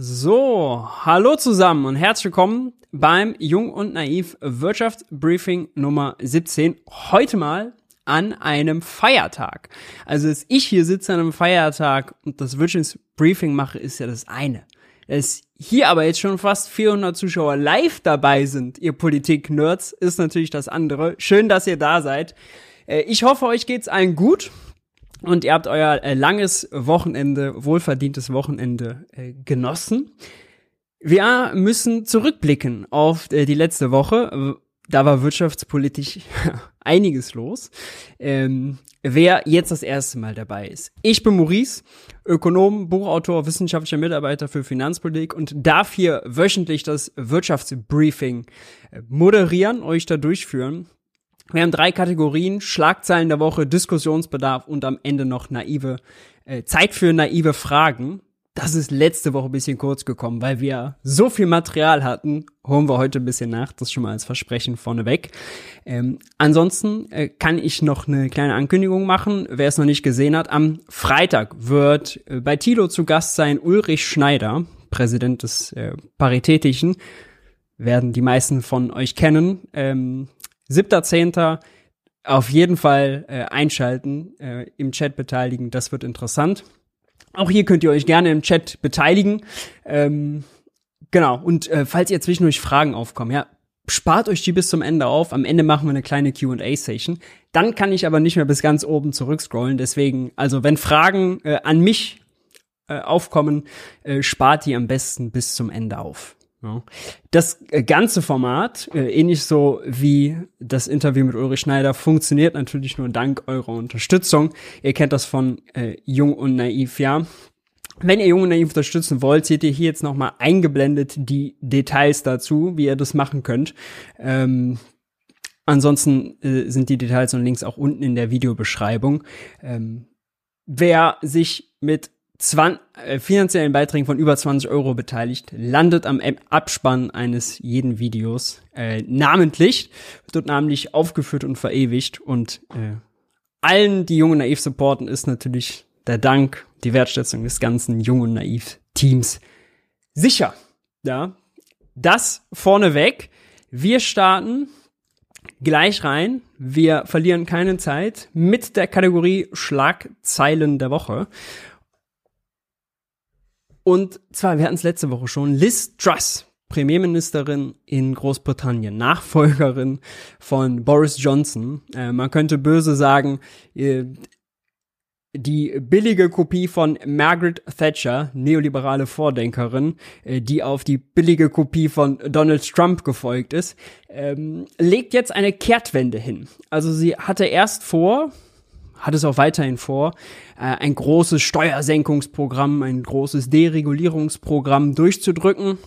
So, hallo zusammen und herzlich willkommen beim Jung und Naiv Wirtschaftsbriefing Nummer 17. Heute mal an einem Feiertag. Also, dass ich hier sitze an einem Feiertag und das Wirtschaftsbriefing mache, ist ja das eine. Dass hier aber jetzt schon fast 400 Zuschauer live dabei sind, ihr Politik-Nerds, ist natürlich das andere. Schön, dass ihr da seid. Äh, ich hoffe, euch geht's allen gut. Und ihr habt euer äh, langes Wochenende, wohlverdientes Wochenende äh, genossen. Wir müssen zurückblicken auf äh, die letzte Woche. Da war wirtschaftspolitisch einiges los. Ähm, wer jetzt das erste Mal dabei ist. Ich bin Maurice, Ökonom, Buchautor, wissenschaftlicher Mitarbeiter für Finanzpolitik und darf hier wöchentlich das Wirtschaftsbriefing äh, moderieren, euch da durchführen. Wir haben drei Kategorien, Schlagzeilen der Woche, Diskussionsbedarf und am Ende noch naive, äh, Zeit für naive Fragen. Das ist letzte Woche ein bisschen kurz gekommen, weil wir so viel Material hatten. Holen wir heute ein bisschen nach, das schon mal als Versprechen vorneweg. Ähm, ansonsten äh, kann ich noch eine kleine Ankündigung machen. Wer es noch nicht gesehen hat, am Freitag wird äh, bei Tilo zu Gast sein Ulrich Schneider, Präsident des äh, Paritätischen. Werden die meisten von euch kennen. Ähm, 7.10. auf jeden Fall äh, einschalten, äh, im Chat beteiligen, das wird interessant. Auch hier könnt ihr euch gerne im Chat beteiligen. Ähm, genau, und äh, falls ihr zwischendurch Fragen aufkommen, ja, spart euch die bis zum Ende auf. Am Ende machen wir eine kleine QA-Session. Dann kann ich aber nicht mehr bis ganz oben zurückscrollen. Deswegen, also wenn Fragen äh, an mich äh, aufkommen, äh, spart die am besten bis zum Ende auf. Das äh, ganze Format, äh, ähnlich so wie das Interview mit Ulrich Schneider, funktioniert natürlich nur dank eurer Unterstützung. Ihr kennt das von äh, Jung und Naiv, ja. Wenn ihr Jung und Naiv unterstützen wollt, seht ihr hier jetzt nochmal eingeblendet die Details dazu, wie ihr das machen könnt. Ähm, ansonsten äh, sind die Details und Links auch unten in der Videobeschreibung. Ähm, wer sich mit 20, äh, finanziellen Beiträgen von über 20 Euro beteiligt, landet am Abspann eines jeden Videos äh, namentlich, wird namentlich aufgeführt und verewigt und äh, allen, die Jung und Naiv supporten, ist natürlich der Dank, die Wertschätzung des ganzen Jung und Naiv Teams sicher. Ja, das vorneweg. Wir starten gleich rein. Wir verlieren keine Zeit mit der Kategorie Schlagzeilen der Woche. Und zwar, wir hatten es letzte Woche schon, Liz Truss, Premierministerin in Großbritannien, Nachfolgerin von Boris Johnson. Äh, man könnte böse sagen, äh, die billige Kopie von Margaret Thatcher, neoliberale Vordenkerin, äh, die auf die billige Kopie von Donald Trump gefolgt ist, ähm, legt jetzt eine Kehrtwende hin. Also sie hatte erst vor, hat es auch weiterhin vor, äh, ein großes Steuersenkungsprogramm, ein großes Deregulierungsprogramm durchzudrücken.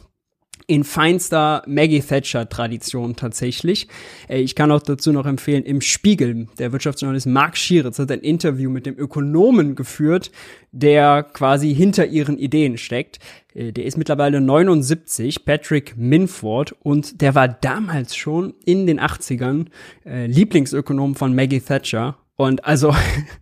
In feinster Maggie Thatcher-Tradition tatsächlich. Äh, ich kann auch dazu noch empfehlen, im Spiegel, der Wirtschaftsjournalist Mark Schieritz hat ein Interview mit dem Ökonomen geführt, der quasi hinter ihren Ideen steckt. Äh, der ist mittlerweile 79, Patrick Minford, und der war damals schon in den 80ern äh, Lieblingsökonom von Maggie Thatcher und also,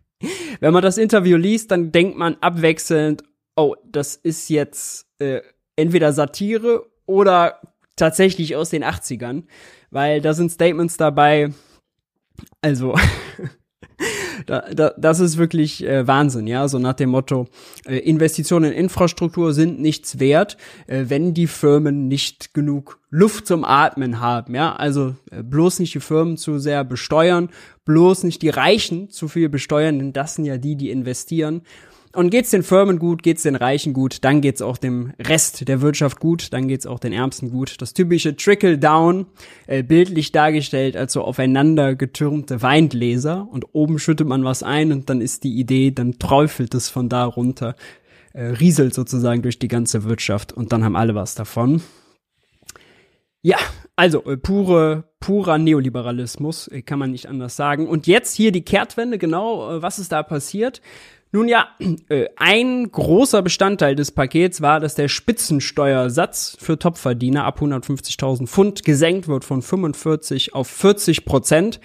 wenn man das Interview liest, dann denkt man abwechselnd, oh, das ist jetzt äh, entweder Satire oder tatsächlich aus den 80ern, weil da sind Statements dabei, also da, da, das ist wirklich äh, Wahnsinn, ja, so nach dem Motto, äh, Investitionen in Infrastruktur sind nichts wert, äh, wenn die Firmen nicht genug Luft zum Atmen haben, ja, also äh, bloß nicht die Firmen zu sehr besteuern, bloß nicht die Reichen zu viel besteuern, denn das sind ja die, die investieren und geht's den Firmen gut, geht's den Reichen gut, dann geht's auch dem Rest der Wirtschaft gut, dann geht's auch den Ärmsten gut. Das typische Trickle-Down, äh, bildlich dargestellt als so aufeinander getürmte Weingläser und oben schüttet man was ein und dann ist die Idee, dann träufelt es von da runter, äh, rieselt sozusagen durch die ganze Wirtschaft und dann haben alle was davon. Ja, also äh, pure, purer Neoliberalismus, äh, kann man nicht anders sagen. Und jetzt hier die Kehrtwende, genau, äh, was ist da passiert? Nun ja, äh, ein großer Bestandteil des Pakets war, dass der Spitzensteuersatz für Topverdiener ab 150.000 Pfund gesenkt wird von 45 auf 40 Prozent.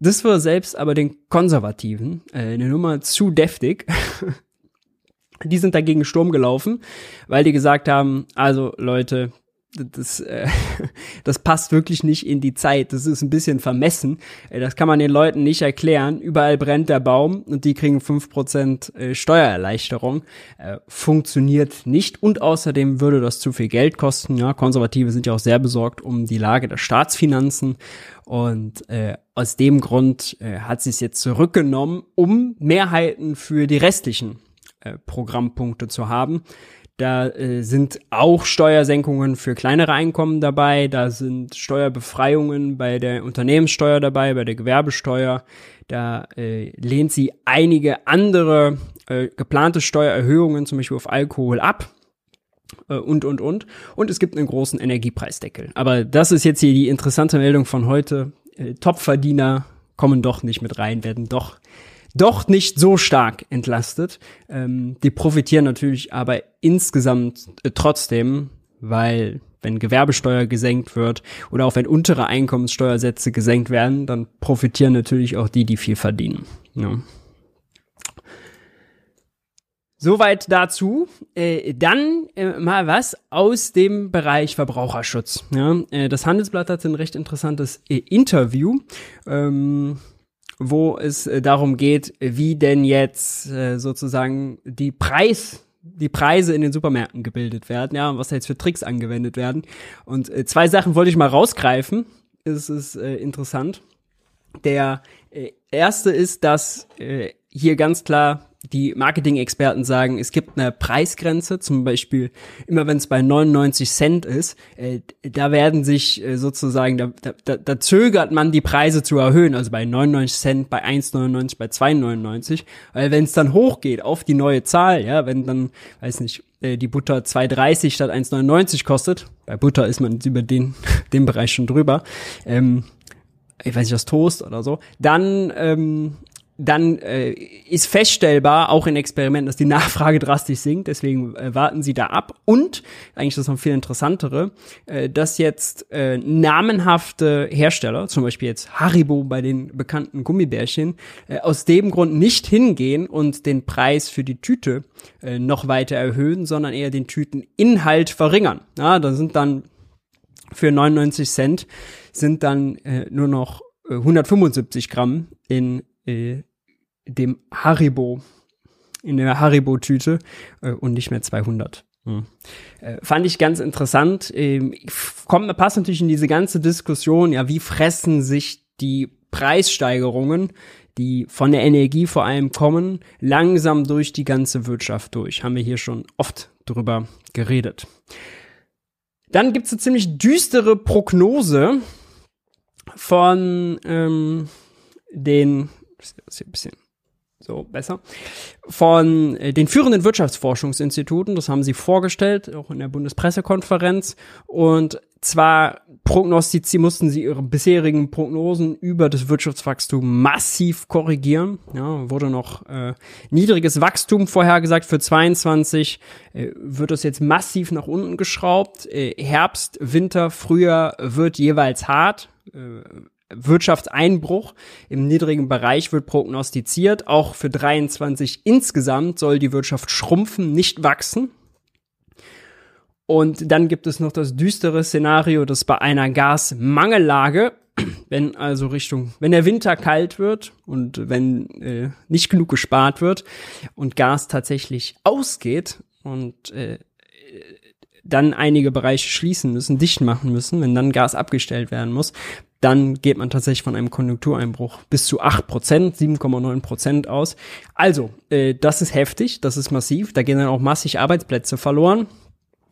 Das war selbst aber den Konservativen äh, eine Nummer zu deftig. Die sind dagegen Sturm gelaufen, weil die gesagt haben, also Leute, das, äh, das passt wirklich nicht in die Zeit. Das ist ein bisschen vermessen. Äh, das kann man den Leuten nicht erklären. Überall brennt der Baum und die kriegen fünf Prozent äh, Steuererleichterung. Äh, funktioniert nicht und außerdem würde das zu viel Geld kosten. Ja, Konservative sind ja auch sehr besorgt um die Lage der Staatsfinanzen und äh, aus dem Grund äh, hat sie es jetzt zurückgenommen, um Mehrheiten für die restlichen äh, Programmpunkte zu haben. Da äh, sind auch Steuersenkungen für kleinere Einkommen dabei, da sind Steuerbefreiungen bei der Unternehmenssteuer dabei, bei der Gewerbesteuer. Da äh, lehnt sie einige andere äh, geplante Steuererhöhungen, zum Beispiel auf Alkohol, ab äh, und, und, und. Und es gibt einen großen Energiepreisdeckel. Aber das ist jetzt hier die interessante Meldung von heute. Äh, Topverdiener kommen doch nicht mit rein, werden doch doch nicht so stark entlastet. Ähm, die profitieren natürlich aber insgesamt äh, trotzdem, weil wenn Gewerbesteuer gesenkt wird oder auch wenn untere Einkommenssteuersätze gesenkt werden, dann profitieren natürlich auch die, die viel verdienen. Ja. Soweit dazu. Äh, dann äh, mal was aus dem Bereich Verbraucherschutz. Ja, äh, das Handelsblatt hat ein recht interessantes äh, Interview. Ähm, wo es äh, darum geht, wie denn jetzt äh, sozusagen die Preis die Preise in den Supermärkten gebildet werden, ja, und was da jetzt für Tricks angewendet werden. Und äh, zwei Sachen wollte ich mal rausgreifen. Es ist interessant. Der erste ist, dass hier ganz klar die Marketing-Experten sagen, es gibt eine Preisgrenze, zum Beispiel immer wenn es bei 99 Cent ist, äh, da werden sich äh, sozusagen, da, da, da zögert man die Preise zu erhöhen, also bei 99 Cent, bei 1,99, bei 2,99, weil wenn es dann hochgeht auf die neue Zahl, ja, wenn dann, weiß nicht, äh, die Butter 2,30 statt 1,99 kostet, bei Butter ist man über den, den Bereich schon drüber, ähm, ich weiß nicht, das Toast oder so, dann ähm, dann äh, ist feststellbar, auch in Experimenten, dass die Nachfrage drastisch sinkt. Deswegen äh, warten sie da ab. Und, eigentlich das noch viel interessantere, äh, dass jetzt äh, namenhafte Hersteller, zum Beispiel jetzt Haribo bei den bekannten Gummibärchen, äh, aus dem Grund nicht hingehen und den Preis für die Tüte äh, noch weiter erhöhen, sondern eher den Tüteninhalt verringern. Ja, da sind dann für 99 Cent sind dann äh, nur noch 175 äh, Gramm in äh, dem Haribo, in der Haribo-Tüte äh, und nicht mehr 200. Hm. Äh, fand ich ganz interessant. Ähm, kommt, passt natürlich in diese ganze Diskussion, ja, wie fressen sich die Preissteigerungen, die von der Energie vor allem kommen, langsam durch die ganze Wirtschaft durch. Haben wir hier schon oft drüber geredet. Dann gibt's eine ziemlich düstere Prognose von ähm, den ist ein bisschen so besser, von äh, den führenden Wirtschaftsforschungsinstituten. Das haben sie vorgestellt, auch in der Bundespressekonferenz. Und zwar prognostizieren, mussten sie ihre bisherigen Prognosen über das Wirtschaftswachstum massiv korrigieren. Ja, wurde noch äh, niedriges Wachstum vorhergesagt für 22, äh, wird das jetzt massiv nach unten geschraubt. Äh, Herbst, Winter, Frühjahr wird jeweils hart. Wirtschaftseinbruch im niedrigen Bereich wird prognostiziert. Auch für 23 insgesamt soll die Wirtschaft schrumpfen, nicht wachsen. Und dann gibt es noch das düstere Szenario, dass bei einer Gasmangellage, wenn also Richtung, wenn der Winter kalt wird und wenn äh, nicht genug gespart wird und Gas tatsächlich ausgeht und äh, dann einige Bereiche schließen müssen, dicht machen müssen, wenn dann Gas abgestellt werden muss, dann geht man tatsächlich von einem Konjunktureinbruch bis zu 8%, 7,9% aus. Also, äh, das ist heftig, das ist massiv, da gehen dann auch massig Arbeitsplätze verloren,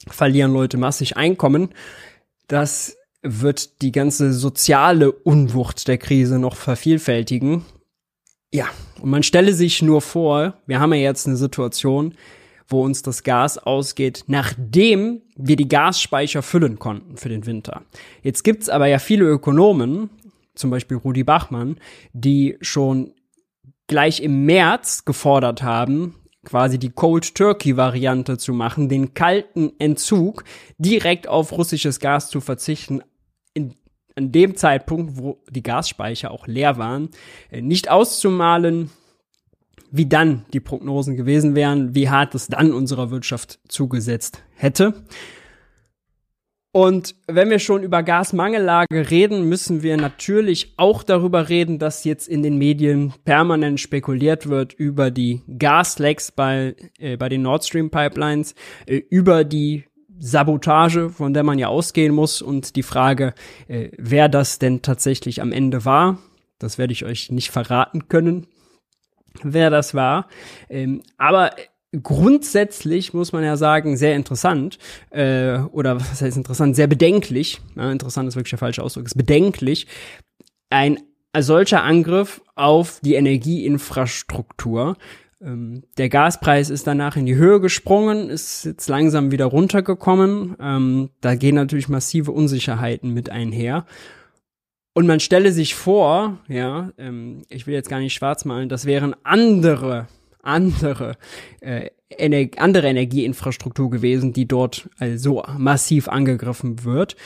verlieren Leute massig Einkommen. Das wird die ganze soziale Unwucht der Krise noch vervielfältigen. Ja, und man stelle sich nur vor, wir haben ja jetzt eine Situation, wo uns das Gas ausgeht, nachdem wir die Gasspeicher füllen konnten für den Winter. Jetzt gibt's aber ja viele Ökonomen, zum Beispiel Rudi Bachmann, die schon gleich im März gefordert haben, quasi die Cold Turkey Variante zu machen, den kalten Entzug direkt auf russisches Gas zu verzichten, in, an dem Zeitpunkt, wo die Gasspeicher auch leer waren, äh, nicht auszumalen, wie dann die Prognosen gewesen wären, wie hart es dann unserer Wirtschaft zugesetzt hätte. Und wenn wir schon über Gasmangellage reden, müssen wir natürlich auch darüber reden, dass jetzt in den Medien permanent spekuliert wird über die Gaslecks bei, äh, bei den Nord Stream Pipelines, äh, über die Sabotage, von der man ja ausgehen muss und die Frage, äh, wer das denn tatsächlich am Ende war. Das werde ich euch nicht verraten können, wer das war. Ähm, aber grundsätzlich muss man ja sagen, sehr interessant, äh, oder was heißt interessant, sehr bedenklich, ja, interessant ist wirklich der falsche Ausdruck, ist bedenklich, ein solcher Angriff auf die Energieinfrastruktur. Ähm, der Gaspreis ist danach in die Höhe gesprungen, ist jetzt langsam wieder runtergekommen. Ähm, da gehen natürlich massive Unsicherheiten mit einher. Und man stelle sich vor, ja, ähm, ich will jetzt gar nicht schwarz malen, das wären andere andere, äh, Ener andere Energieinfrastruktur gewesen, die dort also massiv angegriffen wird.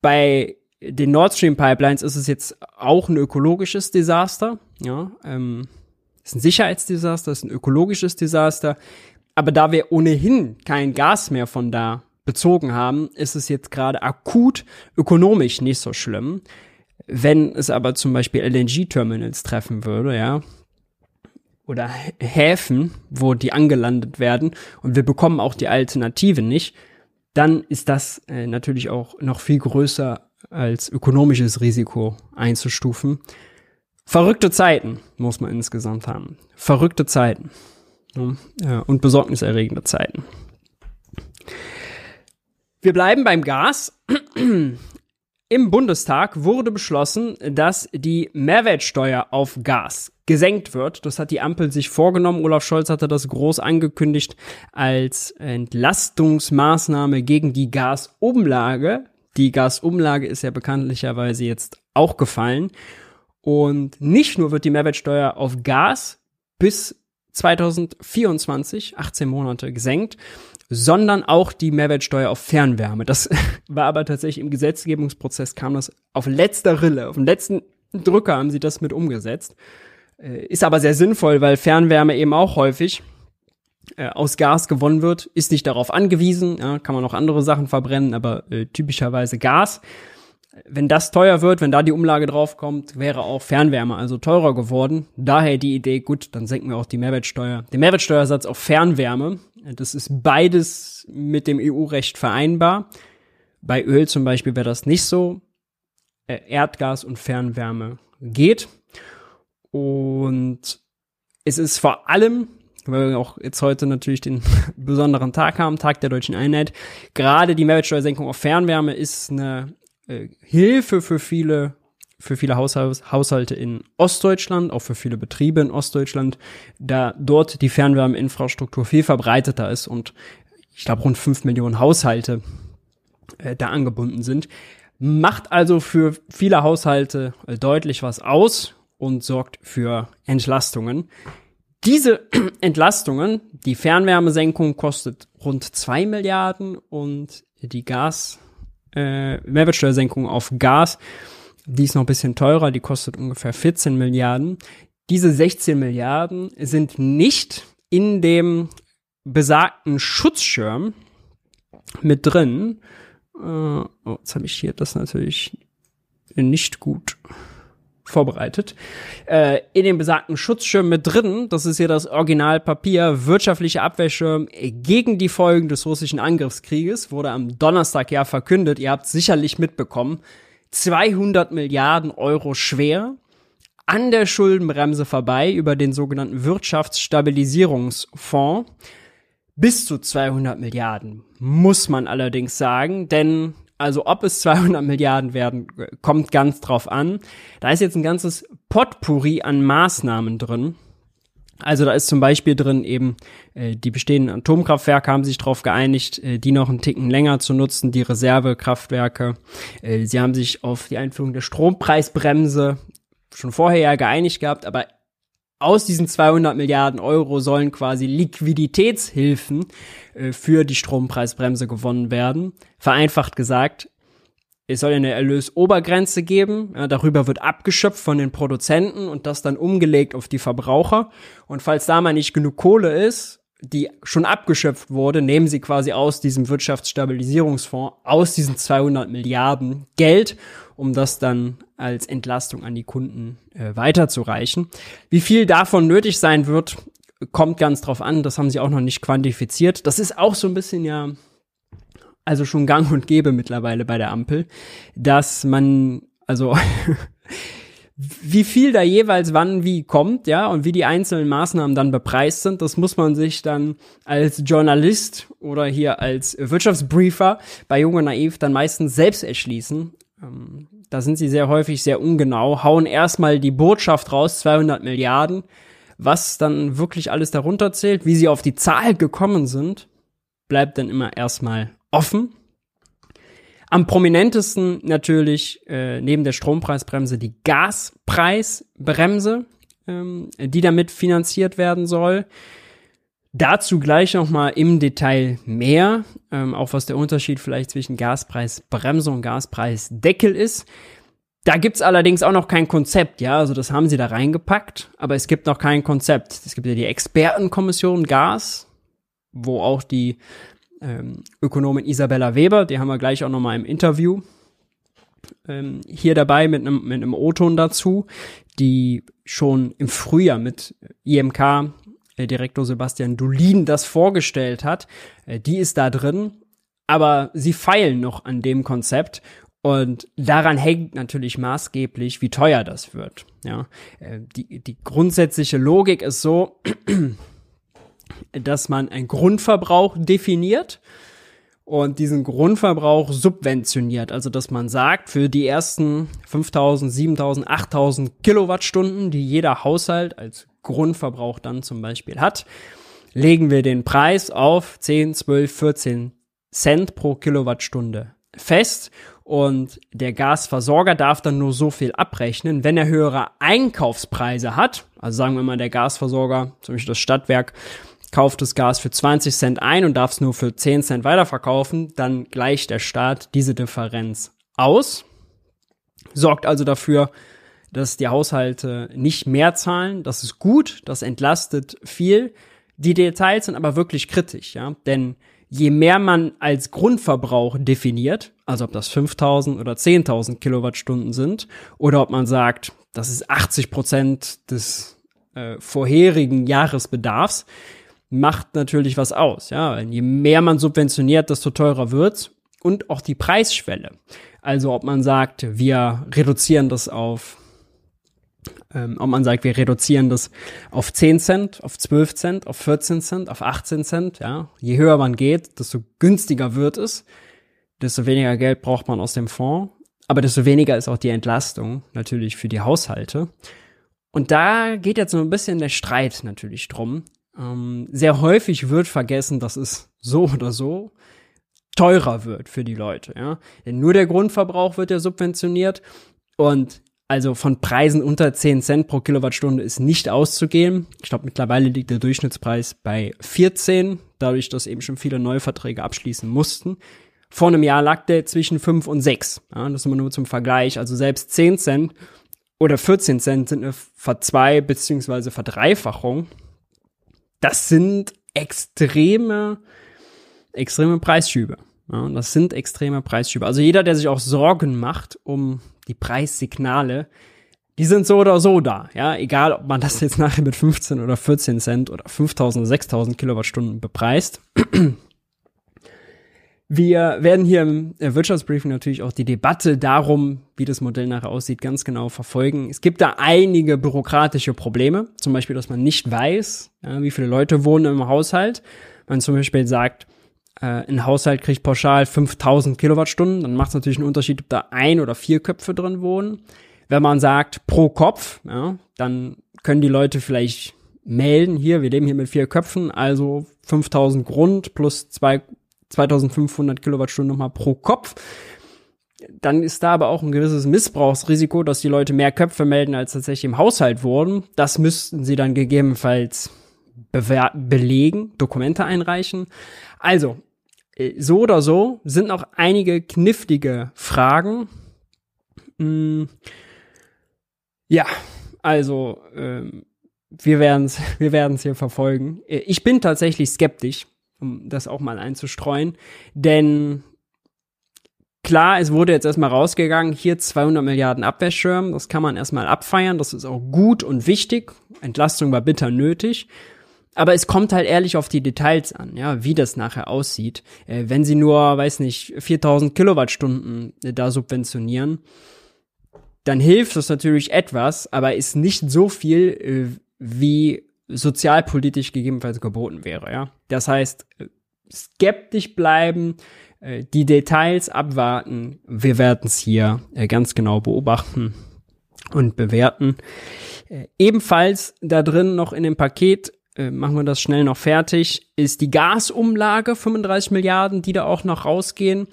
Bei den Nord Stream Pipelines ist es jetzt auch ein ökologisches Desaster, ja, ähm, ist ein Sicherheitsdesaster, ist ein ökologisches Desaster. Aber da wir ohnehin kein Gas mehr von da bezogen haben, ist es jetzt gerade akut ökonomisch nicht so schlimm. Wenn es aber zum Beispiel LNG-Terminals treffen würde, ja, oder Häfen, wo die angelandet werden und wir bekommen auch die Alternative nicht, dann ist das äh, natürlich auch noch viel größer als ökonomisches Risiko einzustufen. Verrückte Zeiten muss man insgesamt haben. Verrückte Zeiten ja, und besorgniserregende Zeiten. Wir bleiben beim Gas. Im Bundestag wurde beschlossen, dass die Mehrwertsteuer auf Gas gesenkt wird. Das hat die Ampel sich vorgenommen. Olaf Scholz hatte das groß angekündigt als Entlastungsmaßnahme gegen die Gasumlage. Die Gasumlage ist ja bekanntlicherweise jetzt auch gefallen. Und nicht nur wird die Mehrwertsteuer auf Gas bis 2024, 18 Monate gesenkt, sondern auch die Mehrwertsteuer auf Fernwärme. Das war aber tatsächlich im Gesetzgebungsprozess kam das auf letzter Rille, auf dem letzten Drücker haben sie das mit umgesetzt. Äh, ist aber sehr sinnvoll, weil Fernwärme eben auch häufig äh, aus Gas gewonnen wird, ist nicht darauf angewiesen, ja, kann man auch andere Sachen verbrennen, aber äh, typischerweise Gas. Wenn das teuer wird, wenn da die Umlage draufkommt, wäre auch Fernwärme also teurer geworden. Daher die Idee, gut, dann senken wir auch die Mehrwertsteuer. Den Mehrwertsteuersatz auf Fernwärme das ist beides mit dem EU-Recht vereinbar. Bei Öl zum Beispiel wäre das nicht so. Äh, Erdgas und Fernwärme geht. Und es ist vor allem, weil wir auch jetzt heute natürlich den besonderen Tag haben, Tag der deutschen Einheit, gerade die Mehrwertsteuersenkung auf Fernwärme ist eine äh, Hilfe für viele für viele Haushalte in Ostdeutschland, auch für viele Betriebe in Ostdeutschland, da dort die Fernwärmeinfrastruktur viel verbreiteter ist und ich glaube rund fünf Millionen Haushalte äh, da angebunden sind. Macht also für viele Haushalte äh, deutlich was aus und sorgt für Entlastungen. Diese Entlastungen, die Fernwärmesenkung kostet rund zwei Milliarden und die Gas, äh, Mehrwertsteuersenkung auf Gas die ist noch ein bisschen teurer, die kostet ungefähr 14 Milliarden. Diese 16 Milliarden sind nicht in dem besagten Schutzschirm mit drin. Äh, oh, jetzt habe ich hier das natürlich nicht gut vorbereitet. Äh, in dem besagten Schutzschirm mit drin, das ist hier das Originalpapier, wirtschaftliche Abwäsche gegen die Folgen des russischen Angriffskrieges, wurde am Donnerstag ja verkündet. Ihr habt sicherlich mitbekommen, 200 Milliarden Euro schwer an der Schuldenbremse vorbei über den sogenannten Wirtschaftsstabilisierungsfonds. Bis zu 200 Milliarden, muss man allerdings sagen, denn also ob es 200 Milliarden werden, kommt ganz drauf an. Da ist jetzt ein ganzes Potpourri an Maßnahmen drin. Also da ist zum Beispiel drin eben, äh, die bestehenden Atomkraftwerke haben sich darauf geeinigt, äh, die noch einen Ticken länger zu nutzen, die Reservekraftwerke. Äh, sie haben sich auf die Einführung der Strompreisbremse schon vorher ja geeinigt gehabt, aber aus diesen 200 Milliarden Euro sollen quasi Liquiditätshilfen äh, für die Strompreisbremse gewonnen werden. Vereinfacht gesagt, es soll eine Erlösobergrenze geben. Ja, darüber wird abgeschöpft von den Produzenten und das dann umgelegt auf die Verbraucher. Und falls da mal nicht genug Kohle ist, die schon abgeschöpft wurde, nehmen sie quasi aus diesem Wirtschaftsstabilisierungsfonds, aus diesen 200 Milliarden Geld, um das dann als Entlastung an die Kunden äh, weiterzureichen. Wie viel davon nötig sein wird, kommt ganz drauf an. Das haben sie auch noch nicht quantifiziert. Das ist auch so ein bisschen ja, also schon gang und gäbe mittlerweile bei der Ampel, dass man, also wie viel da jeweils wann wie kommt, ja, und wie die einzelnen Maßnahmen dann bepreist sind, das muss man sich dann als Journalist oder hier als Wirtschaftsbriefer bei Jung und Naiv dann meistens selbst erschließen. Da sind sie sehr häufig sehr ungenau, hauen erstmal die Botschaft raus, 200 Milliarden, was dann wirklich alles darunter zählt, wie sie auf die Zahl gekommen sind, bleibt dann immer erstmal offen. Am prominentesten natürlich äh, neben der Strompreisbremse die Gaspreisbremse, ähm, die damit finanziert werden soll. Dazu gleich nochmal im Detail mehr, ähm, auch was der Unterschied vielleicht zwischen Gaspreisbremse und Gaspreisdeckel ist. Da gibt's allerdings auch noch kein Konzept, ja, also das haben sie da reingepackt, aber es gibt noch kein Konzept. Es gibt ja die Expertenkommission Gas, wo auch die ähm, Ökonomin Isabella Weber, die haben wir gleich auch nochmal im Interview ähm, hier dabei mit einem mit einem O-Ton dazu, die schon im Frühjahr mit IMK Direktor Sebastian Dulin das vorgestellt hat. Äh, die ist da drin, aber sie feilen noch an dem Konzept und daran hängt natürlich maßgeblich, wie teuer das wird. Ja, äh, die, die grundsätzliche Logik ist so, dass man einen Grundverbrauch definiert und diesen Grundverbrauch subventioniert. Also, dass man sagt, für die ersten 5000, 7000, 8000 Kilowattstunden, die jeder Haushalt als Grundverbrauch dann zum Beispiel hat, legen wir den Preis auf 10, 12, 14 Cent pro Kilowattstunde fest und der Gasversorger darf dann nur so viel abrechnen. Wenn er höhere Einkaufspreise hat, also sagen wir mal der Gasversorger, zum Beispiel das Stadtwerk, kauft das Gas für 20 Cent ein und darf es nur für 10 Cent weiterverkaufen, dann gleicht der Staat diese Differenz aus, sorgt also dafür, dass die Haushalte nicht mehr zahlen. Das ist gut, das entlastet viel. Die Details sind aber wirklich kritisch, ja, denn je mehr man als Grundverbrauch definiert, also ob das 5000 oder 10.000 Kilowattstunden sind, oder ob man sagt, das ist 80 Prozent des äh, vorherigen Jahresbedarfs, macht natürlich was aus. Ja, je mehr man subventioniert, desto teurer wird's und auch die Preisschwelle. Also ob man sagt, wir reduzieren das auf, ähm, ob man sagt, wir reduzieren das auf 10 Cent, auf 12 Cent, auf 14 Cent, auf 18 Cent. Ja, je höher man geht, desto günstiger wird es, desto weniger Geld braucht man aus dem Fonds, aber desto weniger ist auch die Entlastung natürlich für die Haushalte. Und da geht jetzt so ein bisschen der Streit natürlich drum. Ähm, sehr häufig wird vergessen, dass es so oder so teurer wird für die Leute. Ja? Denn nur der Grundverbrauch wird ja subventioniert und also von Preisen unter 10 Cent pro Kilowattstunde ist nicht auszugehen. Ich glaube, mittlerweile liegt der Durchschnittspreis bei 14, dadurch, dass eben schon viele Neuverträge abschließen mussten. Vor einem Jahr lag der zwischen 5 und 6. Ja, das immer nur zum Vergleich. Also selbst 10 Cent oder 14 Cent sind eine Verzwei- bzw. Verdreifachung das sind extreme, extreme Preisschübe. Ja, das sind extreme Preisschübe. Also jeder, der sich auch Sorgen macht um die Preissignale, die sind so oder so da. Ja, egal, ob man das jetzt nachher mit 15 oder 14 Cent oder 5000 oder 6000 Kilowattstunden bepreist. Wir werden hier im äh, Wirtschaftsbriefing natürlich auch die Debatte darum, wie das Modell nachher aussieht, ganz genau verfolgen. Es gibt da einige bürokratische Probleme, zum Beispiel, dass man nicht weiß, wie viele Leute wohnen im Haushalt. Man zum Beispiel sagt, äh, ein Haushalt kriegt pauschal 5000 Kilowattstunden, dann macht es natürlich einen Unterschied, ob da ein oder vier Köpfe drin wohnen. Wenn man sagt pro Kopf, ja, dann können die Leute vielleicht melden, hier, wir leben hier mit vier Köpfen, also 5000 Grund plus zwei 2500 Kilowattstunden nochmal pro Kopf. Dann ist da aber auch ein gewisses Missbrauchsrisiko, dass die Leute mehr Köpfe melden, als tatsächlich im Haushalt wurden. Das müssten sie dann gegebenenfalls belegen, Dokumente einreichen. Also, äh, so oder so sind noch einige knifflige Fragen. Hm, ja, also ähm, wir werden es wir werden's hier verfolgen. Äh, ich bin tatsächlich skeptisch, um das auch mal einzustreuen, denn Klar, es wurde jetzt erstmal rausgegangen, hier 200 Milliarden Abwehrschirm, das kann man erstmal abfeiern, das ist auch gut und wichtig. Entlastung war bitter nötig. Aber es kommt halt ehrlich auf die Details an, ja, wie das nachher aussieht. Äh, wenn sie nur, weiß nicht, 4000 Kilowattstunden äh, da subventionieren, dann hilft das natürlich etwas, aber ist nicht so viel, äh, wie sozialpolitisch gegebenenfalls geboten wäre, ja. Das heißt, äh, skeptisch bleiben, äh, die Details abwarten. Wir werden es hier äh, ganz genau beobachten und bewerten. Ebenfalls da drin noch in dem Paket machen wir das schnell noch fertig, ist die Gasumlage, 35 Milliarden, die da auch noch rausgehen.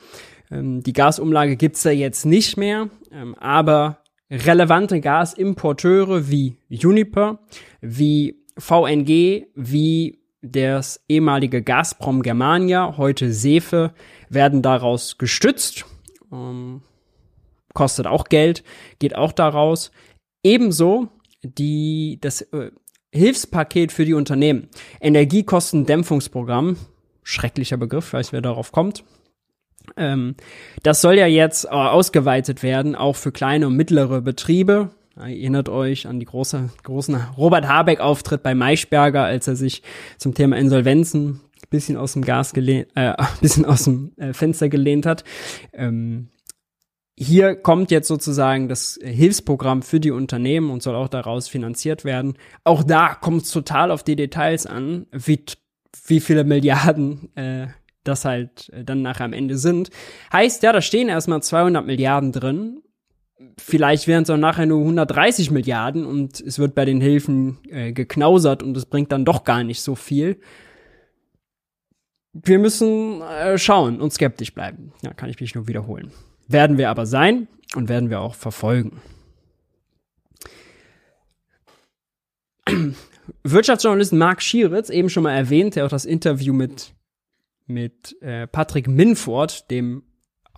Ähm, die Gasumlage gibt's da jetzt nicht mehr, ähm, aber relevante Gasimporteure wie Uniper, wie VNG, wie das ehemalige Gazprom Germania, heute Sefe, werden daraus gestützt. Ähm, kostet auch Geld, geht auch daraus. Ebenso die, das äh, Hilfspaket für die Unternehmen. Energiekostendämpfungsprogramm, schrecklicher Begriff, weiß wer darauf kommt. Ähm, das soll ja jetzt äh, ausgeweitet werden, auch für kleine und mittlere Betriebe. Erinnert euch an die große, großen Robert Habeck-Auftritt bei Maischberger, als er sich zum Thema Insolvenzen bisschen aus dem Gas gelehnt, äh, bisschen aus dem äh, Fenster gelehnt hat. Ähm, hier kommt jetzt sozusagen das Hilfsprogramm für die Unternehmen und soll auch daraus finanziert werden. Auch da kommt es total auf die Details an, wie, wie viele Milliarden äh, das halt äh, dann nachher am Ende sind. Heißt, ja, da stehen erstmal 200 Milliarden drin. Vielleicht wären es auch nachher nur 130 Milliarden und es wird bei den Hilfen äh, geknausert und es bringt dann doch gar nicht so viel wir müssen äh, schauen und skeptisch bleiben. Ja, kann ich mich nur wiederholen. Werden wir aber sein und werden wir auch verfolgen. Wirtschaftsjournalist Mark Schieritz, eben schon mal erwähnt, der auch das Interview mit, mit äh, Patrick Minford, dem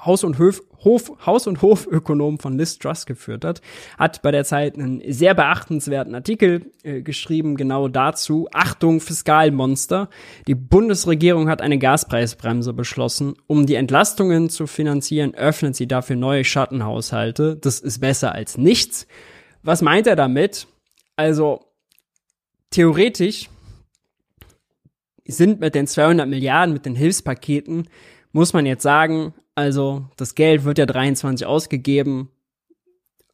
Haus- und Hof, Hof, Haus- und Hofökonom von Liz Truss geführt hat, hat bei der Zeit einen sehr beachtenswerten Artikel äh, geschrieben, genau dazu. Achtung, Fiskalmonster. Die Bundesregierung hat eine Gaspreisbremse beschlossen. Um die Entlastungen zu finanzieren, öffnet sie dafür neue Schattenhaushalte. Das ist besser als nichts. Was meint er damit? Also, theoretisch sind mit den 200 Milliarden, mit den Hilfspaketen, muss man jetzt sagen, also das Geld wird ja 23 ausgegeben.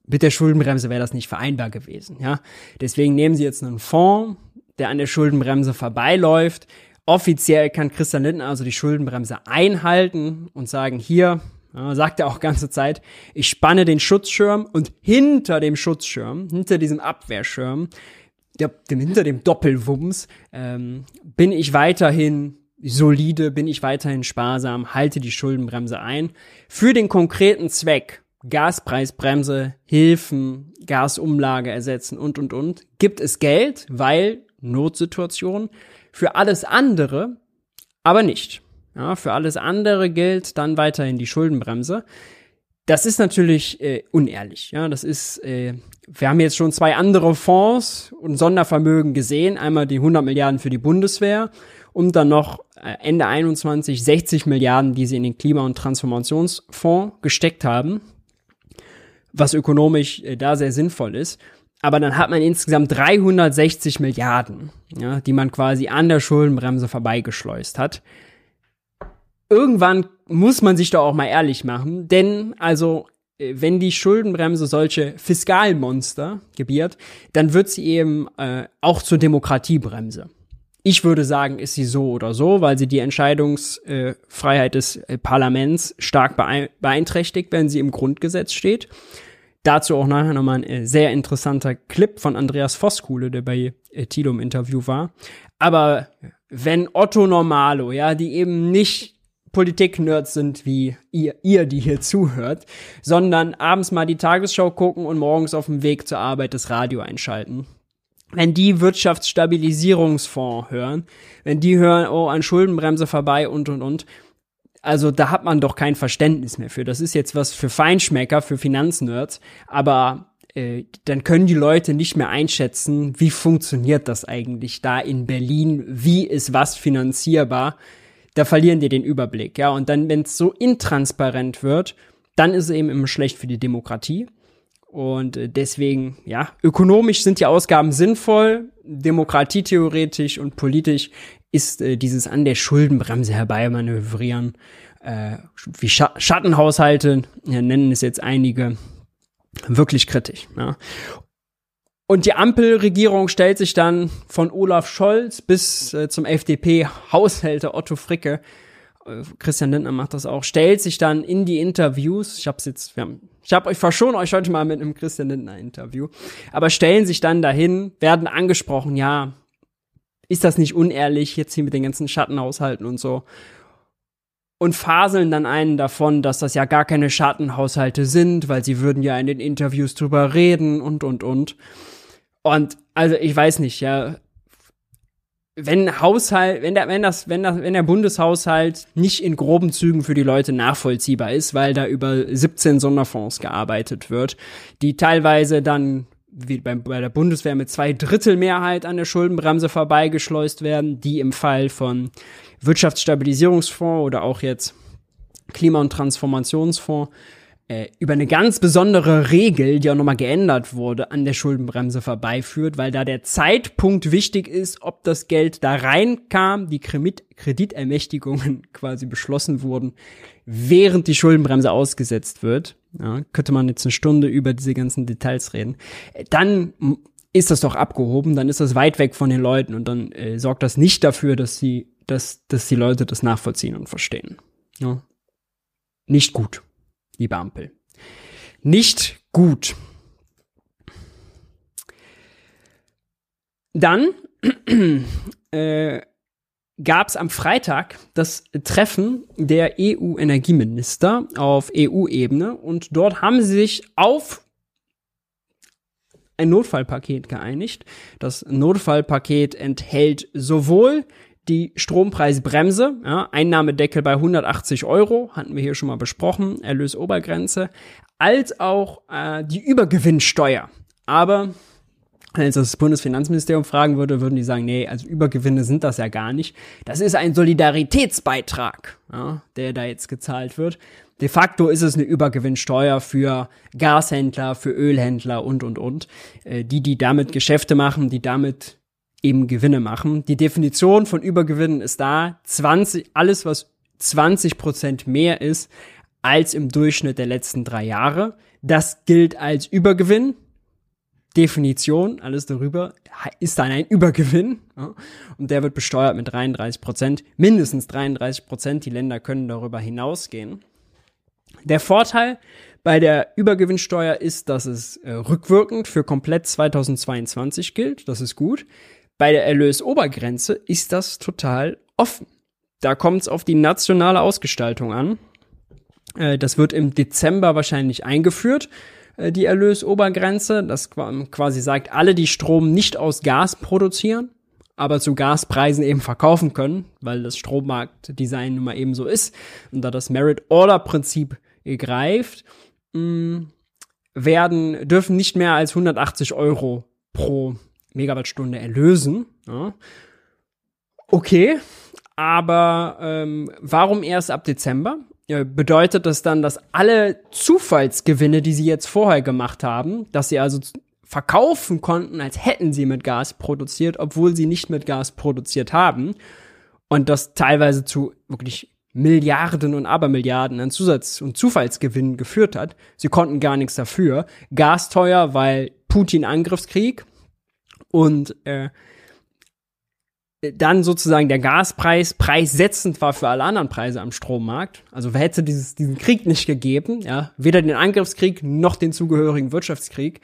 Mit der Schuldenbremse wäre das nicht vereinbar gewesen, ja. Deswegen nehmen sie jetzt einen Fonds, der an der Schuldenbremse vorbeiläuft. Offiziell kann Christian Lindner also die Schuldenbremse einhalten und sagen, hier, ja, sagt er auch ganze Zeit, ich spanne den Schutzschirm und hinter dem Schutzschirm, hinter diesem Abwehrschirm, der, dem, hinter dem Doppelwumms, ähm, bin ich weiterhin solide, bin ich weiterhin sparsam, halte die Schuldenbremse ein. Für den konkreten Zweck, Gaspreisbremse, Hilfen, Gasumlage ersetzen und, und, und, gibt es Geld, weil Notsituation. Für alles andere aber nicht. Ja, für alles andere gilt dann weiterhin die Schuldenbremse. Das ist natürlich äh, unehrlich. Ja, das ist, äh, wir haben jetzt schon zwei andere Fonds und Sondervermögen gesehen. Einmal die 100 Milliarden für die Bundeswehr und dann noch äh, Ende 21 60 Milliarden, die sie in den Klima- und Transformationsfonds gesteckt haben, was ökonomisch äh, da sehr sinnvoll ist. Aber dann hat man insgesamt 360 Milliarden, ja, die man quasi an der Schuldenbremse vorbeigeschleust hat. Irgendwann muss man sich doch auch mal ehrlich machen, denn also äh, wenn die Schuldenbremse solche Fiskalmonster gebiert, dann wird sie eben äh, auch zur Demokratiebremse. Ich würde sagen, ist sie so oder so, weil sie die Entscheidungsfreiheit des äh, Parlaments stark beeinträchtigt, wenn sie im Grundgesetz steht. Dazu auch nachher nochmal ein äh, sehr interessanter Clip von Andreas Voskuhle, der bei äh, Tilo im Interview war. Aber wenn Otto Normalo, ja, die eben nicht Politik-Nerds sind wie ihr, ihr, die hier zuhört, sondern abends mal die Tagesschau gucken und morgens auf dem Weg zur Arbeit das Radio einschalten wenn die Wirtschaftsstabilisierungsfonds hören, wenn die hören, oh, an Schuldenbremse vorbei und, und, und, Also da hat man doch kein Verständnis mehr für. Das ist jetzt was für Feinschmecker, für Finanznerds, aber äh, dann können die Leute nicht mehr einschätzen, wie funktioniert das eigentlich da in Berlin, wie ist was finanzierbar. Da verlieren die den Überblick, ja. Und dann, wenn es so intransparent wird, dann ist es eben immer schlecht für die Demokratie. Und äh, deswegen, ja, ökonomisch sind die Ausgaben sinnvoll, demokratietheoretisch und politisch ist äh, dieses an der Schuldenbremse herbeimanövrieren, äh, wie Scha Schattenhaushalte, ja, nennen es jetzt einige, wirklich kritisch. Ja. Und die Ampelregierung stellt sich dann von Olaf Scholz bis äh, zum FDP-Haushälter Otto Fricke, äh, Christian Lindner macht das auch, stellt sich dann in die Interviews, ich hab's jetzt, wir haben, ich hab euch verschont euch heute mal mit einem Christian Lindner Interview, aber stellen sich dann dahin, werden angesprochen, ja, ist das nicht unehrlich, jetzt hier mit den ganzen Schattenhaushalten und so. Und faseln dann einen davon, dass das ja gar keine Schattenhaushalte sind, weil sie würden ja in den Interviews drüber reden und, und, und. Und, also, ich weiß nicht, ja. Wenn Haushalt, wenn der, wenn das, wenn das, wenn der Bundeshaushalt nicht in groben Zügen für die Leute nachvollziehbar ist, weil da über 17 Sonderfonds gearbeitet wird, die teilweise dann wie bei, bei der Bundeswehr mit zwei Drittel Mehrheit an der Schuldenbremse vorbeigeschleust werden, die im Fall von Wirtschaftsstabilisierungsfonds oder auch jetzt Klima- und Transformationsfonds äh, über eine ganz besondere Regel, die auch nochmal geändert wurde, an der Schuldenbremse vorbeiführt, weil da der Zeitpunkt wichtig ist, ob das Geld da reinkam, die Kreditermächtigungen quasi beschlossen wurden, während die Schuldenbremse ausgesetzt wird. Ja, könnte man jetzt eine Stunde über diese ganzen Details reden. Äh, dann ist das doch abgehoben, dann ist das weit weg von den Leuten und dann äh, sorgt das nicht dafür, dass sie, dass, dass die Leute das nachvollziehen und verstehen. Ja. Nicht gut liebe Ampel. Nicht gut. Dann äh, gab es am Freitag das Treffen der EU-Energieminister auf EU-Ebene und dort haben sie sich auf ein Notfallpaket geeinigt. Das Notfallpaket enthält sowohl die Strompreisbremse, ja, Einnahmedeckel bei 180 Euro, hatten wir hier schon mal besprochen, Erlösobergrenze, als auch äh, die Übergewinnsteuer. Aber wenn das Bundesfinanzministerium fragen würde, würden die sagen, nee, also Übergewinne sind das ja gar nicht. Das ist ein Solidaritätsbeitrag, ja, der da jetzt gezahlt wird. De facto ist es eine Übergewinnsteuer für Gashändler, für Ölhändler und, und, und. Äh, die, die damit Geschäfte machen, die damit eben Gewinne machen. Die Definition von Übergewinnen ist da, 20, alles was 20 Prozent mehr ist als im Durchschnitt der letzten drei Jahre. Das gilt als Übergewinn. Definition, alles darüber, ist dann ein Übergewinn. Ja, und der wird besteuert mit 33 Prozent, mindestens 33 Prozent. Die Länder können darüber hinausgehen. Der Vorteil bei der Übergewinnsteuer ist, dass es äh, rückwirkend für komplett 2022 gilt. Das ist gut. Bei der Erlösobergrenze ist das total offen. Da kommt es auf die nationale Ausgestaltung an. Äh, das wird im Dezember wahrscheinlich eingeführt, äh, die Erlösobergrenze. Das quasi sagt, alle, die Strom nicht aus Gas produzieren, aber zu Gaspreisen eben verkaufen können, weil das Strommarktdesign nun mal eben so ist und da das Merit-Order-Prinzip greift, mh, werden, dürfen nicht mehr als 180 Euro pro Megawattstunde erlösen. Ja. Okay, aber ähm, warum erst ab Dezember? Ja, bedeutet das dann, dass alle Zufallsgewinne, die sie jetzt vorher gemacht haben, dass sie also verkaufen konnten, als hätten sie mit Gas produziert, obwohl sie nicht mit Gas produziert haben und das teilweise zu wirklich Milliarden und Abermilliarden an Zusatz- und Zufallsgewinnen geführt hat. Sie konnten gar nichts dafür. Gas teuer, weil Putin Angriffskrieg, und äh, dann sozusagen der Gaspreis preissetzend war für alle anderen Preise am Strommarkt. Also hätte dieses, diesen Krieg nicht gegeben, ja, weder den Angriffskrieg noch den zugehörigen Wirtschaftskrieg,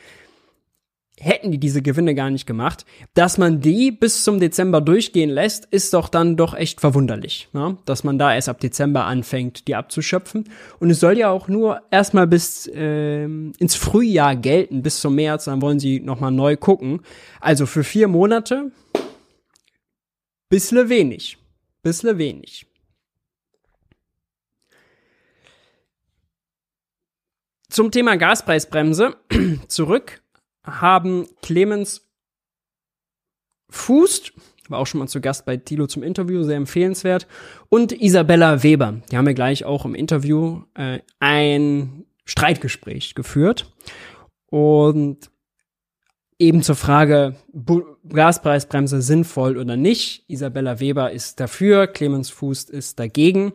hätten die diese Gewinne gar nicht gemacht. Dass man die bis zum Dezember durchgehen lässt, ist doch dann doch echt verwunderlich, ne? dass man da erst ab Dezember anfängt, die abzuschöpfen. Und es soll ja auch nur erstmal bis ähm, ins Frühjahr gelten, bis zum März, dann wollen sie nochmal neu gucken. Also für vier Monate, bissle wenig, bissle wenig. Zum Thema Gaspreisbremse zurück haben Clemens Fußt, war auch schon mal zu Gast bei Tilo zum Interview, sehr empfehlenswert, und Isabella Weber, die haben wir gleich auch im Interview äh, ein Streitgespräch geführt. Und eben zur Frage, Gaspreisbremse sinnvoll oder nicht. Isabella Weber ist dafür, Clemens Fuß ist dagegen.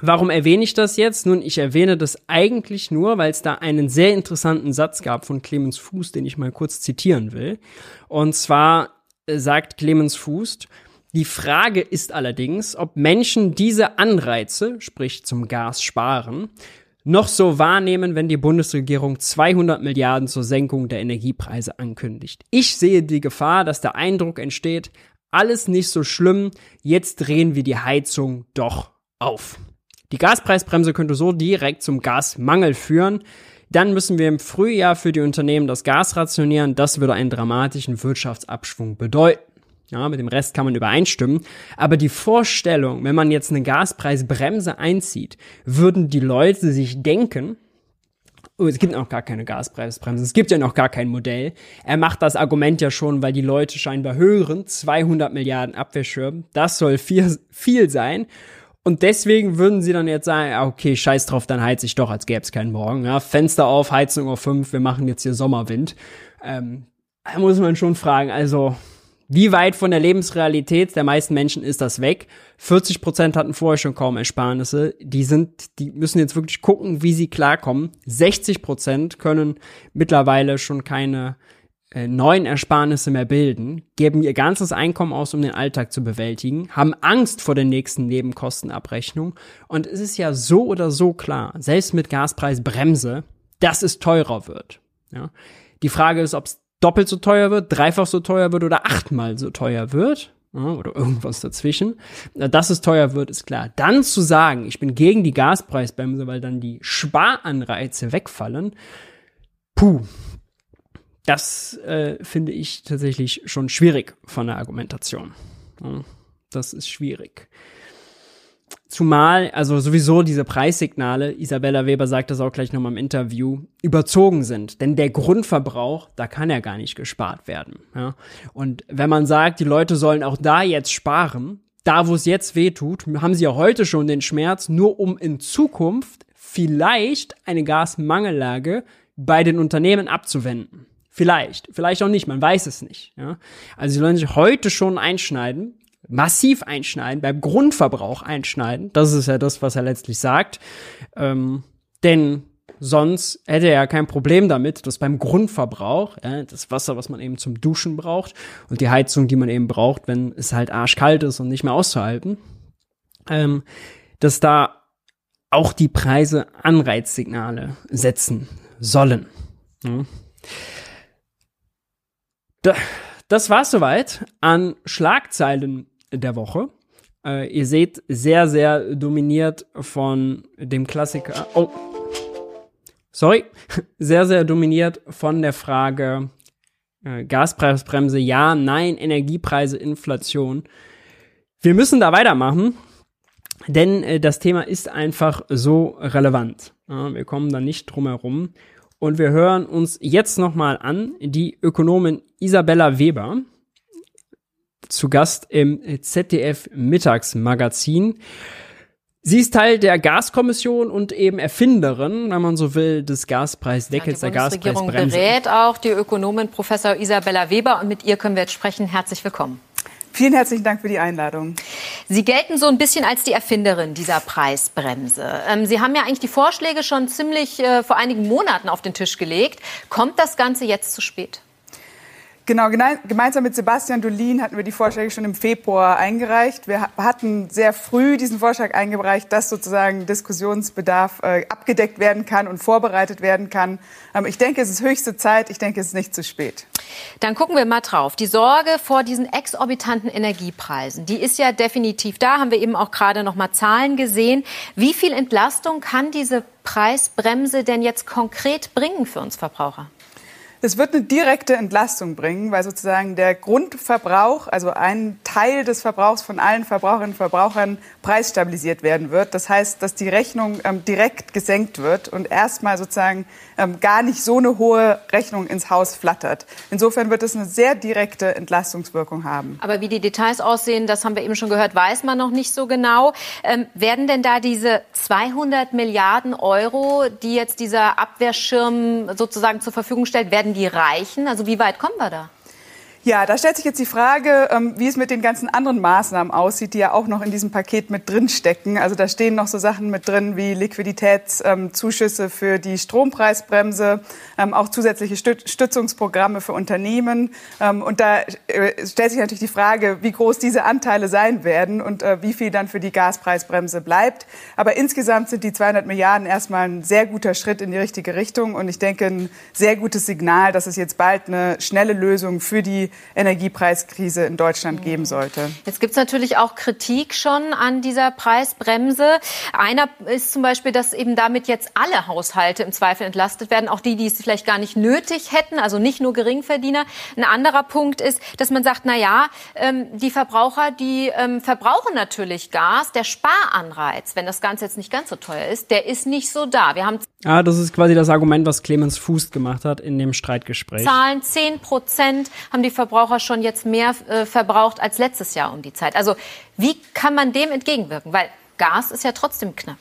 Warum erwähne ich das jetzt? Nun, ich erwähne das eigentlich nur, weil es da einen sehr interessanten Satz gab von Clemens Fuß, den ich mal kurz zitieren will. Und zwar äh, sagt Clemens Fuß, die Frage ist allerdings, ob Menschen diese Anreize, sprich zum Gas sparen, noch so wahrnehmen, wenn die Bundesregierung 200 Milliarden zur Senkung der Energiepreise ankündigt. Ich sehe die Gefahr, dass der Eindruck entsteht, alles nicht so schlimm, jetzt drehen wir die Heizung doch auf. Die Gaspreisbremse könnte so direkt zum Gasmangel führen. Dann müssen wir im Frühjahr für die Unternehmen das Gas rationieren. Das würde einen dramatischen Wirtschaftsabschwung bedeuten. Ja, mit dem Rest kann man übereinstimmen. Aber die Vorstellung, wenn man jetzt eine Gaspreisbremse einzieht, würden die Leute sich denken, oh, es gibt noch gar keine Gaspreisbremse, es gibt ja noch gar kein Modell. Er macht das Argument ja schon, weil die Leute scheinbar hören, 200 Milliarden Abwehrschirm, das soll viel, viel sein. Und deswegen würden sie dann jetzt sagen, okay, scheiß drauf, dann heiz ich doch, als gäbe es keinen Morgen. Ja, Fenster auf, Heizung auf 5, wir machen jetzt hier Sommerwind. Ähm, da muss man schon fragen, also wie weit von der Lebensrealität der meisten Menschen ist das weg? 40 Prozent hatten vorher schon kaum Ersparnisse. Die sind, die müssen jetzt wirklich gucken, wie sie klarkommen. 60 Prozent können mittlerweile schon keine neuen Ersparnisse mehr bilden, geben ihr ganzes Einkommen aus, um den Alltag zu bewältigen, haben Angst vor der nächsten Nebenkostenabrechnung. Und es ist ja so oder so klar, selbst mit Gaspreisbremse, dass es teurer wird. Ja? Die Frage ist, ob es doppelt so teuer wird, dreifach so teuer wird oder achtmal so teuer wird oder irgendwas dazwischen, dass es teuer wird, ist klar. Dann zu sagen, ich bin gegen die Gaspreisbremse, weil dann die Sparanreize wegfallen, puh, das äh, finde ich tatsächlich schon schwierig von der Argumentation. Das ist schwierig. Zumal, also sowieso diese Preissignale, Isabella Weber sagt das auch gleich nochmal im Interview, überzogen sind. Denn der Grundverbrauch, da kann ja gar nicht gespart werden. Ja? Und wenn man sagt, die Leute sollen auch da jetzt sparen, da wo es jetzt weh tut, haben sie ja heute schon den Schmerz, nur um in Zukunft vielleicht eine Gasmangellage bei den Unternehmen abzuwenden. Vielleicht, vielleicht auch nicht, man weiß es nicht. Ja? Also sie sollen sich heute schon einschneiden, massiv einschneiden, beim Grundverbrauch einschneiden. Das ist ja das, was er letztlich sagt. Ähm, denn sonst hätte er ja kein Problem damit, dass beim Grundverbrauch, ja, das Wasser, was man eben zum Duschen braucht und die Heizung, die man eben braucht, wenn es halt arschkalt ist und nicht mehr auszuhalten, ähm, dass da auch die Preise Anreizsignale setzen sollen. Ja. Das war's soweit an Schlagzeilen der Woche. Äh, ihr seht, sehr, sehr dominiert von dem Klassiker. Oh, sorry. Sehr, sehr dominiert von der Frage äh, Gaspreisbremse, ja, nein, Energiepreise, Inflation. Wir müssen da weitermachen, denn äh, das Thema ist einfach so relevant. Ja, wir kommen da nicht drum herum. Und wir hören uns jetzt nochmal an die Ökonomin Isabella Weber zu Gast im ZDF Mittagsmagazin. Sie ist Teil der Gaskommission und eben Erfinderin, wenn man so will, des Gaspreisdeckels, ja, der Gaspreisbremse. Die Bundesregierung berät auch die Ökonomin Professor Isabella Weber und mit ihr können wir jetzt sprechen. Herzlich willkommen. Vielen herzlichen Dank für die Einladung. Sie gelten so ein bisschen als die Erfinderin dieser Preisbremse. Ähm, Sie haben ja eigentlich die Vorschläge schon ziemlich äh, vor einigen Monaten auf den Tisch gelegt. Kommt das Ganze jetzt zu spät? Genau, gemeinsam mit Sebastian Dolin hatten wir die Vorschläge schon im Februar eingereicht. Wir hatten sehr früh diesen Vorschlag eingereicht, dass sozusagen Diskussionsbedarf äh, abgedeckt werden kann und vorbereitet werden kann. Ähm, ich denke, es ist höchste Zeit. Ich denke, es ist nicht zu spät. Dann gucken wir mal drauf. Die Sorge vor diesen exorbitanten Energiepreisen, die ist ja definitiv da. Haben wir eben auch gerade noch mal Zahlen gesehen. Wie viel Entlastung kann diese Preisbremse denn jetzt konkret bringen für uns Verbraucher? Das wird eine direkte Entlastung bringen, weil sozusagen der Grundverbrauch, also ein Teil des Verbrauchs von allen Verbraucherinnen und Verbrauchern preisstabilisiert werden wird. Das heißt, dass die Rechnung ähm, direkt gesenkt wird und erstmal sozusagen ähm, gar nicht so eine hohe Rechnung ins Haus flattert. Insofern wird es eine sehr direkte Entlastungswirkung haben. Aber wie die Details aussehen, das haben wir eben schon gehört, weiß man noch nicht so genau. Ähm, werden denn da diese 200 Milliarden Euro, die jetzt dieser Abwehrschirm sozusagen zur Verfügung stellt, werden die reichen? Also wie weit kommen wir da? Ja, da stellt sich jetzt die Frage, ähm, wie es mit den ganzen anderen Maßnahmen aussieht, die ja auch noch in diesem Paket mit drin stecken. Also da stehen noch so Sachen mit drin wie Liquiditätszuschüsse für die Strompreisbremse, ähm, auch zusätzliche Stützungsprogramme für Unternehmen. Ähm, und da äh, stellt sich natürlich die Frage, wie groß diese Anteile sein werden und äh, wie viel dann für die Gaspreisbremse bleibt. Aber insgesamt sind die 200 Milliarden erstmal ein sehr guter Schritt in die richtige Richtung und ich denke ein sehr gutes Signal, dass es jetzt bald eine schnelle Lösung für die Energiepreiskrise in Deutschland geben sollte. Jetzt gibt es natürlich auch Kritik schon an dieser Preisbremse. Einer ist zum Beispiel, dass eben damit jetzt alle Haushalte im Zweifel entlastet werden, auch die, die es vielleicht gar nicht nötig hätten, also nicht nur Geringverdiener. Ein anderer Punkt ist, dass man sagt, na ja, ähm, die Verbraucher, die ähm, verbrauchen natürlich Gas. Der Sparanreiz, wenn das Ganze jetzt nicht ganz so teuer ist, der ist nicht so da. Wir haben ah, das ist quasi das Argument, was Clemens Fuß gemacht hat in dem Streitgespräch. Zahlen 10 Prozent haben die Verbraucher Verbraucher schon jetzt mehr äh, verbraucht als letztes Jahr um die Zeit. Also wie kann man dem entgegenwirken? Weil Gas ist ja trotzdem knapp.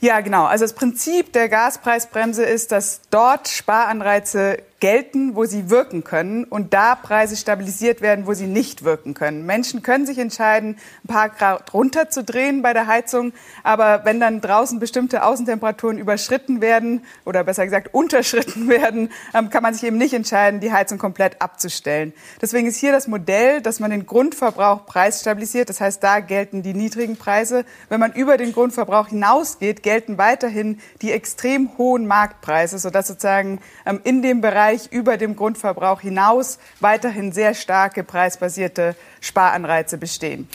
Ja, genau. Also das Prinzip der Gaspreisbremse ist, dass dort Sparanreize gelten, wo sie wirken können und da Preise stabilisiert werden, wo sie nicht wirken können. Menschen können sich entscheiden, ein paar Grad runterzudrehen bei der Heizung, aber wenn dann draußen bestimmte Außentemperaturen überschritten werden oder besser gesagt unterschritten werden, ähm, kann man sich eben nicht entscheiden, die Heizung komplett abzustellen. Deswegen ist hier das Modell, dass man den Grundverbrauch preisstabilisiert. Das heißt, da gelten die niedrigen Preise. Wenn man über den Grundverbrauch hinausgeht, gelten weiterhin die extrem hohen Marktpreise, sodass sozusagen ähm, in dem Bereich Bereich über dem Grundverbrauch hinaus weiterhin sehr starke preisbasierte Sparanreize bestehen.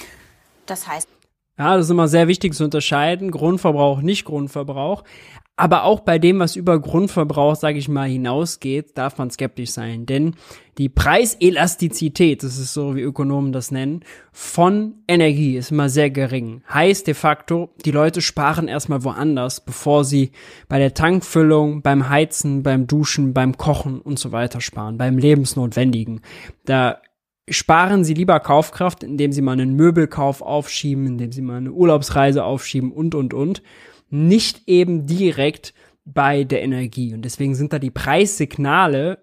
Das heißt, ja, das ist immer sehr wichtig zu unterscheiden. Grundverbrauch, nicht Grundverbrauch. Aber auch bei dem, was über Grundverbrauch, sage ich mal, hinausgeht, darf man skeptisch sein. Denn die Preiselastizität, das ist so, wie Ökonomen das nennen, von Energie ist immer sehr gering. Heißt de facto, die Leute sparen erstmal woanders, bevor sie bei der Tankfüllung, beim Heizen, beim Duschen, beim Kochen und so weiter sparen, beim Lebensnotwendigen. Da sparen sie lieber Kaufkraft, indem sie mal einen Möbelkauf aufschieben, indem sie mal eine Urlaubsreise aufschieben und, und, und nicht eben direkt bei der Energie. Und deswegen sind da die Preissignale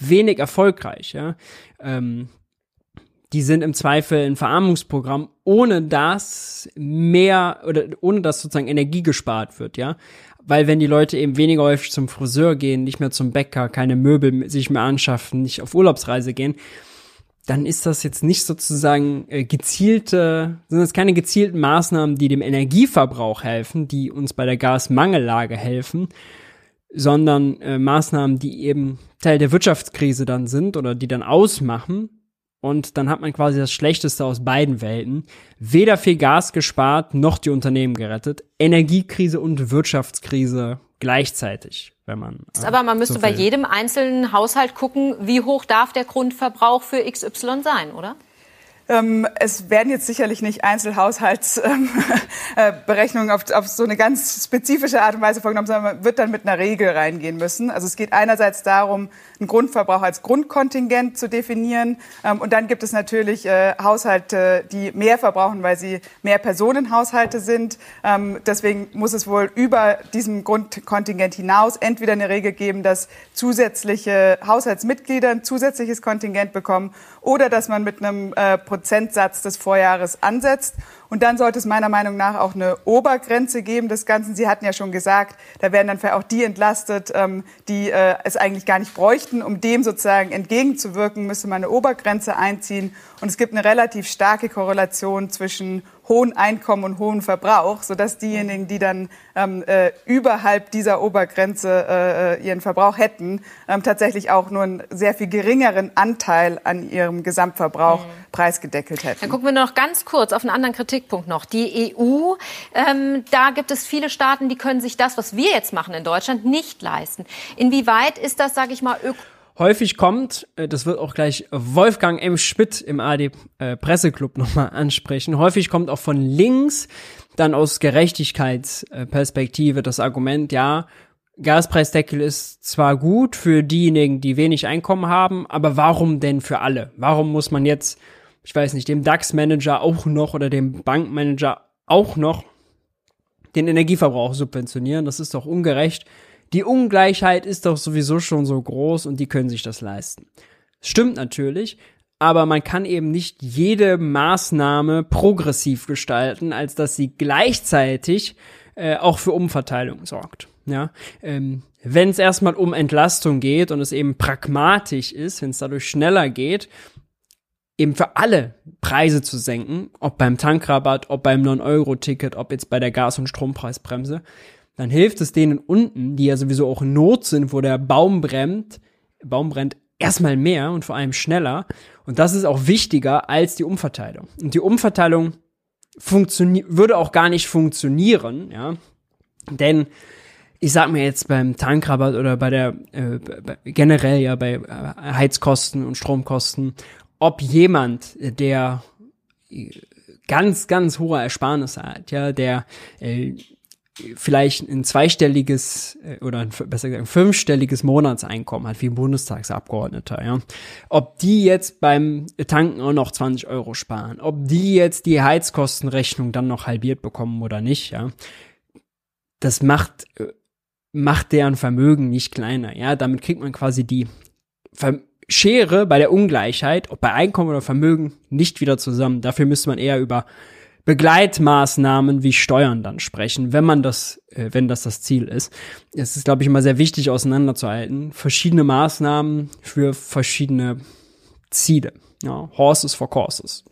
wenig erfolgreich. Ja? Ähm, die sind im Zweifel ein Verarmungsprogramm, ohne dass mehr oder ohne dass sozusagen Energie gespart wird, ja. Weil wenn die Leute eben weniger häufig zum Friseur gehen, nicht mehr zum Bäcker, keine Möbel sich mehr anschaffen, nicht auf Urlaubsreise gehen, dann ist das jetzt nicht sozusagen äh, gezielte, sind das keine gezielten Maßnahmen, die dem Energieverbrauch helfen, die uns bei der Gasmangellage helfen, sondern äh, Maßnahmen, die eben Teil der Wirtschaftskrise dann sind oder die dann ausmachen. Und dann hat man quasi das Schlechteste aus beiden Welten. Weder viel Gas gespart, noch die Unternehmen gerettet. Energiekrise und Wirtschaftskrise gleichzeitig wenn man. Äh, aber man müsste so bei jedem einzelnen Haushalt gucken, wie hoch darf der Grundverbrauch für XY sein, oder? Ähm, es werden jetzt sicherlich nicht Einzelhaushaltsberechnungen auf, auf so eine ganz spezifische Art und Weise vorgenommen, sondern man wird dann mit einer Regel reingehen müssen. Also es geht einerseits darum, einen Grundverbrauch als Grundkontingent zu definieren. Ähm, und dann gibt es natürlich äh, Haushalte, die mehr verbrauchen, weil sie mehr Personenhaushalte sind. Ähm, deswegen muss es wohl über diesem Grundkontingent hinaus entweder eine Regel geben, dass zusätzliche Haushaltsmitglieder ein zusätzliches Kontingent bekommen oder dass man mit einem äh, Prozentsatz des Vorjahres ansetzt. Und dann sollte es meiner Meinung nach auch eine Obergrenze geben des Ganzen. Sie hatten ja schon gesagt, da werden dann auch die entlastet, ähm, die äh, es eigentlich gar nicht bräuchten. Um dem sozusagen entgegenzuwirken, müsste man eine Obergrenze einziehen. Und es gibt eine relativ starke Korrelation zwischen hohen Einkommen und hohen Verbrauch, sodass diejenigen, die dann ähm, äh, überhalb dieser Obergrenze äh, äh, ihren Verbrauch hätten, ähm, tatsächlich auch nur einen sehr viel geringeren Anteil an ihrem Gesamtverbrauch mhm. preisgedeckelt hätten. Dann gucken wir noch ganz kurz auf einen anderen Kritik Kritikpunkt noch. Die EU, ähm, da gibt es viele Staaten, die können sich das, was wir jetzt machen in Deutschland, nicht leisten. Inwieweit ist das, sage ich mal, häufig kommt, äh, das wird auch gleich Wolfgang M. Schmidt im AD äh, Presseclub nochmal ansprechen, häufig kommt auch von links dann aus Gerechtigkeitsperspektive das Argument, ja, Gaspreisdeckel ist zwar gut für diejenigen, die wenig Einkommen haben, aber warum denn für alle? Warum muss man jetzt, ich weiß nicht, dem DAX-Manager auch noch oder dem Bankmanager auch noch den Energieverbrauch subventionieren? Das ist doch ungerecht. Die Ungleichheit ist doch sowieso schon so groß und die können sich das leisten. Stimmt natürlich, aber man kann eben nicht jede Maßnahme progressiv gestalten, als dass sie gleichzeitig äh, auch für Umverteilung sorgt. Ja, ähm, wenn es erstmal um Entlastung geht und es eben pragmatisch ist, wenn es dadurch schneller geht, eben für alle Preise zu senken, ob beim Tankrabatt, ob beim 9-Euro-Ticket, ob jetzt bei der Gas- und Strompreisbremse, dann hilft es denen unten, die ja sowieso auch in Not sind, wo der Baum brennt, Baum brennt erstmal mehr und vor allem schneller. Und das ist auch wichtiger als die Umverteilung. Und die Umverteilung würde auch gar nicht funktionieren, ja. Denn ich sag mir jetzt beim Tankrabatt oder bei der äh, generell ja bei äh, Heizkosten und Stromkosten, ob jemand, der ganz, ganz hohe Ersparnisse hat, ja, der äh, vielleicht ein zweistelliges äh, oder ein, besser gesagt ein fünfstelliges Monatseinkommen hat, wie ein Bundestagsabgeordneter, ja. Ob die jetzt beim Tanken auch noch 20 Euro sparen, ob die jetzt die Heizkostenrechnung dann noch halbiert bekommen oder nicht, ja. Das macht, äh, macht deren Vermögen nicht kleiner, ja. Damit kriegt man quasi die Schere bei der Ungleichheit, ob bei Einkommen oder Vermögen, nicht wieder zusammen. Dafür müsste man eher über Begleitmaßnahmen wie Steuern dann sprechen, wenn man das, äh, wenn das das Ziel ist. Es ist, glaube ich, immer sehr wichtig auseinanderzuhalten. Verschiedene Maßnahmen für verschiedene Ziele. Ja, Horses for Courses.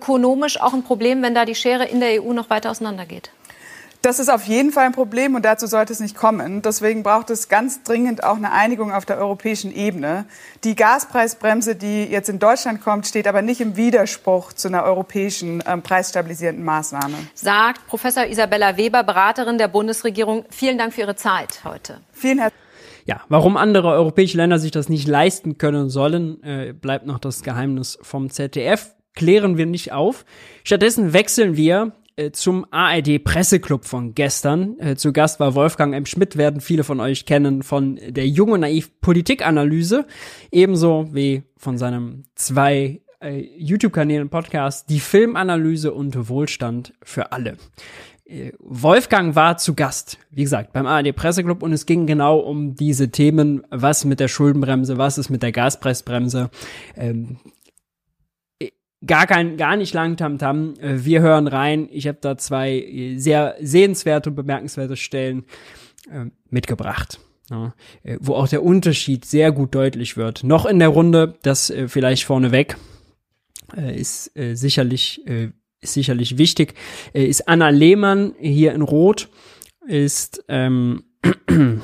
Ökonomisch auch ein Problem, wenn da die Schere in der EU noch weiter auseinandergeht. Das ist auf jeden Fall ein Problem und dazu sollte es nicht kommen. Deswegen braucht es ganz dringend auch eine Einigung auf der europäischen Ebene. Die Gaspreisbremse, die jetzt in Deutschland kommt, steht aber nicht im Widerspruch zu einer europäischen ähm, preisstabilisierenden Maßnahme. Sagt Professor Isabella Weber, Beraterin der Bundesregierung. Vielen Dank für Ihre Zeit heute. Vielen herzlichen ja, warum andere europäische Länder sich das nicht leisten können sollen, äh, bleibt noch das Geheimnis vom ZDF. Klären wir nicht auf. Stattdessen wechseln wir zum ARD Presseclub von gestern. Äh, zu Gast war Wolfgang M. Schmidt, werden viele von euch kennen von der Junge Naiv Politikanalyse, ebenso wie von seinem zwei äh, YouTube-Kanälen Podcast Die Filmanalyse und Wohlstand für alle. Äh, Wolfgang war zu Gast, wie gesagt, beim ARD Presseclub und es ging genau um diese Themen, was mit der Schuldenbremse, was ist mit der Gaspreisbremse, ähm, gar kein, gar nicht lang Tamtam. -Tam. Äh, wir hören rein. Ich habe da zwei äh, sehr sehenswerte und bemerkenswerte Stellen äh, mitgebracht. Ja, äh, wo auch der Unterschied sehr gut deutlich wird. Noch in der Runde, das äh, vielleicht vorneweg, äh, ist sicherlich ist sicherlich wichtig, ist Anna Lehmann hier in Rot, ist ähm,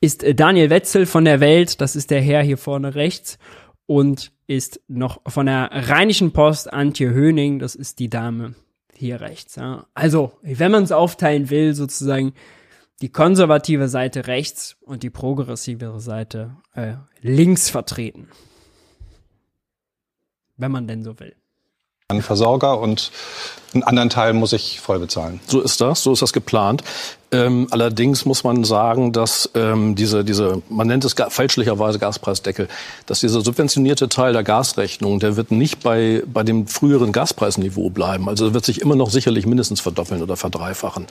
ist Daniel Wetzel von der Welt, das ist der Herr hier vorne rechts und ist noch von der Rheinischen Post Antje Höning, das ist die Dame hier rechts. Ja. Also, wenn man es aufteilen will, sozusagen die konservative Seite rechts und die progressive Seite äh, links vertreten. Wenn man denn so will. Ein Versorger und einen anderen Teil muss ich voll bezahlen. So ist das, so ist das geplant. Ähm, allerdings muss man sagen, dass ähm, diese, diese, man nennt es fälschlicherweise Gaspreisdeckel, dass dieser subventionierte Teil der Gasrechnung, der wird nicht bei, bei dem früheren Gaspreisniveau bleiben. Also wird sich immer noch sicherlich mindestens verdoppeln oder verdreifachen.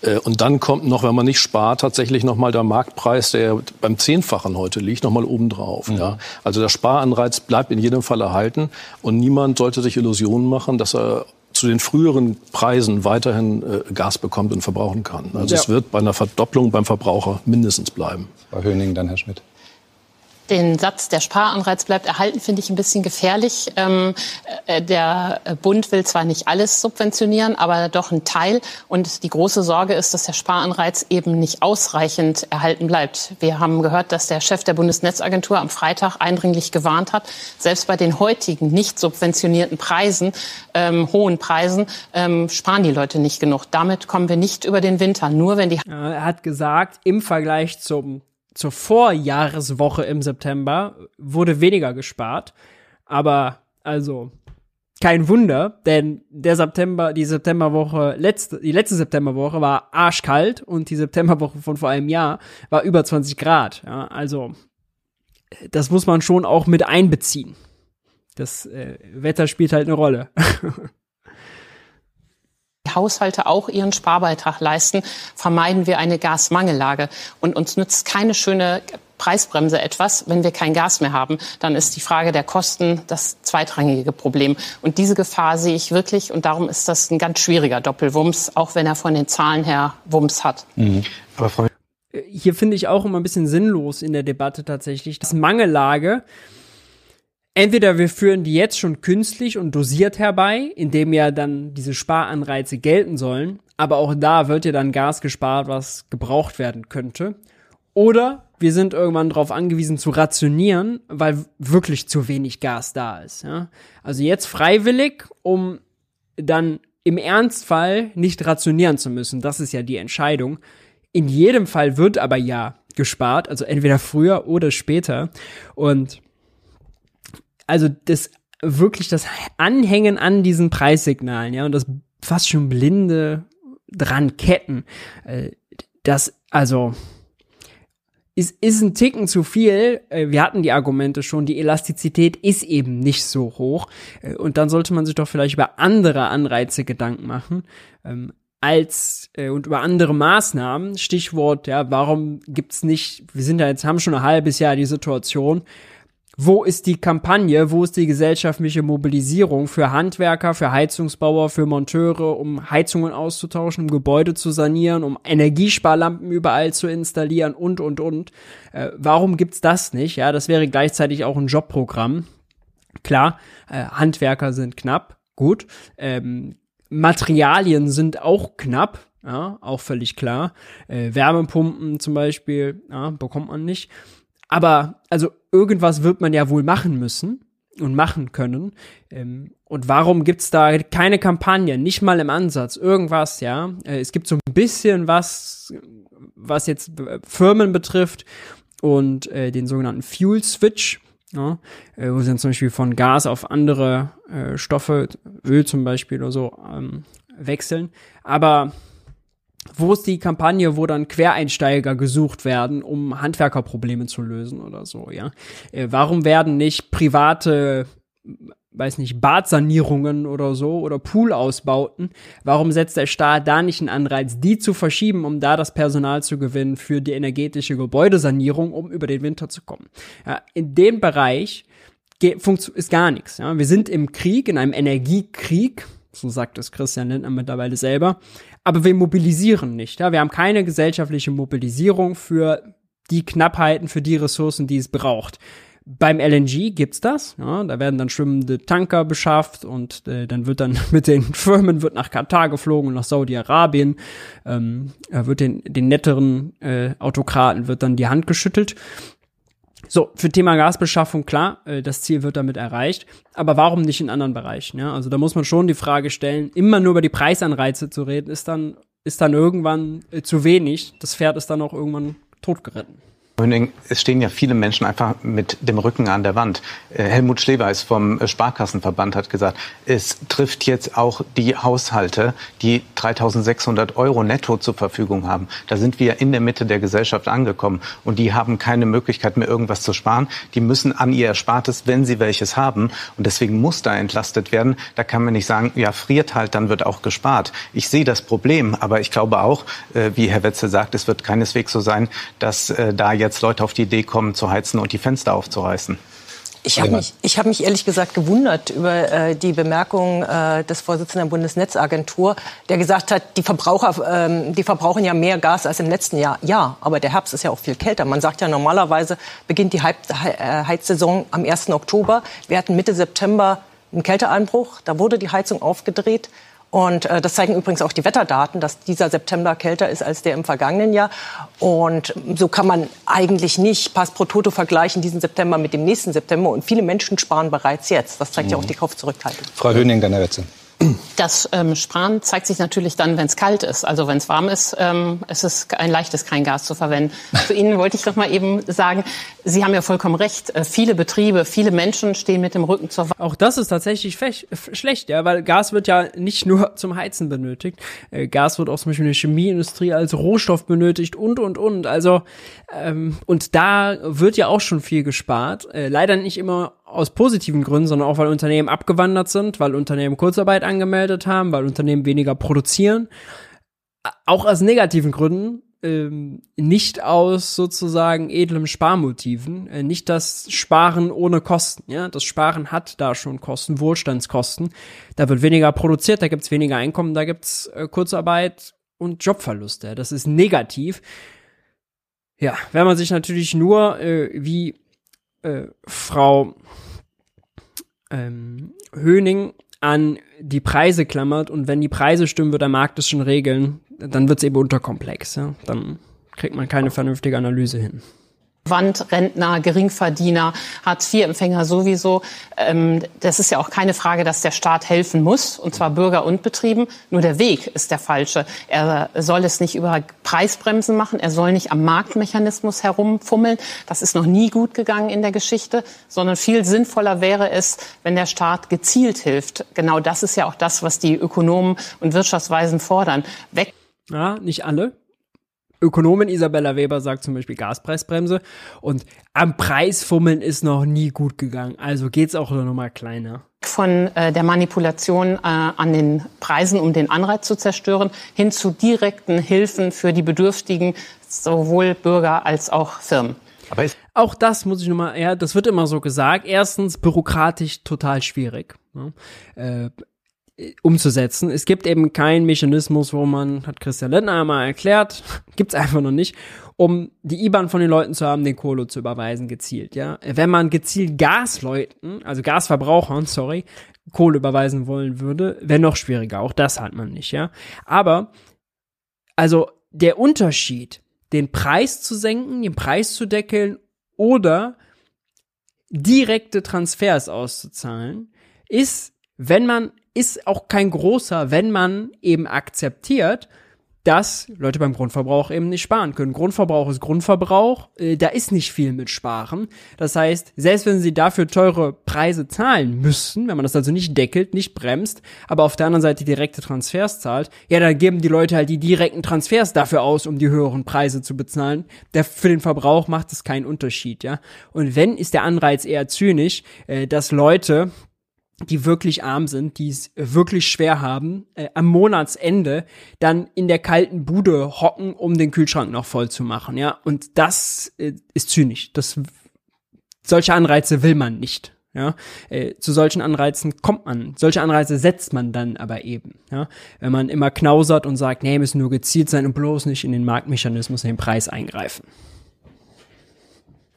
Äh, und dann kommt noch, wenn man nicht spart, tatsächlich nochmal der Marktpreis, der beim Zehnfachen heute liegt, nochmal obendrauf. Mhm. Ja. Also der Sparanreiz bleibt in jedem Fall erhalten und niemand sollte sich Illusionen machen, dass er zu den früheren Preisen weiterhin äh, Gas bekommt und verbrauchen kann. Also ja. es wird bei einer Verdopplung beim Verbraucher mindestens bleiben. Bei Höning dann, Herr Schmidt. Den Satz, der Sparanreiz bleibt erhalten, finde ich ein bisschen gefährlich. Ähm, äh, der Bund will zwar nicht alles subventionieren, aber doch einen Teil. Und die große Sorge ist, dass der Sparanreiz eben nicht ausreichend erhalten bleibt. Wir haben gehört, dass der Chef der Bundesnetzagentur am Freitag eindringlich gewarnt hat, selbst bei den heutigen nicht subventionierten Preisen, ähm, hohen Preisen, ähm, sparen die Leute nicht genug. Damit kommen wir nicht über den Winter. Nur wenn die. Er hat gesagt, im Vergleich zum zur Vorjahreswoche im September wurde weniger gespart. Aber also kein Wunder, denn der September, die Septemberwoche, letzte, die letzte Septemberwoche war arschkalt und die Septemberwoche von vor einem Jahr war über 20 Grad. Ja, also das muss man schon auch mit einbeziehen. Das äh, Wetter spielt halt eine Rolle. Haushalte auch ihren Sparbeitrag leisten, vermeiden wir eine Gasmangellage. Und uns nützt keine schöne Preisbremse etwas, wenn wir kein Gas mehr haben. Dann ist die Frage der Kosten das zweitrangige Problem. Und diese Gefahr sehe ich wirklich. Und darum ist das ein ganz schwieriger Doppelwumms, auch wenn er von den Zahlen her Wumms hat. Mhm. Aber Frau hier finde ich auch immer ein bisschen sinnlos in der Debatte tatsächlich. Das Mangellage entweder wir führen die jetzt schon künstlich und dosiert herbei, indem ja dann diese Sparanreize gelten sollen, aber auch da wird ja dann Gas gespart, was gebraucht werden könnte. Oder wir sind irgendwann darauf angewiesen zu rationieren, weil wirklich zu wenig Gas da ist. Ja? Also jetzt freiwillig, um dann im Ernstfall nicht rationieren zu müssen. Das ist ja die Entscheidung. In jedem Fall wird aber ja gespart, also entweder früher oder später. Und also das wirklich das Anhängen an diesen Preissignalen, ja, und das fast schon blinde dran ketten, äh, das, also, ist, ist ein Ticken zu viel. Äh, wir hatten die Argumente schon, die Elastizität ist eben nicht so hoch. Äh, und dann sollte man sich doch vielleicht über andere Anreize Gedanken machen. Ähm, als äh, und über andere Maßnahmen. Stichwort, ja, warum gibt's nicht, wir sind ja jetzt, haben schon ein halbes Jahr die Situation, wo ist die Kampagne, wo ist die gesellschaftliche Mobilisierung für Handwerker, für Heizungsbauer, für Monteure, um Heizungen auszutauschen, um Gebäude zu sanieren, um Energiesparlampen überall zu installieren und, und, und. Äh, warum gibt's das nicht? Ja, das wäre gleichzeitig auch ein Jobprogramm. Klar, äh, Handwerker sind knapp, gut. Ähm, Materialien sind auch knapp, ja, auch völlig klar. Äh, Wärmepumpen zum Beispiel, ja, bekommt man nicht. Aber also irgendwas wird man ja wohl machen müssen und machen können. Ähm, und warum gibt's da keine Kampagne, nicht mal im Ansatz, irgendwas, ja? Äh, es gibt so ein bisschen was, was jetzt Firmen betrifft und äh, den sogenannten Fuel Switch, ja? äh, wo sie dann zum Beispiel von Gas auf andere äh, Stoffe, Öl zum Beispiel oder so, ähm, wechseln. Aber wo ist die Kampagne, wo dann Quereinsteiger gesucht werden, um Handwerkerprobleme zu lösen oder so, ja? Äh, warum werden nicht private, weiß nicht, Badsanierungen oder so oder Poolausbauten, warum setzt der Staat da nicht einen Anreiz, die zu verschieben, um da das Personal zu gewinnen für die energetische Gebäudesanierung, um über den Winter zu kommen? Ja, in dem Bereich ist gar nichts. Ja? Wir sind im Krieg, in einem Energiekrieg, so sagt es Christian Lindner mittlerweile selber aber wir mobilisieren nicht. Ja? Wir haben keine gesellschaftliche Mobilisierung für die Knappheiten, für die Ressourcen, die es braucht. Beim LNG gibt's das, ja, da werden dann schwimmende Tanker beschafft und äh, dann wird dann mit den Firmen wird nach Katar geflogen, nach Saudi-Arabien, ähm, wird den, den netteren äh, Autokraten wird dann die Hand geschüttelt so, für Thema Gasbeschaffung, klar, äh, das Ziel wird damit erreicht. Aber warum nicht in anderen Bereichen? Ja? Also da muss man schon die Frage stellen, immer nur über die Preisanreize zu reden, ist dann, ist dann irgendwann äh, zu wenig. Das Pferd ist dann auch irgendwann totgeritten. Es stehen ja viele Menschen einfach mit dem Rücken an der Wand. Äh, Helmut Schleweis vom Sparkassenverband hat gesagt, es trifft jetzt auch die Haushalte, die 3600 Euro netto zur Verfügung haben. Da sind wir in der Mitte der Gesellschaft angekommen und die haben keine Möglichkeit mehr irgendwas zu sparen. Die müssen an ihr Erspartes, wenn sie welches haben. Und deswegen muss da entlastet werden. Da kann man nicht sagen, ja, friert halt, dann wird auch gespart. Ich sehe das Problem, aber ich glaube auch, äh, wie Herr Wetzel sagt, es wird keineswegs so sein, dass äh, da jetzt jetzt Leute auf die Idee kommen, zu heizen und die Fenster aufzureißen? Ich habe mich, ich hab mich ehrlich gesagt gewundert über äh, die Bemerkung äh, des Vorsitzenden der Bundesnetzagentur, der gesagt hat, die Verbraucher, ähm, die verbrauchen ja mehr Gas als im letzten Jahr. Ja, aber der Herbst ist ja auch viel kälter. Man sagt ja normalerweise beginnt die äh, Heizsaison am 1. Oktober. Wir hatten Mitte September einen Kälteeinbruch. Da wurde die Heizung aufgedreht. Und äh, das zeigen übrigens auch die Wetterdaten, dass dieser September kälter ist als der im vergangenen Jahr. Und so kann man eigentlich nicht Pass pro Toto vergleichen, diesen September mit dem nächsten September. Und viele Menschen sparen bereits jetzt. Das zeigt mhm. ja auch die Kaufzurückhaltung. Frau Höning, deine Wetze. Das ähm, Sparen zeigt sich natürlich dann, wenn es kalt ist. Also wenn es warm ist, ähm, ist es ein leichtes, kein Gas zu verwenden. Zu Ihnen wollte ich noch mal eben sagen, Sie haben ja vollkommen recht. Äh, viele Betriebe, viele Menschen stehen mit dem Rücken zur Wand. Auch das ist tatsächlich schlecht, ja, weil Gas wird ja nicht nur zum Heizen benötigt. Äh, Gas wird auch zum Beispiel in der Chemieindustrie als Rohstoff benötigt und, und, und. Also, ähm, und da wird ja auch schon viel gespart. Äh, leider nicht immer aus positiven Gründen, sondern auch weil Unternehmen abgewandert sind, weil Unternehmen Kurzarbeit angemeldet haben, weil Unternehmen weniger produzieren. Auch aus negativen Gründen, ähm, nicht aus sozusagen edlem Sparmotiven, äh, nicht das Sparen ohne Kosten. Ja, das Sparen hat da schon Kosten, Wohlstandskosten. Da wird weniger produziert, da gibt's weniger Einkommen, da gibt's äh, Kurzarbeit und Jobverluste. Das ist negativ. Ja, wenn man sich natürlich nur äh, wie äh, Frau ähm, Höning an die Preise klammert und wenn die Preise stimmen, wird der Markt es schon regeln, dann wird es eben unterkomplex. Ja? Dann kriegt man keine vernünftige Analyse hin. Wandrentner, Geringverdiener, Hartz-IV-Empfänger sowieso. Ähm, das ist ja auch keine Frage, dass der Staat helfen muss, und zwar Bürger und Betrieben. Nur der Weg ist der falsche. Er soll es nicht über Preisbremsen machen, er soll nicht am Marktmechanismus herumfummeln. Das ist noch nie gut gegangen in der Geschichte, sondern viel sinnvoller wäre es, wenn der Staat gezielt hilft. Genau das ist ja auch das, was die Ökonomen und Wirtschaftsweisen fordern. Weg ja, nicht alle. Ökonomin Isabella Weber sagt zum Beispiel Gaspreisbremse und am Preisfummeln ist noch nie gut gegangen. Also geht's auch noch mal kleiner. Von äh, der Manipulation äh, an den Preisen, um den Anreiz zu zerstören, hin zu direkten Hilfen für die Bedürftigen, sowohl Bürger als auch Firmen. Aber auch das muss ich nochmal, ja, das wird immer so gesagt. Erstens bürokratisch total schwierig. Ne? Äh, umzusetzen. Es gibt eben keinen Mechanismus, wo man, hat Christian Lindner mal erklärt, gibt's einfach noch nicht, um die IBAN von den Leuten zu haben, den Kohle zu überweisen, gezielt, ja. Wenn man gezielt Gasleuten, also Gasverbrauchern, sorry, Kohle überweisen wollen würde, wäre noch schwieriger. Auch das hat man nicht, ja. Aber, also, der Unterschied, den Preis zu senken, den Preis zu deckeln oder direkte Transfers auszuzahlen, ist, wenn man ist auch kein großer, wenn man eben akzeptiert, dass Leute beim Grundverbrauch eben nicht sparen können. Grundverbrauch ist Grundverbrauch, äh, da ist nicht viel mit Sparen. Das heißt, selbst wenn sie dafür teure Preise zahlen müssen, wenn man das also nicht deckelt, nicht bremst, aber auf der anderen Seite direkte Transfers zahlt, ja, dann geben die Leute halt die direkten Transfers dafür aus, um die höheren Preise zu bezahlen. Der, für den Verbrauch macht es keinen Unterschied, ja. Und wenn, ist der Anreiz eher zynisch, äh, dass Leute, die wirklich arm sind, die es wirklich schwer haben, äh, am Monatsende dann in der kalten Bude hocken, um den Kühlschrank noch voll zu machen, ja. Und das äh, ist zynisch. Das, solche Anreize will man nicht. Ja, äh, zu solchen Anreizen kommt man. Solche Anreize setzt man dann aber eben. Ja, wenn man immer knausert und sagt, nee, müssen nur gezielt sein und bloß nicht in den Marktmechanismus, in den Preis eingreifen.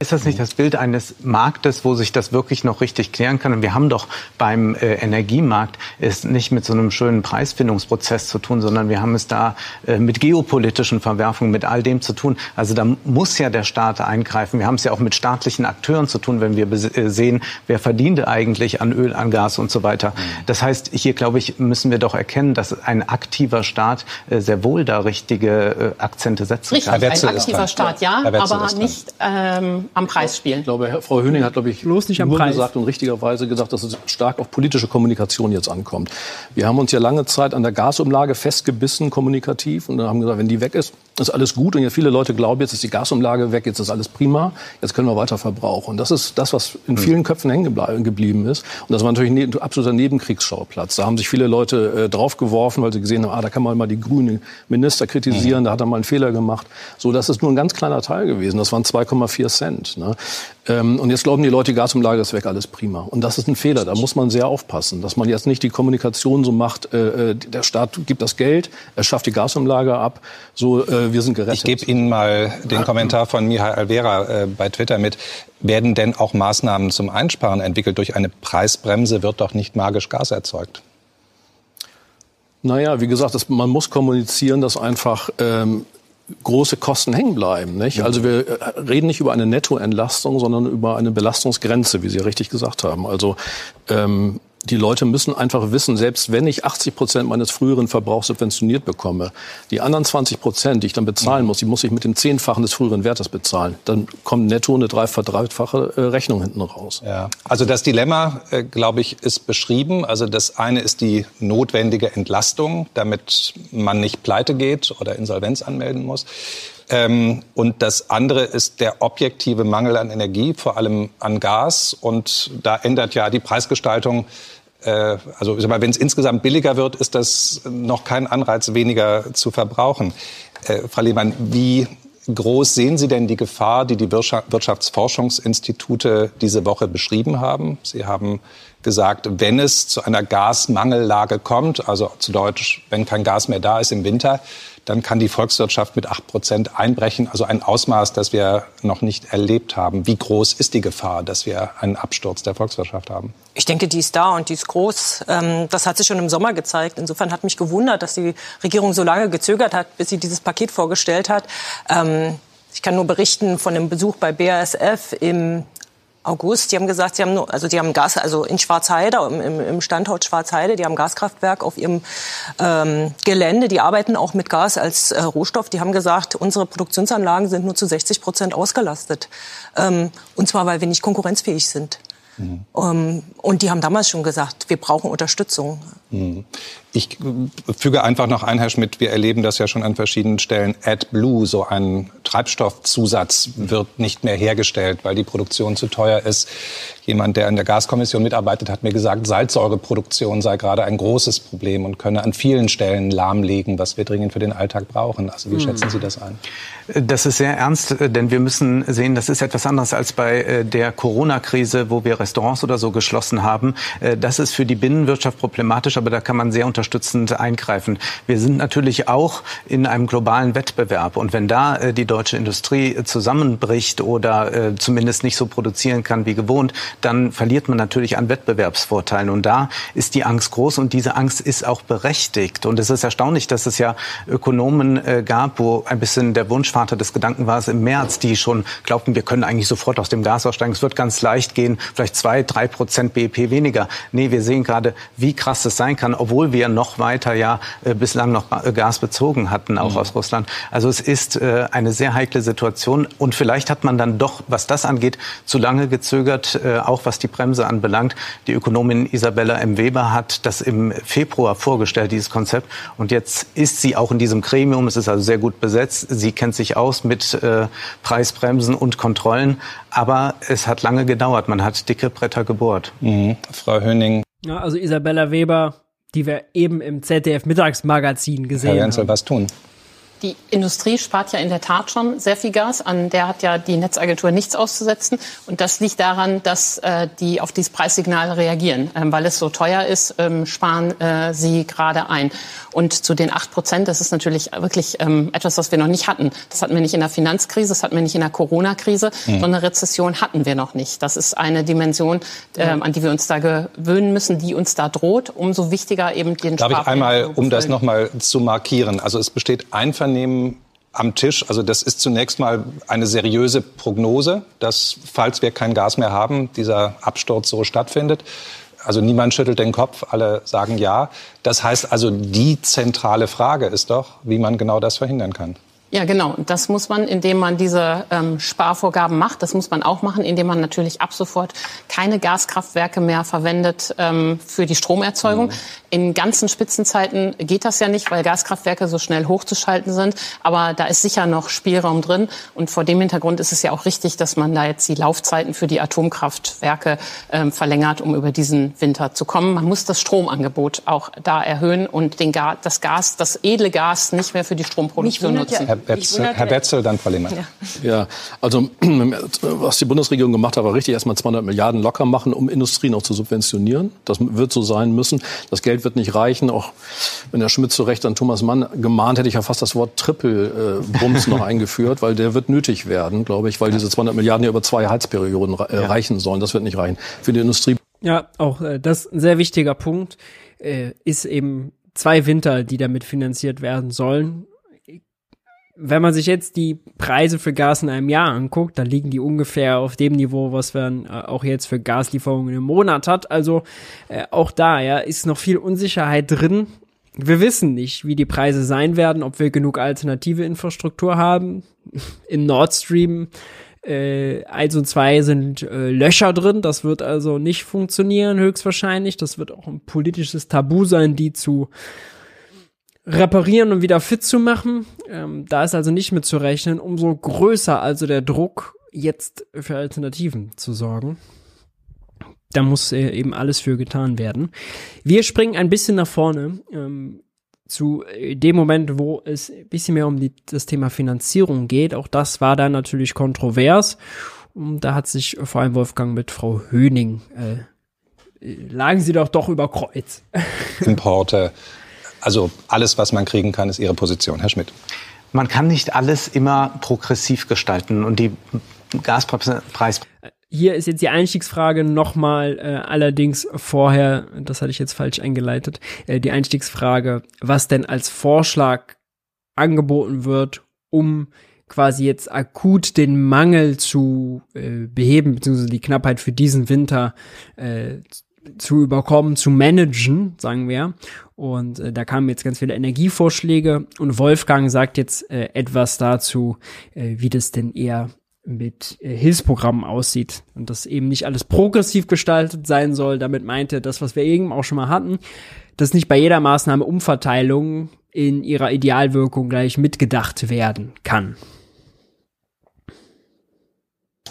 Ist das nicht das Bild eines Marktes, wo sich das wirklich noch richtig klären kann? Und wir haben doch beim äh, Energiemarkt es nicht mit so einem schönen Preisfindungsprozess zu tun, sondern wir haben es da äh, mit geopolitischen Verwerfungen, mit all dem zu tun. Also da muss ja der Staat eingreifen. Wir haben es ja auch mit staatlichen Akteuren zu tun, wenn wir äh, sehen, wer verdient eigentlich an Öl, an Gas und so weiter. Mhm. Das heißt, hier glaube ich, müssen wir doch erkennen, dass ein aktiver Staat äh, sehr wohl da richtige äh, Akzente setzen Richtig, kann. Ein aktiver Staat, ja, aber nicht ähm, am Preis spielen. Ich glaube, Frau Höning hat, glaube ich, Bloß nicht am nur Preis. gesagt und richtigerweise gesagt, dass es stark auf politische Kommunikation jetzt ankommt. Wir haben uns ja lange Zeit an der Gasumlage festgebissen, kommunikativ, und dann haben gesagt, wenn die weg ist, ist alles gut. Und ja, viele Leute glauben, jetzt ist die Gasumlage weg, jetzt ist alles prima, jetzt können wir weiter verbrauchen. Und das ist das, was in hm. vielen Köpfen hängen geblieben ist. Und das war natürlich ein absoluter Nebenkriegsschauplatz. Da haben sich viele Leute äh, draufgeworfen, weil sie gesehen haben, ah, da kann man mal die grünen Minister kritisieren, mhm. da hat er mal einen Fehler gemacht. So, das ist nur ein ganz kleiner Teil gewesen. Das waren 2,4 Cent. Ne? Ähm, und jetzt glauben die Leute, die Gasumlage ist weg, alles prima. Und das ist ein Fehler. Da muss man sehr aufpassen, dass man jetzt nicht die Kommunikation so macht, äh, äh der Staat gibt das Geld, er schafft die Gasumlage ab, so äh, wir sind gerettet. Ich gebe Ihnen mal den Kommentar von Mihai Alvera äh, bei Twitter mit. Werden denn auch Maßnahmen zum Einsparen entwickelt? Durch eine Preisbremse wird doch nicht magisch Gas erzeugt. Naja, wie gesagt, das, man muss kommunizieren, dass einfach ähm, große Kosten hängen bleiben. Nicht? Also wir äh, reden nicht über eine Nettoentlastung, sondern über eine Belastungsgrenze, wie Sie richtig gesagt haben. Also ähm, die Leute müssen einfach wissen, selbst wenn ich 80 Prozent meines früheren Verbrauchs subventioniert bekomme, die anderen 20 Prozent, die ich dann bezahlen muss, die muss ich mit dem Zehnfachen des früheren Wertes bezahlen. Dann kommt netto eine dreifache äh, Rechnung hinten raus. Ja. Also das Dilemma, äh, glaube ich, ist beschrieben. Also das eine ist die notwendige Entlastung, damit man nicht pleite geht oder Insolvenz anmelden muss. Ähm, und das andere ist der objektive Mangel an Energie, vor allem an Gas. Und da ändert ja die Preisgestaltung äh, also wenn es insgesamt billiger wird, ist das noch kein Anreiz, weniger zu verbrauchen. Äh, Frau Lehmann, wie groß sehen Sie denn die Gefahr, die die Wirtschaftsforschungsinstitute diese Woche beschrieben haben? Sie haben gesagt, wenn es zu einer Gasmangellage kommt, also zu Deutsch, wenn kein Gas mehr da ist im Winter, dann kann die Volkswirtschaft mit acht Prozent einbrechen. Also ein Ausmaß, das wir noch nicht erlebt haben. Wie groß ist die Gefahr, dass wir einen Absturz der Volkswirtschaft haben? Ich denke, die ist da und die ist groß. Ähm, das hat sich schon im Sommer gezeigt. Insofern hat mich gewundert, dass die Regierung so lange gezögert hat, bis sie dieses Paket vorgestellt hat. Ähm, ich kann nur berichten von einem Besuch bei BASF im August. Die haben gesagt, sie haben nur, also die haben Gas, also in Schwarzheide, im, im Standort Schwarzheide, die haben Gaskraftwerk auf ihrem ähm, Gelände. Die arbeiten auch mit Gas als äh, Rohstoff. Die haben gesagt, unsere Produktionsanlagen sind nur zu 60 Prozent ausgelastet. Ähm, und zwar, weil wir nicht konkurrenzfähig sind. Mhm. Um, und die haben damals schon gesagt, wir brauchen Unterstützung. Mhm. Ich füge einfach noch ein, Herr Schmidt, wir erleben das ja schon an verschiedenen Stellen. AdBlue, so ein Treibstoffzusatz, wird nicht mehr hergestellt, weil die Produktion zu teuer ist. Jemand, der in der Gaskommission mitarbeitet, hat mir gesagt, Salzsäureproduktion sei gerade ein großes Problem und könne an vielen Stellen lahmlegen, was wir dringend für den Alltag brauchen. Also wie hm. schätzen Sie das ein? Das ist sehr ernst, denn wir müssen sehen, das ist etwas anderes als bei äh, der Corona-Krise, wo wir Restaurants oder so geschlossen haben. Äh, das ist für die Binnenwirtschaft problematisch, aber da kann man sehr unterstützend eingreifen. Wir sind natürlich auch in einem globalen Wettbewerb. Und wenn da äh, die deutsche Industrie zusammenbricht oder äh, zumindest nicht so produzieren kann wie gewohnt, dann verliert man natürlich an Wettbewerbsvorteilen. Und da ist die Angst groß und diese Angst ist auch berechtigt. Und es ist erstaunlich, dass es ja Ökonomen äh, gab, wo ein bisschen der Wunschvater des Gedanken war es im März, die schon glaubten, wir können eigentlich sofort aus dem Gas aussteigen. Es wird ganz leicht gehen, vielleicht zwei, drei Prozent BIP weniger. Nee, wir sehen gerade, wie krass es sein kann, obwohl wir noch weiter ja äh, bislang noch äh, Gas bezogen hatten, auch mhm. aus Russland. Also es ist äh, eine sehr heikle Situation und vielleicht hat man dann doch, was das angeht, zu lange gezögert, auch was die Bremse anbelangt. Die Ökonomin Isabella M. Weber hat das im Februar vorgestellt, dieses Konzept. Und jetzt ist sie auch in diesem Gremium. Es ist also sehr gut besetzt. Sie kennt sich aus mit Preisbremsen und Kontrollen. Aber es hat lange gedauert. Man hat dicke Bretter gebohrt. Mhm. Frau Höning. Ja, also Isabella Weber die wir eben im ZDF-Mittagsmagazin gesehen Herr Wenzel, haben. was tun? Die Industrie spart ja in der Tat schon sehr viel Gas. An der hat ja die Netzagentur nichts auszusetzen. Und das liegt daran, dass äh, die auf dieses Preissignal reagieren. Ähm, weil es so teuer ist, ähm, sparen äh, sie gerade ein. Und zu den acht Prozent, das ist natürlich wirklich ähm, etwas, was wir noch nicht hatten. Das hatten wir nicht in der Finanzkrise, das hatten wir nicht in der Corona-Krise. Mhm. So eine Rezession hatten wir noch nicht. Das ist eine Dimension, ähm, an die wir uns da gewöhnen müssen, die uns da droht. Umso wichtiger eben den Darf ich einmal, um das nochmal zu markieren? Also es besteht Einvernehmen am Tisch. Also das ist zunächst mal eine seriöse Prognose, dass, falls wir kein Gas mehr haben, dieser Absturz so stattfindet. Also niemand schüttelt den Kopf, alle sagen ja. Das heißt also, die zentrale Frage ist doch, wie man genau das verhindern kann. Ja, genau. Das muss man, indem man diese ähm, Sparvorgaben macht. Das muss man auch machen, indem man natürlich ab sofort keine Gaskraftwerke mehr verwendet ähm, für die Stromerzeugung. Mhm. In ganzen Spitzenzeiten geht das ja nicht, weil Gaskraftwerke so schnell hochzuschalten sind. Aber da ist sicher noch Spielraum drin. Und vor dem Hintergrund ist es ja auch richtig, dass man da jetzt die Laufzeiten für die Atomkraftwerke ähm, verlängert, um über diesen Winter zu kommen. Man muss das Stromangebot auch da erhöhen und den Ga das Gas, das edle Gas nicht mehr für die Stromproduktion nutzen. Herr Wetzel, Herr Wetzel, dann Frau Lehmann. Ja. ja, also was die Bundesregierung gemacht hat, war richtig erstmal 200 Milliarden locker machen, um Industrie noch zu subventionieren. Das wird so sein müssen. Das Geld wird nicht reichen. Auch wenn Herr Schmidt zu Recht an Thomas Mann gemahnt, hätte ich ja fast das Wort Triple-Bums äh, noch eingeführt, weil der wird nötig werden, glaube ich, weil diese 200 Milliarden ja über zwei Heizperioden äh, reichen sollen. Das wird nicht reichen. Für die Industrie. Ja, auch äh, das ist ein sehr wichtiger Punkt. Äh, ist eben zwei Winter, die damit finanziert werden sollen. Wenn man sich jetzt die Preise für Gas in einem Jahr anguckt, dann liegen die ungefähr auf dem Niveau, was man äh, auch jetzt für Gaslieferungen im Monat hat. Also äh, auch da ja ist noch viel Unsicherheit drin. Wir wissen nicht, wie die Preise sein werden, ob wir genug alternative Infrastruktur haben. In Nord Stream äh, 1 und 2 sind äh, Löcher drin, das wird also nicht funktionieren, höchstwahrscheinlich. Das wird auch ein politisches Tabu sein, die zu reparieren und wieder fit zu machen. Ähm, da ist also nicht mit zu rechnen. Umso größer also der Druck, jetzt für Alternativen zu sorgen. Da muss äh, eben alles für getan werden. Wir springen ein bisschen nach vorne. Ähm, zu äh, dem Moment, wo es ein bisschen mehr um die, das Thema Finanzierung geht. Auch das war da natürlich kontrovers. Und da hat sich vor allem Wolfgang mit Frau Höning, äh, äh lagen sie doch doch über Kreuz. Importe, also alles, was man kriegen kann, ist Ihre Position. Herr Schmidt. Man kann nicht alles immer progressiv gestalten und die Gaspreis hier ist jetzt die Einstiegsfrage nochmal, äh, allerdings vorher, das hatte ich jetzt falsch eingeleitet, äh, die Einstiegsfrage, was denn als Vorschlag angeboten wird, um quasi jetzt akut den Mangel zu äh, beheben, beziehungsweise die Knappheit für diesen Winter äh, zu überkommen, zu managen, sagen wir. Und äh, da kamen jetzt ganz viele Energievorschläge und Wolfgang sagt jetzt äh, etwas dazu, äh, wie das denn eher mit äh, Hilfsprogrammen aussieht und das eben nicht alles progressiv gestaltet sein soll. Damit meinte das, was wir eben auch schon mal hatten, dass nicht bei jeder Maßnahme Umverteilung in ihrer Idealwirkung gleich mitgedacht werden kann.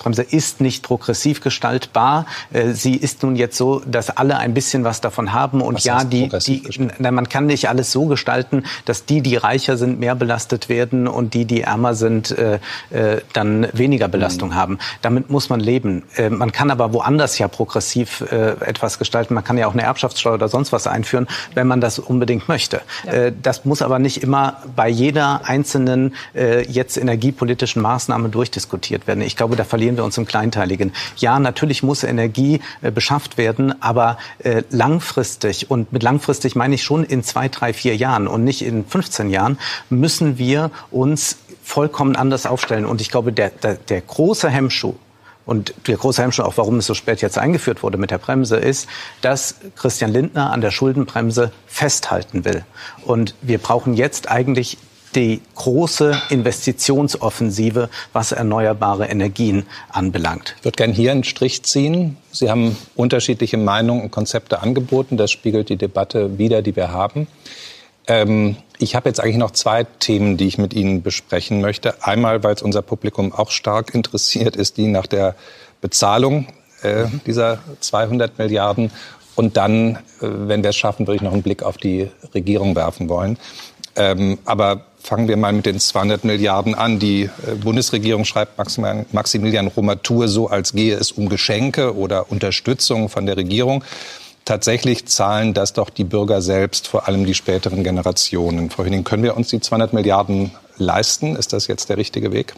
Bremse ist nicht progressiv gestaltbar. Äh, sie ist nun jetzt so, dass alle ein bisschen was davon haben. Und was ja, die, die na, man kann nicht alles so gestalten, dass die, die reicher sind, mehr belastet werden und die, die ärmer sind, äh, äh, dann weniger Belastung mhm. haben. Damit muss man leben. Äh, man kann aber woanders ja progressiv äh, etwas gestalten. Man kann ja auch eine Erbschaftssteuer oder sonst was einführen, wenn man das unbedingt möchte. Ja. Das muss aber nicht immer bei jeder einzelnen jetzt energiepolitischen Maßnahme durchdiskutiert werden. Ich glaube, da verlieren verlieren wir uns im Kleinteiligen. Ja, natürlich muss Energie äh, beschafft werden, aber äh, langfristig, und mit langfristig meine ich schon in zwei, drei, vier Jahren und nicht in 15 Jahren, müssen wir uns vollkommen anders aufstellen. Und ich glaube, der, der, der große Hemmschuh, und der große Hemmschuh, auch warum es so spät jetzt eingeführt wurde mit der Bremse, ist, dass Christian Lindner an der Schuldenbremse festhalten will. Und wir brauchen jetzt eigentlich die große Investitionsoffensive, was erneuerbare Energien anbelangt. Ich würde gerne hier einen Strich ziehen. Sie haben unterschiedliche Meinungen und Konzepte angeboten. Das spiegelt die Debatte wider, die wir haben. Ähm, ich habe jetzt eigentlich noch zwei Themen, die ich mit Ihnen besprechen möchte. Einmal, weil es unser Publikum auch stark interessiert, ist die nach der Bezahlung äh, dieser 200 Milliarden. Und dann, äh, wenn wir es schaffen, würde ich noch einen Blick auf die Regierung werfen wollen. Ähm, aber Fangen wir mal mit den 200 Milliarden an. Die äh, Bundesregierung schreibt Maximilian Romatur so, als gehe es um Geschenke oder Unterstützung von der Regierung. Tatsächlich zahlen das doch die Bürger selbst, vor allem die späteren Generationen. Frau Hüning, können wir uns die 200 Milliarden leisten? Ist das jetzt der richtige Weg?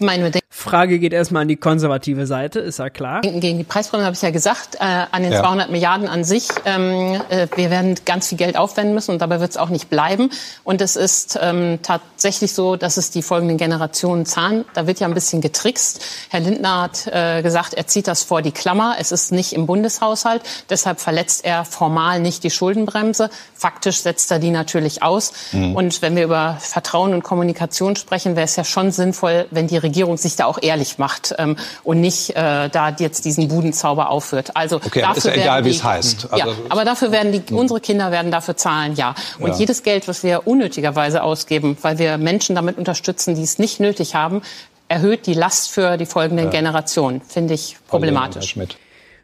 Meine Frage geht erstmal an die konservative Seite, ist ja klar. Gegen die Preisbremse habe ich ja gesagt, äh, an den ja. 200 Milliarden an sich. Ähm, äh, wir werden ganz viel Geld aufwenden müssen und dabei wird es auch nicht bleiben. Und es ist ähm, tatsächlich so, dass es die folgenden Generationen zahlen. Da wird ja ein bisschen getrickst. Herr Lindner hat äh, gesagt, er zieht das vor die Klammer. Es ist nicht im Bundeshaushalt. Deshalb verletzt er formal nicht die Schuldenbremse. Faktisch setzt er die natürlich aus. Mhm. Und wenn wir über Vertrauen und Kommunikation sprechen, wäre es ja schon sinnvoll, wenn die Regierung sich da auch ehrlich macht ähm, und nicht äh, da jetzt diesen Budenzauber aufführt. Also okay, dafür ist ja egal, wie es heißt. Also, ja, aber dafür werden die, hm. unsere Kinder werden dafür zahlen, ja. Und ja. jedes Geld, was wir unnötigerweise ausgeben, weil wir Menschen damit unterstützen, die es nicht nötig haben, erhöht die Last für die folgenden ja. Generationen. Finde ich problematisch.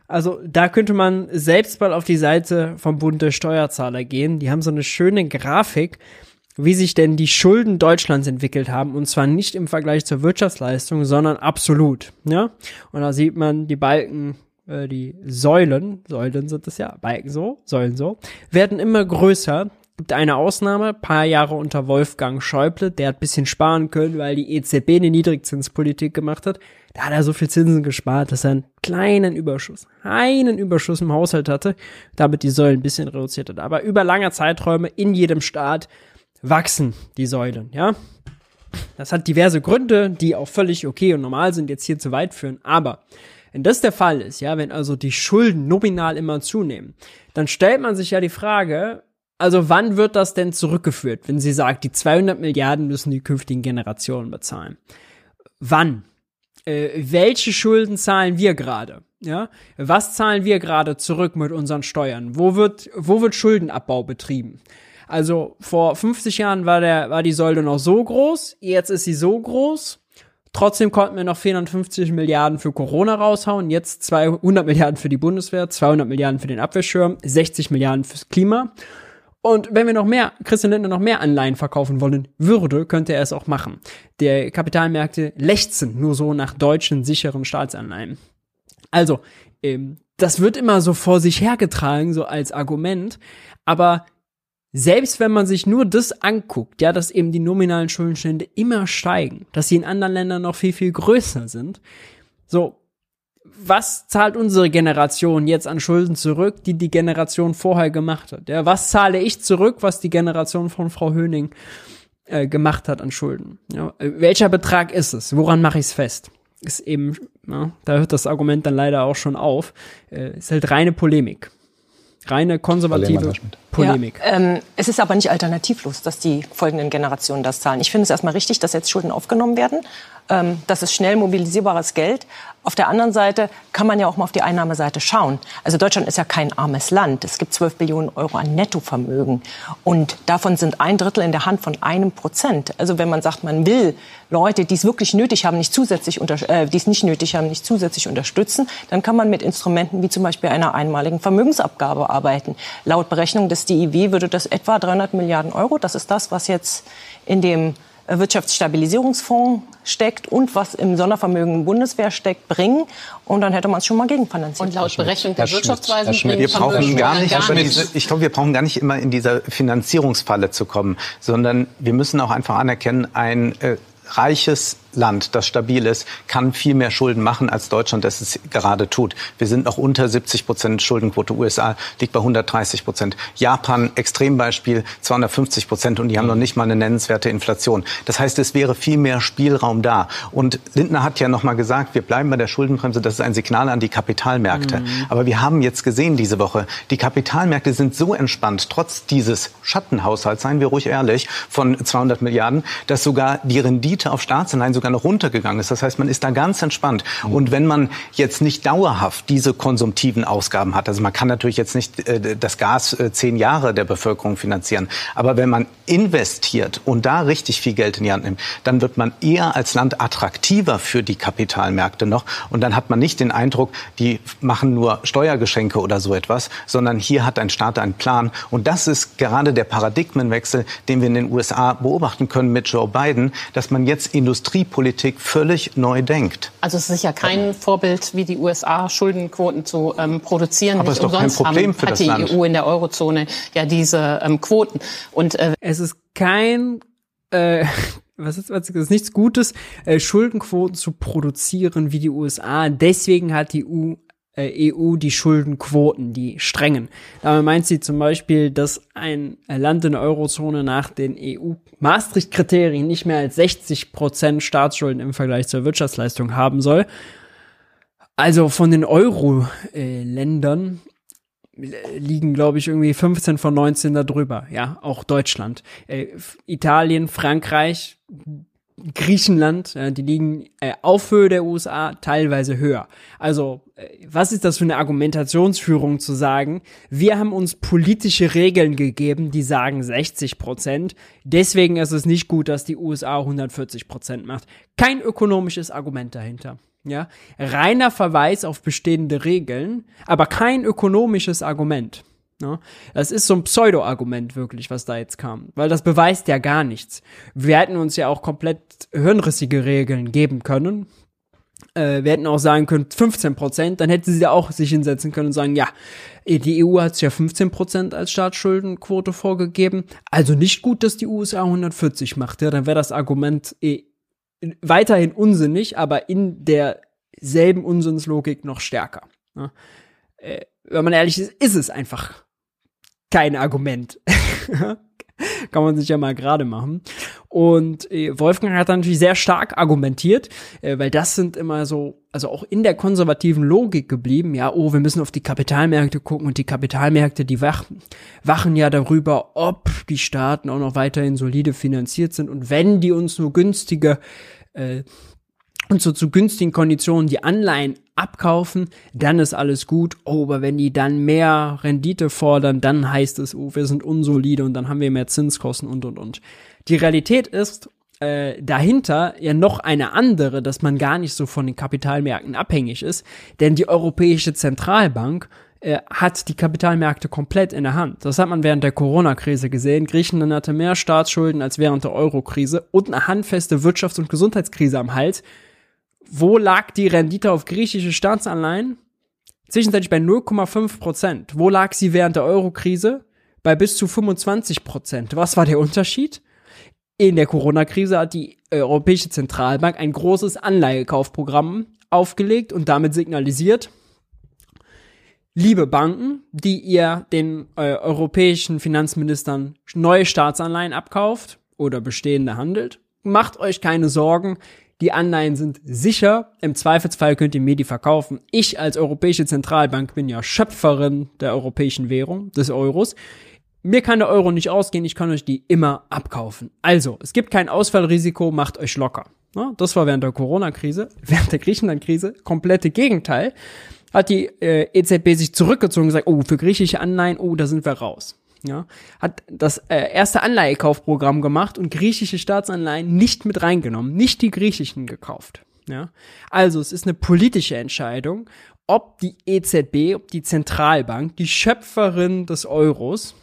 Also da könnte man selbst mal auf die Seite vom Bund der Steuerzahler gehen. Die haben so eine schöne Grafik, wie sich denn die Schulden Deutschlands entwickelt haben und zwar nicht im Vergleich zur Wirtschaftsleistung, sondern absolut. Ja, und da sieht man die Balken, äh, die Säulen, Säulen sind es ja, Balken so, Säulen so, werden immer größer. Gibt eine Ausnahme, paar Jahre unter Wolfgang Schäuble, der hat bisschen sparen können, weil die EZB eine Niedrigzinspolitik gemacht hat. Da hat er so viel Zinsen gespart, dass er einen kleinen Überschuss, einen Überschuss im Haushalt hatte, damit die Säulen ein bisschen reduziert hat. Aber über lange Zeiträume in jedem Staat wachsen die Säulen, ja. Das hat diverse Gründe, die auch völlig okay und normal sind, jetzt hier zu weit führen. Aber wenn das der Fall ist, ja, wenn also die Schulden nominal immer zunehmen, dann stellt man sich ja die Frage, also wann wird das denn zurückgeführt, wenn sie sagt, die 200 Milliarden müssen die künftigen Generationen bezahlen? Wann? Äh, welche Schulden zahlen wir gerade? Ja, was zahlen wir gerade zurück mit unseren Steuern? Wo wird, wo wird Schuldenabbau betrieben? Also vor 50 Jahren war der, war die Säule noch so groß, jetzt ist sie so groß. Trotzdem konnten wir noch 450 Milliarden für Corona raushauen, jetzt 200 Milliarden für die Bundeswehr, 200 Milliarden für den Abwehrschirm, 60 Milliarden fürs Klima. Und wenn wir noch mehr, Christian Lindner noch mehr Anleihen verkaufen wollen würde, könnte er es auch machen. Der Kapitalmärkte lechzen nur so nach deutschen sicheren Staatsanleihen. Also, ähm, das wird immer so vor sich hergetragen, so als Argument. Aber selbst wenn man sich nur das anguckt, ja, dass eben die nominalen Schuldenstände immer steigen, dass sie in anderen Ländern noch viel, viel größer sind, so, was zahlt unsere Generation jetzt an Schulden zurück, die die Generation vorher gemacht hat? Ja, was zahle ich zurück, was die Generation von Frau Höning äh, gemacht hat an Schulden? Ja, äh, welcher Betrag ist es? Woran mache ich es fest? Ist eben, ja, da hört das Argument dann leider auch schon auf. Äh, ist halt reine Polemik. Reine konservative Polemik. Ja, ähm, es ist aber nicht alternativlos, dass die folgenden Generationen das zahlen. Ich finde es erstmal richtig, dass jetzt Schulden aufgenommen werden. Ähm, das ist schnell mobilisierbares Geld. Auf der anderen Seite kann man ja auch mal auf die Einnahmeseite schauen. Also Deutschland ist ja kein armes Land. Es gibt 12 Billionen Euro an Nettovermögen. Und davon sind ein Drittel in der Hand von einem Prozent. Also wenn man sagt, man will Leute, die es wirklich nötig haben, nicht zusätzlich äh, die es nicht nötig haben, nicht zusätzlich unterstützen, dann kann man mit Instrumenten wie zum Beispiel einer einmaligen Vermögensabgabe arbeiten. Laut Berechnung des DIW würde das etwa 300 Milliarden Euro, das ist das, was jetzt in dem Wirtschaftsstabilisierungsfonds steckt und was im Sondervermögen Bundeswehr steckt, bringen. Und dann hätte man es schon mal gegenfinanziert. Und laut Berechnung der Wirtschaftsweisen wir brauchen gar nicht, gar diese, ich glaube, wir brauchen gar nicht immer in dieser Finanzierungsfalle zu kommen, sondern wir müssen auch einfach anerkennen, ein äh, reiches Land, das stabil ist, kann viel mehr Schulden machen, als Deutschland das es gerade tut. Wir sind noch unter 70 Prozent Schuldenquote. USA liegt bei 130 Prozent. Japan, Extrembeispiel, 250 Prozent und die haben noch nicht mal eine nennenswerte Inflation. Das heißt, es wäre viel mehr Spielraum da. Und Lindner hat ja noch mal gesagt, wir bleiben bei der Schuldenbremse. Das ist ein Signal an die Kapitalmärkte. Mhm. Aber wir haben jetzt gesehen diese Woche, die Kapitalmärkte sind so entspannt, trotz dieses Schattenhaushalts, seien wir ruhig ehrlich, von 200 Milliarden, dass sogar die Rendite auf Staatsanleihen sogar noch runtergegangen ist. Das heißt, man ist da ganz entspannt. Und wenn man jetzt nicht dauerhaft diese konsumtiven Ausgaben hat, also man kann natürlich jetzt nicht äh, das Gas äh, zehn Jahre der Bevölkerung finanzieren, aber wenn man investiert und da richtig viel Geld in die Hand nimmt, dann wird man eher als Land attraktiver für die Kapitalmärkte noch. Und dann hat man nicht den Eindruck, die machen nur Steuergeschenke oder so etwas, sondern hier hat ein Staat einen Plan. Und das ist gerade der Paradigmenwechsel, den wir in den USA beobachten können mit Joe Biden, dass man jetzt Industrie Politik völlig neu denkt. Also es ist sicher kein Vorbild, wie die USA Schuldenquoten zu ähm, produzieren. Aber es ist doch kein Problem haben, für hat das die Land. EU in der Eurozone ja diese ähm, Quoten. Und äh, es ist kein äh, was ist, was ist nichts Gutes, äh, Schuldenquoten zu produzieren wie die USA. Deswegen hat die EU EU die Schuldenquoten, die strengen. Damit meint sie zum Beispiel, dass ein Land in der Eurozone nach den EU-Maastricht-Kriterien nicht mehr als 60 Prozent Staatsschulden im Vergleich zur Wirtschaftsleistung haben soll. Also von den Euro-Ländern liegen, glaube ich, irgendwie 15 von 19 da drüber. Ja, auch Deutschland. Äh, Italien, Frankreich, Griechenland, äh, die liegen äh, auf Höhe der USA, teilweise höher. Also, äh, was ist das für eine Argumentationsführung zu sagen, wir haben uns politische Regeln gegeben, die sagen 60 Prozent, deswegen ist es nicht gut, dass die USA 140 Prozent macht. Kein ökonomisches Argument dahinter. Ja, reiner Verweis auf bestehende Regeln, aber kein ökonomisches Argument. Ne? Das ist so ein Pseudo-Argument wirklich, was da jetzt kam, weil das beweist ja gar nichts. Wir hätten uns ja auch komplett hirnrissige Regeln geben können. Äh, wir hätten auch sagen können 15 Prozent, dann hätte sie da auch sich hinsetzen können und sagen, ja, die EU hat ja 15 Prozent als Staatsschuldenquote vorgegeben, also nicht gut, dass die USA 140 macht. Ja, dann wäre das Argument eh weiterhin unsinnig, aber in derselben Unsinnslogik noch stärker. Ja. Äh, wenn man ehrlich ist, ist es einfach kein Argument. Kann man sich ja mal gerade machen. Und äh, Wolfgang hat dann natürlich sehr stark argumentiert, äh, weil das sind immer so, also auch in der konservativen Logik geblieben, ja, oh, wir müssen auf die Kapitalmärkte gucken und die Kapitalmärkte, die wachen, wachen ja darüber, ob die Staaten auch noch weiterhin solide finanziert sind und wenn die uns nur günstige äh, und so zu günstigen Konditionen die Anleihen abkaufen, dann ist alles gut. Oh, aber wenn die dann mehr Rendite fordern, dann heißt es, oh, wir sind unsolide und dann haben wir mehr Zinskosten und und und. Die Realität ist äh, dahinter ja noch eine andere, dass man gar nicht so von den Kapitalmärkten abhängig ist, denn die Europäische Zentralbank äh, hat die Kapitalmärkte komplett in der Hand. Das hat man während der Corona-Krise gesehen. Griechenland hatte mehr Staatsschulden als während der Euro-Krise und eine handfeste Wirtschafts- und Gesundheitskrise am Hals wo lag die Rendite auf griechische Staatsanleihen? Zwischenzeitlich bei 0,5 Prozent. Wo lag sie während der Euro-Krise? Bei bis zu 25 Prozent. Was war der Unterschied? In der Corona-Krise hat die Europäische Zentralbank ein großes Anleihekaufprogramm aufgelegt und damit signalisiert, liebe Banken, die ihr den äh, europäischen Finanzministern neue Staatsanleihen abkauft oder bestehende handelt, macht euch keine Sorgen, die Anleihen sind sicher. Im Zweifelsfall könnt ihr mir die verkaufen. Ich als Europäische Zentralbank bin ja Schöpferin der europäischen Währung, des Euros. Mir kann der Euro nicht ausgehen, ich kann euch die immer abkaufen. Also, es gibt kein Ausfallrisiko, macht euch locker. das war während der Corona-Krise, während der Griechenland-Krise, komplette Gegenteil. Hat die äh, EZB sich zurückgezogen und gesagt, oh, für griechische Anleihen, oh, da sind wir raus ja, hat das äh, erste Anleihekaufprogramm gemacht und griechische Staatsanleihen nicht mit reingenommen, nicht die griechischen gekauft. Ja, also es ist eine politische Entscheidung, ob die EZB, ob die Zentralbank, die Schöpferin des Euros,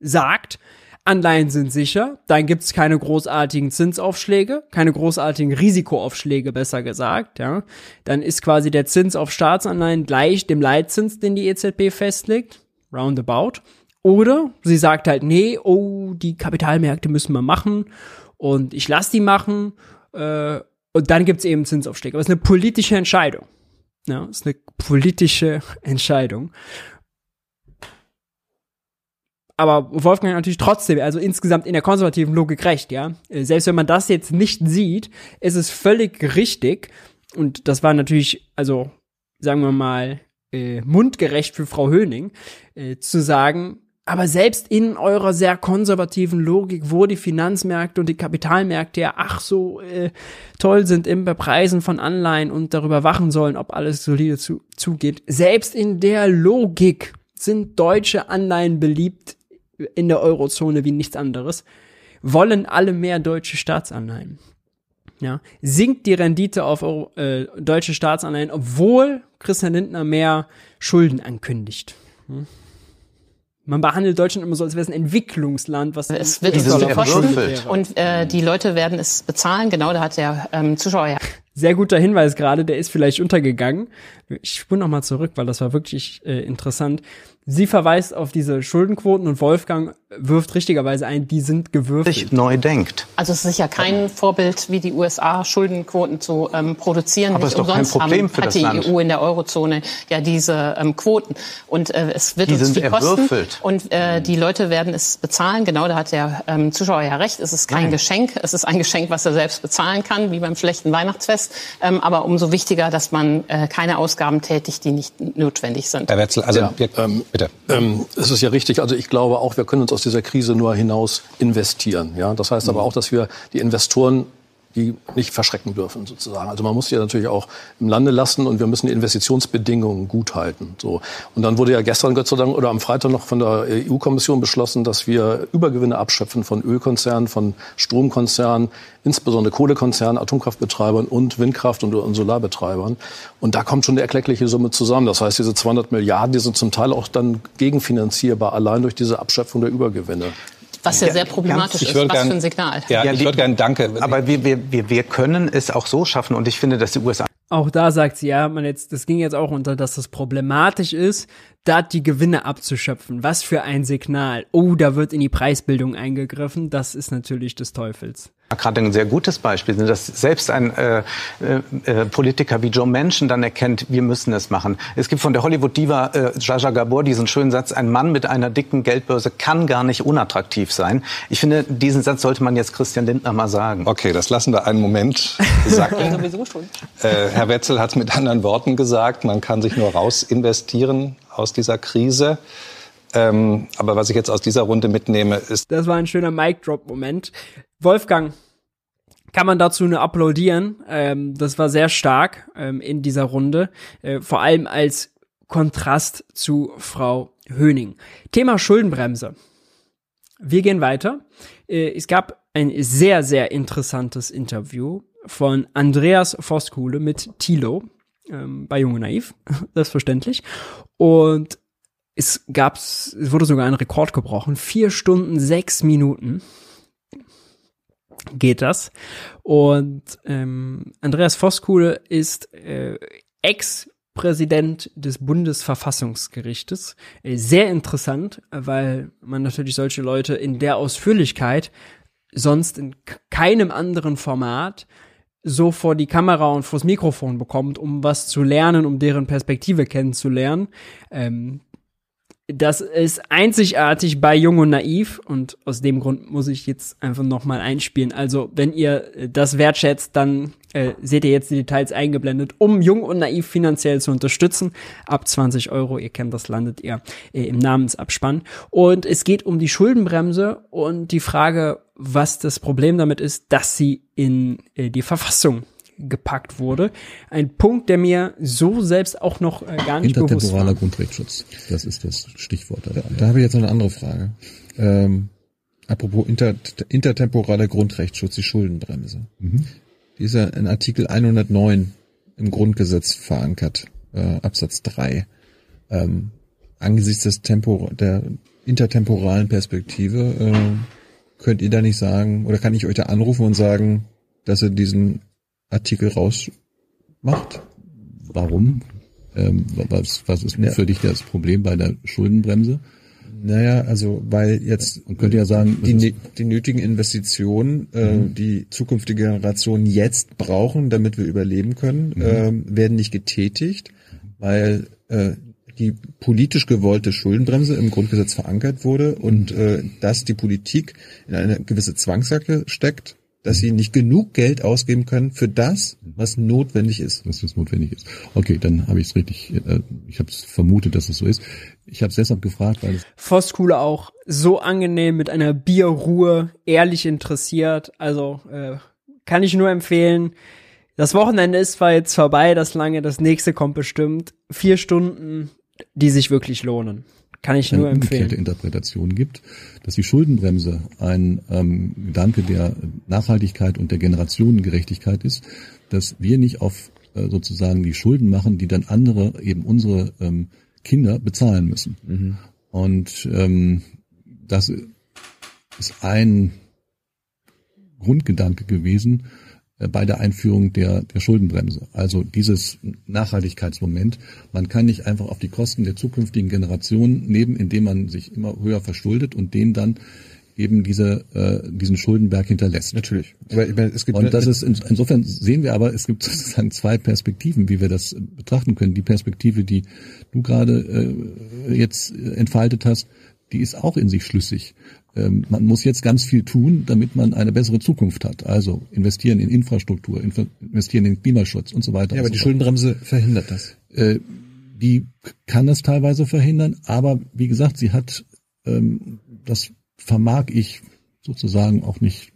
sagt, Anleihen sind sicher, dann gibt's keine großartigen Zinsaufschläge, keine großartigen Risikoaufschläge, besser gesagt, ja. Dann ist quasi der Zins auf Staatsanleihen gleich dem Leitzins, den die EZB festlegt, roundabout. Oder sie sagt halt, nee, oh, die Kapitalmärkte müssen wir machen und ich lasse die machen äh, und dann gibt's eben Zinsaufschläge. Aber es ist eine politische Entscheidung. Ja, es ist eine politische Entscheidung. Aber Wolfgang natürlich trotzdem, also insgesamt in der konservativen Logik recht, ja. Selbst wenn man das jetzt nicht sieht, ist es völlig richtig. Und das war natürlich, also sagen wir mal, äh, mundgerecht für Frau Höning, äh, zu sagen, aber selbst in eurer sehr konservativen Logik, wo die Finanzmärkte und die Kapitalmärkte ja ach so äh, toll sind im Bepreisen von Anleihen und darüber wachen sollen, ob alles solide zu, zugeht, selbst in der Logik sind deutsche Anleihen beliebt in der Eurozone wie nichts anderes, wollen alle mehr deutsche Staatsanleihen. Ja, sinkt die Rendite auf Euro, äh, deutsche Staatsanleihen, obwohl Christian Lindner mehr Schulden ankündigt. Hm? Man behandelt Deutschland immer so, als wäre es ein Entwicklungsland, was es wird es kosten und äh, die Leute werden es bezahlen. Genau, da hat der ähm, Zuschauer ja sehr guter Hinweis gerade, der ist vielleicht untergegangen. Ich spule noch mal zurück, weil das war wirklich äh, interessant. Sie verweist auf diese Schuldenquoten und Wolfgang wirft richtigerweise ein, die sind gewürfelt. Sich neu denkt. Also es ist sicher kein Vorbild, wie die USA Schuldenquoten zu ähm, produzieren. Aber es ist doch kein Problem haben, für hat das die Land. EU in der Eurozone ja diese ähm, Quoten. Und äh, es wird die uns sind viel kosten. erwürfelt. Und äh, die Leute werden es bezahlen. Genau, da hat der ähm, Zuschauer ja recht. Es ist kein Nein. Geschenk. Es ist ein Geschenk, was er selbst bezahlen kann, wie beim schlechten Weihnachtsfest. Ähm, aber umso wichtiger, dass man äh, keine Ausgaben tätigt, die nicht notwendig sind. Herr Wetzel, also Ja, wir, ähm, bitte. Ähm, es ist ja richtig. Also ich glaube auch, wir können uns aus dieser Krise nur hinaus investieren. Ja, das heißt aber auch, dass wir die Investoren die nicht verschrecken dürfen sozusagen. Also man muss die natürlich auch im Lande lassen und wir müssen die Investitionsbedingungen gut halten. So. Und dann wurde ja gestern Gott sei Dank oder am Freitag noch von der EU-Kommission beschlossen, dass wir Übergewinne abschöpfen von Ölkonzernen, von Stromkonzernen, insbesondere Kohlekonzernen, Atomkraftbetreibern und Windkraft- und, und Solarbetreibern. Und da kommt schon eine erkleckliche Summe zusammen. Das heißt, diese 200 Milliarden, die sind zum Teil auch dann gegenfinanzierbar, allein durch diese Abschöpfung der Übergewinne. Was ja, sehr problematisch ist. Was gern, für ein Signal. Ja, Ja, ich würde gerne, danke. Aber wir, wir, wir, wir können es auch so schaffen und ich finde, dass die USA Auch da sagt sie, ja, man jetzt, das ging jetzt auch unter, dass das problematisch ist, da die Gewinne abzuschöpfen. Was für ein Signal. Oh, da wird in die Preisbildung eingegriffen. Das ist natürlich des Teufels. Gerade ein sehr gutes Beispiel sind, dass selbst ein äh, äh, äh, Politiker wie Joe Manchin dann erkennt, wir müssen es machen. Es gibt von der Hollywood-Diva äh, Jaja Gabor diesen schönen Satz, ein Mann mit einer dicken Geldbörse kann gar nicht unattraktiv sein. Ich finde, diesen Satz sollte man jetzt Christian Lindner mal sagen. Okay, das lassen wir einen Moment sacken. Sowieso schon. Äh, Herr Wetzel hat es mit anderen Worten gesagt, man kann sich nur raus investieren aus dieser Krise. Ähm, aber was ich jetzt aus dieser Runde mitnehme, ist, Das war ein schöner Mic-Drop-Moment. Wolfgang, kann man dazu nur applaudieren. Ähm, das war sehr stark ähm, in dieser Runde, äh, vor allem als Kontrast zu Frau Höning. Thema Schuldenbremse. Wir gehen weiter. Äh, es gab ein sehr, sehr interessantes Interview von Andreas Voskuhle mit Thilo ähm, bei Junge Naiv, selbstverständlich. Und es gab's, es wurde sogar ein Rekord gebrochen. Vier Stunden, sechs Minuten geht das. Und ähm, Andreas Voskuhle ist äh, Ex-Präsident des Bundesverfassungsgerichtes. Äh, sehr interessant, weil man natürlich solche Leute in der Ausführlichkeit sonst in keinem anderen Format so vor die Kamera und vors Mikrofon bekommt, um was zu lernen, um deren Perspektive kennenzulernen. Ähm, das ist einzigartig bei Jung und Naiv und aus dem Grund muss ich jetzt einfach nochmal einspielen. Also, wenn ihr äh, das wertschätzt, dann äh, seht ihr jetzt die Details eingeblendet, um Jung und Naiv finanziell zu unterstützen. Ab 20 Euro, ihr kennt das, landet ihr äh, im Namensabspann. Und es geht um die Schuldenbremse und die Frage, was das Problem damit ist, dass sie in äh, die Verfassung gepackt wurde. Ein Punkt, der mir so selbst auch noch äh, gar nicht bewusst Intertemporaler war. Grundrechtsschutz. Das ist das Stichwort. Da, da habe ich jetzt noch eine andere Frage. Ähm, apropos inter, intertemporaler Grundrechtsschutz, die Schuldenbremse. Die ist ja in Artikel 109 im Grundgesetz verankert, äh, Absatz 3. Ähm, angesichts des Tempo, der intertemporalen Perspektive äh, könnt ihr da nicht sagen, oder kann ich euch da anrufen und sagen, dass ihr diesen Artikel rausmacht? Warum? Ähm, was, was ist Ja. für dich das Problem bei der Schuldenbremse? Naja, also weil jetzt Man könnte ja sagen, die, die nötigen Investitionen, äh, die zukünftige Generationen jetzt brauchen, damit wir überleben können, ähm, werden nicht getätigt, weil äh, die politisch gewollte Schuldenbremse im Grundgesetz verankert wurde und äh, dass die Politik in eine gewisse Zwangsjacke steckt, dass sie nicht genug Geld ausgeben können für das, was notwendig ist. dass das notwendig ist. Okay, dann habe ich es richtig, äh, ich habe es vermutet, dass es so ist. Ich habe es deshalb gefragt, weil es Voskuhle auch so angenehm mit einer Bierruhe, ehrlich interessiert. Also äh, kann ich nur empfehlen. Das Wochenende ist zwar jetzt vorbei, das lange, das nächste kommt bestimmt. Vier Stunden, die sich wirklich lohnen. Kann ich eine nur umgekehrte empfehlen. Interpretation gibt, dass die Schuldenbremse ein ähm, Gedanke der Nachhaltigkeit und der Generationengerechtigkeit ist, dass wir nicht auf äh, sozusagen die Schulden machen, die dann andere, eben unsere ähm, Kinder bezahlen müssen. Und ähm, das ist ein Grundgedanke gewesen bei der Einführung der, der Schuldenbremse. Also dieses Nachhaltigkeitsmoment. Man kann nicht einfach auf die Kosten der zukünftigen Generationen nehmen, indem man sich immer höher verschuldet und denen dann eben diese, äh, diesen Schuldenberg hinterlässt. Natürlich. Aber meine, es gibt Und das ist in, insofern sehen wir aber, es gibt sozusagen zwei Perspektiven, wie wir das äh, betrachten können. Die Perspektive, die du gerade äh, jetzt äh, entfaltet hast, die ist auch in sich schlüssig. Ähm, man muss jetzt ganz viel tun, damit man eine bessere Zukunft hat. Also investieren in Infrastruktur, inf- investieren in Klimaschutz und so weiter. ja, aber die so fort. Schuldenbremse verhindert das. Äh, die kann das teilweise verhindern, aber wie gesagt, sie hat, ähm, das vermag ich sozusagen auch nicht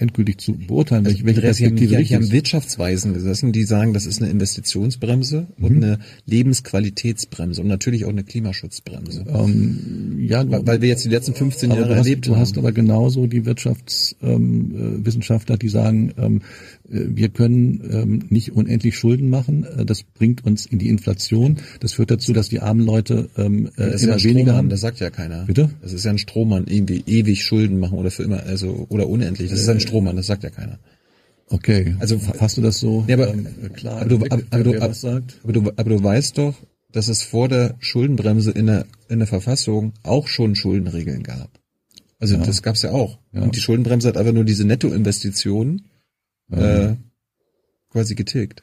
endgültig zu beurteilen, Also, welche, welche haben, Perspektive richtig hier haben ist. Wirtschaftsweisen gesessen, die sagen, das ist eine Investitionsbremse und eine Lebensqualitätsbremse und natürlich auch eine Klimaschutzbremse. Ähm, ja, weil, weil wir jetzt die letzten 15 aber Jahre hast, erlebt du hast haben. aber genauso die Wirtschaftswissenschaftler, ähm, äh, die sagen, ähm, äh, wir können ähm, nicht unendlich Schulden machen. Äh, Das bringt uns in die Inflation. Das führt dazu, dass die armen Leute ähm, äh, Das ist immer weniger haben. das sagt ja keiner. Bitte? Das ist ja ein Strohmann, irgendwie ewig Schulden machen oder für immer, also oder unendlich. Das ist ein Strohmann, das sagt ja keiner. Okay. Also Hast du das so Ja, aber, ähm, klar? aber, du, im Blick, aber, aber, du, wer was sagt? aber, du, aber du weißt doch, dass es vor der Schuldenbremse in der, in der Verfassung auch schon Schuldenregeln gab. Also Ja. das gab's ja auch. Ja. Und die Schuldenbremse hat einfach nur diese Nettoinvestitionen äh, quasi getilgt.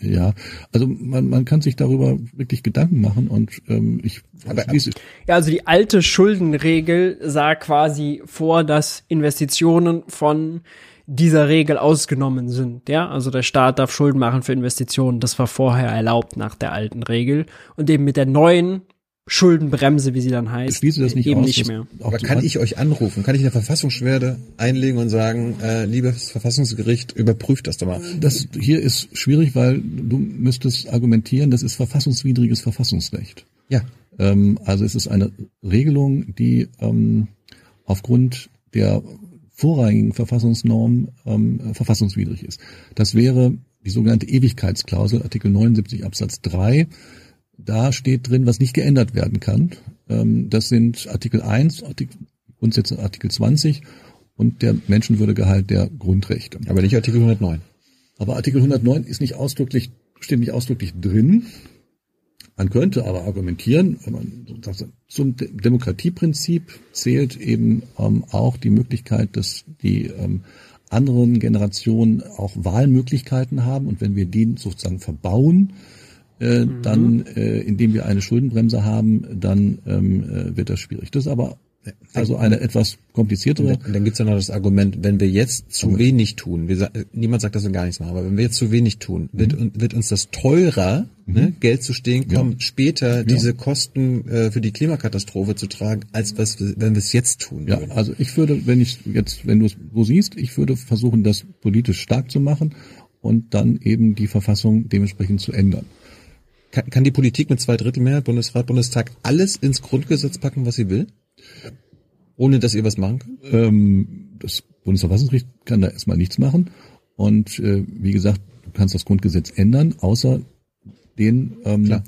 Ja, also man, man kann sich darüber wirklich Gedanken machen und ähm, ich Aber- schließe, Ja, also die alte Schuldenregel sah quasi vor, dass Investitionen von dieser Regel ausgenommen sind. Ja, also der Staat darf Schulden machen für Investitionen. Das war vorher erlaubt nach der alten Regel. Und eben mit der neuen Schuldenbremse, wie sie dann ich heißt, schließe das nicht eben aus. nicht mehr. Aber kann an- ich euch anrufen? Kann ich eine Verfassungsschwerde einlegen und sagen, äh, liebes Verfassungsgericht, überprüft das doch mal. Das hier ist schwierig, weil du müsstest argumentieren, das ist verfassungswidriges Verfassungsrecht. Ja. Ähm, also es ist eine Regelung, die ähm, aufgrund der vorrangigen Verfassungsnorm ähm, verfassungswidrig ist. Das wäre die sogenannte Ewigkeitsklausel, Artikel 79 Absatz 3. Da steht drin, was nicht geändert werden kann. Ähm, das sind Artikel 1, Artikel, Grundsätze Artikel 20 und der Menschenwürdegehalt der Grundrechte. Aber nicht Artikel 109. Aber Artikel 109 ist nicht ausdrücklich, steht nicht ausdrücklich drin. Man könnte aber argumentieren, wenn man sagt, zum De- Demokratieprinzip zählt eben ähm, auch die Möglichkeit, dass die ähm, anderen Generationen auch Wahlmöglichkeiten haben und wenn wir die sozusagen verbauen, äh, dann, äh, indem wir eine Schuldenbremse haben, dann ähm, äh, wird das schwierig. Das ist aber also eine etwas kompliziertere. Und dann gibt's ja noch das Argument, wenn wir jetzt zu wenig tun, wir, sa- niemand sagt, dass wir gar nichts machen, aber wenn wir jetzt zu wenig tun, wird, un- wird uns das teurer, ne, Geld zu stehen, kommen später diese Kosten äh, für die Klimakatastrophe zu tragen, als was, wenn wir es jetzt tun Ja, würden. also ich würde, wenn ich jetzt, wenn du es so siehst, ich würde versuchen, das politisch stark zu machen und dann eben die Verfassung dementsprechend zu ändern. Kann, kann die Politik mit zwei Drittel Mehrheit, Bundesrat, Bundestag alles ins Grundgesetz packen, was sie will? Ohne dass ihr was machen könnt? Ähm, das Bundesverfassungsgericht kann da erstmal nichts machen. Und äh, wie gesagt, du kannst das Grundgesetz ändern, außer den ähm,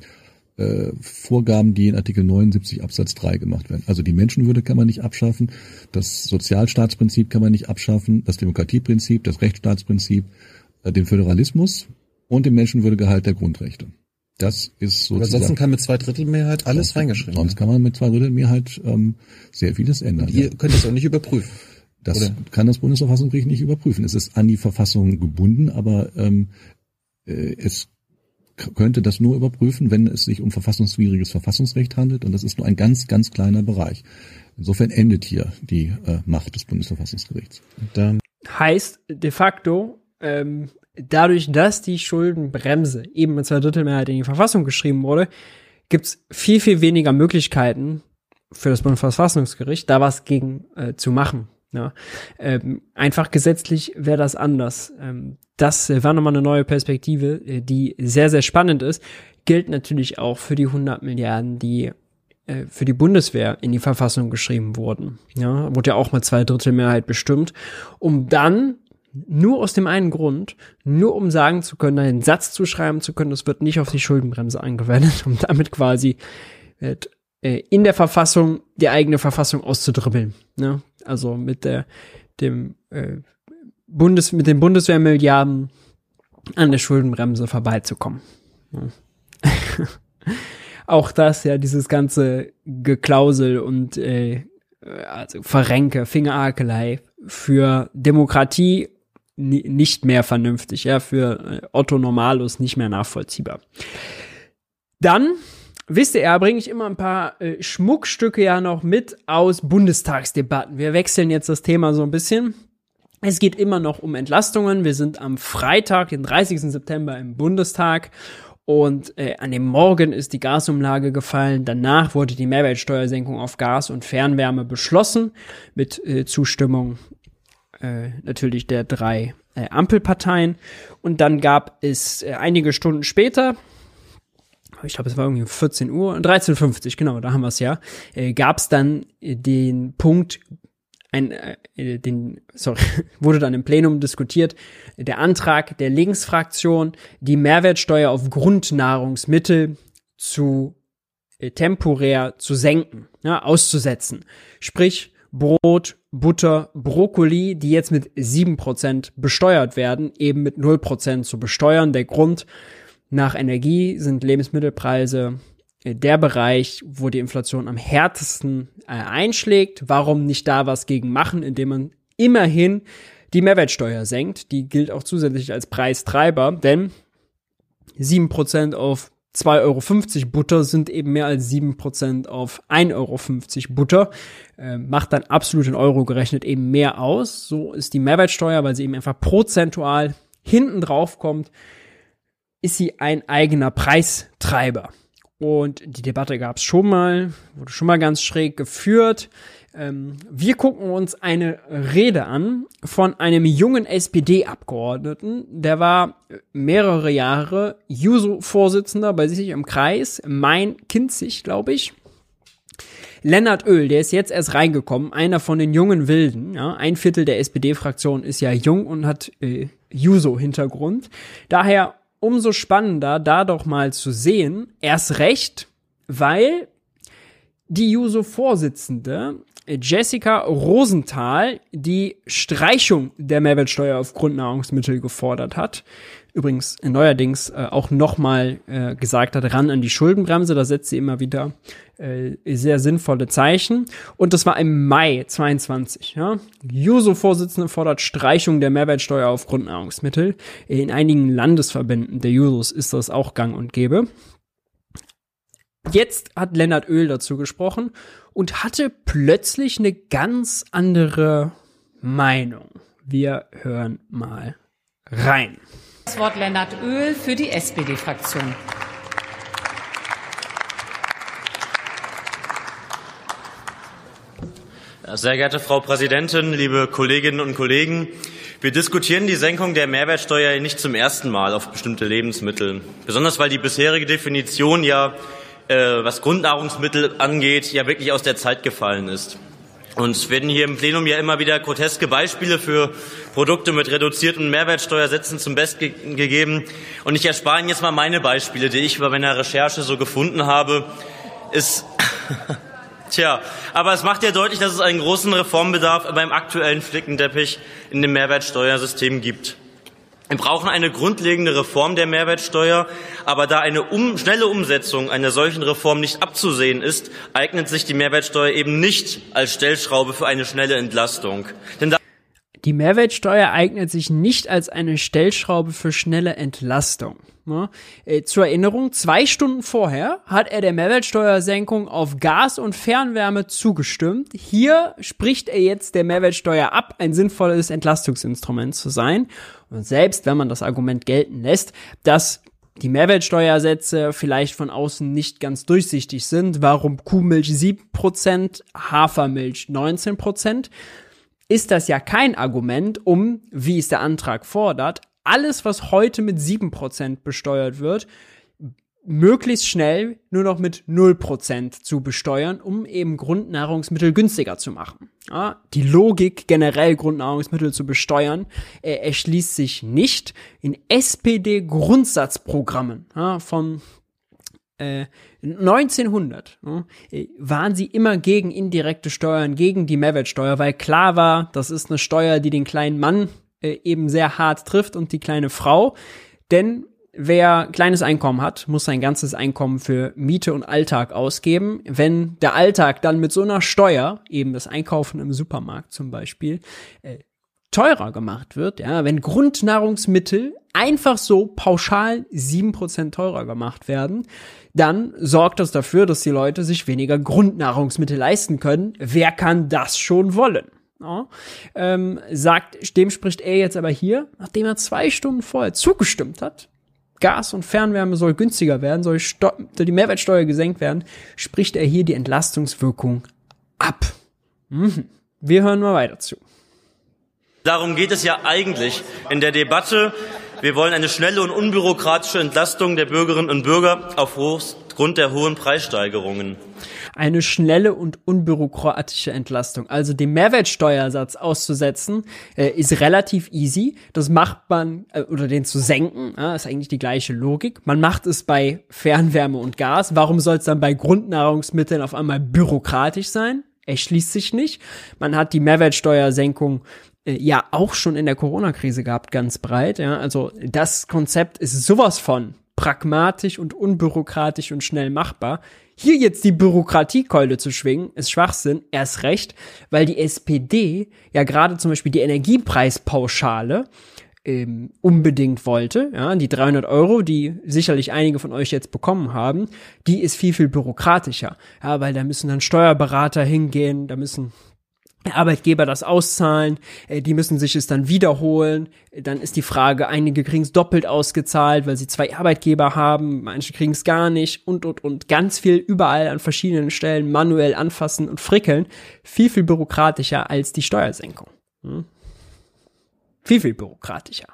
äh, Vorgaben, die in Artikel 79 Absatz 3 gemacht werden. Also die Menschenwürde kann man nicht abschaffen, das Sozialstaatsprinzip kann man nicht abschaffen, das Demokratieprinzip, das Rechtsstaatsprinzip, äh, den Föderalismus und den Menschenwürdegehalt der Grundrechte. Das ist Aber sozusagen. ansonsten kann mit zwei Drittel Mehrheit alles reingeschrieben Sonst kann man mit zwei Drittel Mehrheit ähm, sehr vieles ändern. Ihr ja. könnt das auch nicht überprüfen. Das Oder? kann das Bundesverfassungsgericht nicht überprüfen. Es ist an die Verfassung gebunden, aber ähm, äh, es könnte das nur überprüfen, wenn es sich um verfassungswidriges Verfassungsrecht handelt. Und das ist nur ein ganz, ganz kleiner Bereich. Insofern endet hier die äh, Macht des Bundesverfassungsgerichts. Heißt de facto, ähm, dadurch, dass die Schuldenbremse eben mit zwei Drittel Mehrheit in die Verfassung geschrieben wurde, gibt's viel, viel weniger Möglichkeiten für das Bundesverfassungsgericht, da was gegen äh, zu machen. Ja. Ähm, einfach gesetzlich wäre das anders. Ähm, das war nochmal eine neue Perspektive, äh, die sehr, sehr spannend ist. Gilt natürlich auch für die 100 Milliarden, die äh, für die Bundeswehr in die Verfassung geschrieben wurden. Ja, wurde ja auch mit zwei Drittel Mehrheit bestimmt, um dann nur aus dem einen Grund, nur um sagen zu können, einen Satz zu schreiben zu können, das wird nicht auf die Schuldenbremse angewendet, um damit quasi äh, in der Verfassung die eigene Verfassung auszudribbeln. Ne? Also mit der dem äh, Bundes mit den Bundeswehrmilliarden an der Schuldenbremse vorbeizukommen. Ja. Auch das, ja, dieses ganze Geklausel und äh, also Verrenke, Fingerakelei für Demokratie nicht mehr vernünftig, ja, für äh, Otto Normalus nicht mehr nachvollziehbar. Dann, wisst ihr, ja, bringe ich immer ein paar äh, Schmuckstücke ja noch mit aus Bundestagsdebatten. Wir wechseln jetzt das Thema so ein bisschen. Es geht immer noch um Entlastungen. Wir sind am Freitag, den 30. September im Bundestag. Und äh, an dem Morgen ist die Gasumlage gefallen. Danach wurde die Mehrwertsteuersenkung auf Gas und Fernwärme beschlossen mit äh, Zustimmung äh, natürlich der drei äh, Ampelparteien. Und dann gab es äh, einige Stunden später, ich glaube, es war irgendwie 14 Uhr, 13.50 genau, da haben wir es ja, äh, gab es dann äh, den Punkt, ein, äh, den, sorry, wurde dann im Plenum diskutiert, der Antrag der Linksfraktion, die Mehrwertsteuer auf Grundnahrungsmittel zu äh, temporär zu senken, ja, auszusetzen. Sprich, Brot, Butter, Brokkoli, die jetzt mit 7% besteuert werden, eben mit 0% zu besteuern. Der Grund nach Energie sind Lebensmittelpreise äh, der Bereich, wo die Inflation am härtesten äh, einschlägt. Warum nicht da was gegen machen, indem man immerhin die Mehrwertsteuer senkt? Die gilt auch zusätzlich als Preistreiber, denn 7% auf 2,50 Euro Butter sind eben mehr als 7% auf 1,50 Euro Butter. Äh, macht dann absolut in Euro gerechnet eben mehr aus. So ist die Mehrwertsteuer, weil sie eben einfach prozentual hinten drauf kommt, ist sie ein eigener Preistreiber. Und die Debatte gab es schon mal, wurde schon mal ganz schräg geführt. Ähm, wir gucken uns eine Rede an von einem jungen SPD-Abgeordneten. Der war mehrere Jahre Juso-Vorsitzender bei sich im Kreis, Main Kinzig, glaube ich. Lennart Öl, der ist jetzt erst reingekommen, einer von den jungen Wilden. Ja, ein Viertel der SPD-Fraktion ist ja jung und hat äh, Juso-Hintergrund. Daher umso spannender, da doch mal zu sehen, erst recht, weil die Juso-Vorsitzende Jessica Rosenthal die Streichung der Mehrwertsteuer auf Grundnahrungsmittel gefordert hat. Übrigens neuerdings äh, auch nochmal äh, gesagt hat, ran an die Schuldenbremse. Da setzt sie immer wieder äh, sehr sinnvolle Zeichen. Und das war im Mai 22. Ja? Juso-Vorsitzende fordert Streichung der Mehrwertsteuer auf Grundnahrungsmittel. In einigen Landesverbänden der Jusos ist das auch gang und gäbe. Jetzt hat Lennart Öl dazu gesprochen und hatte plötzlich eine ganz andere Meinung. Wir hören mal rein. Das Wort Lennart Öl für die SPD-Fraktion. Sehr geehrte Frau Präsidentin, liebe Kolleginnen und Kollegen, wir diskutieren die Senkung der Mehrwertsteuer nicht zum ersten Mal auf bestimmte Lebensmittel, besonders weil die bisherige Definition ja äh, was Grundnahrungsmittel angeht, ja wirklich aus der Zeit gefallen ist. Und es werden hier im Plenum ja immer wieder groteske Beispiele für Produkte mit reduzierten Mehrwertsteuersätzen zum Besten gegeben. Und ich erspare Ihnen jetzt mal meine Beispiele, die ich bei meiner Recherche so gefunden habe. Ist, tja, aber es macht ja deutlich, dass es einen großen Reformbedarf beim aktuellen Flickenteppich in dem Mehrwertsteuersystem gibt. Wir brauchen eine grundlegende Reform der Mehrwertsteuer, aber da eine um, schnelle Umsetzung einer solchen Reform nicht abzusehen ist, eignet sich die Mehrwertsteuer eben nicht als Stellschraube für eine schnelle Entlastung. Denn die Mehrwertsteuer eignet sich nicht als eine Stellschraube für schnelle Entlastung. Ne? Äh, zur Erinnerung, zwei Stunden vorher hat er der Mehrwertsteuersenkung auf Gas und Fernwärme zugestimmt. Hier spricht er jetzt der Mehrwertsteuer ab, ein sinnvolles Entlastungsinstrument zu sein. Und selbst wenn man das Argument gelten lässt, dass die Mehrwertsteuersätze vielleicht von außen nicht ganz durchsichtig sind, warum Kuhmilch 7%, Hafermilch 19%, ist das ja kein Argument, um, wie es der Antrag fordert, alles, was heute mit 7% besteuert wird, möglichst schnell nur noch mit 0% zu besteuern, um eben Grundnahrungsmittel günstiger zu machen. Ja, die Logik, generell Grundnahrungsmittel zu besteuern, äh, erschließt sich nicht in SPD-Grundsatzprogrammen ja, von äh, 1900 ne, waren sie immer gegen indirekte Steuern, gegen die Mehrwertsteuer, weil klar war, das ist eine Steuer, die den kleinen Mann äh, eben sehr hart trifft und die kleine Frau. Denn wer kleines Einkommen hat, muss sein ganzes Einkommen für Miete und Alltag ausgeben. Wenn der Alltag dann mit so einer Steuer, eben das Einkaufen im Supermarkt zum Beispiel, äh, teurer gemacht wird, ja, wenn Grundnahrungsmittel einfach so pauschal sieben Prozent teurer gemacht werden, dann sorgt das dafür, dass die Leute sich weniger Grundnahrungsmittel leisten können. Wer kann das schon wollen? Ja, ähm, sagt, dem spricht er jetzt aber hier, nachdem er zwei Stunden vorher zugestimmt hat, Gas und Fernwärme soll günstiger werden, soll, soll die Mehrwertsteuer gesenkt werden, spricht er hier die Entlastungswirkung ab. Mhm. Wir hören mal weiter zu. Darum geht es ja eigentlich in der Debatte. Wir wollen eine schnelle und unbürokratische Entlastung der Bürgerinnen und Bürger aufgrund der hohen Preissteigerungen. Eine schnelle und unbürokratische Entlastung. Also den Mehrwertsteuersatz auszusetzen, äh, ist relativ easy. Das macht man, äh, oder den zu senken, ist eigentlich die gleiche Logik. Man macht es bei Fernwärme und Gas. Warum soll es dann bei Grundnahrungsmitteln auf einmal bürokratisch sein? erschließt sich nicht. Man hat die Mehrwertsteuersenkung ja auch schon in der Corona-Krise gehabt, ganz breit. Ja, also das Konzept ist sowas von pragmatisch und unbürokratisch und schnell machbar. Hier jetzt die Bürokratiekeule zu schwingen, ist Schwachsinn, erst recht, weil die SPD ja gerade zum Beispiel die Energiepreispauschale ähm, unbedingt wollte, ja, die 300 Euro, die sicherlich einige von euch jetzt bekommen haben, die ist viel, viel bürokratischer, ja, weil da müssen dann Steuerberater hingehen, da müssen Arbeitgeber das auszahlen, äh, die müssen sich es dann wiederholen. Dann ist die Frage, einige kriegen es doppelt ausgezahlt, weil sie zwei Arbeitgeber haben, manche kriegen es gar nicht und und und ganz viel überall an verschiedenen Stellen manuell anfassen und frickeln. Viel, viel bürokratischer als die Steuersenkung. Hm? Viel, viel bürokratischer.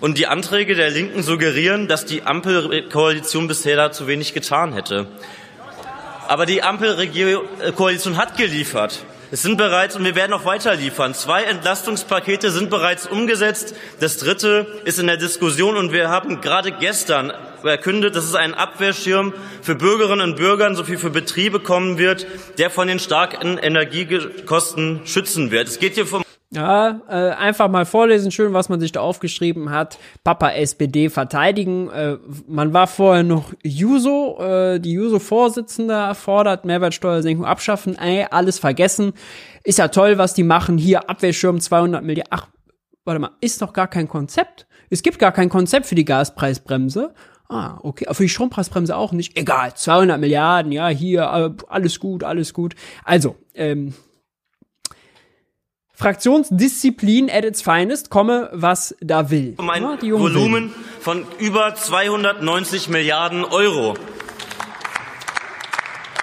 Und die Anträge der Linken suggerieren, dass die Ampelkoalition bisher da zu wenig getan hätte. Aber die Ampelkoalition hat geliefert. Es sind bereits, und wir werden noch weiter liefern, zwei Entlastungspakete sind bereits umgesetzt. Das dritte ist in der Diskussion und wir haben gerade gestern verkündet, dass es einen Abwehrschirm für Bürgerinnen und Bürger sowie für Betriebe kommen wird, der von den starken Energiekosten schützen wird. Es geht hier vom ja, äh, einfach mal vorlesen, schön, was man sich da aufgeschrieben hat. Papa SPD verteidigen. Äh, man war vorher noch Juso, äh, die Juso-Vorsitzende fordert Mehrwertsteuersenkung abschaffen. Ey, alles vergessen. Ist ja toll, was die machen. Hier Abwehrschirm 200 Milliarden. Ach, warte mal, ist doch gar kein Konzept. Es gibt gar kein Konzept für die Gaspreisbremse. Ah, okay. Für die Strompreisbremse auch nicht. Egal, 200 Milliarden, ja, hier, äh, alles gut, alles gut. Also, ähm, Fraktionsdisziplin at its finest, komme, was da will. Um ein ja, Volumen von über 290 Milliarden Euro.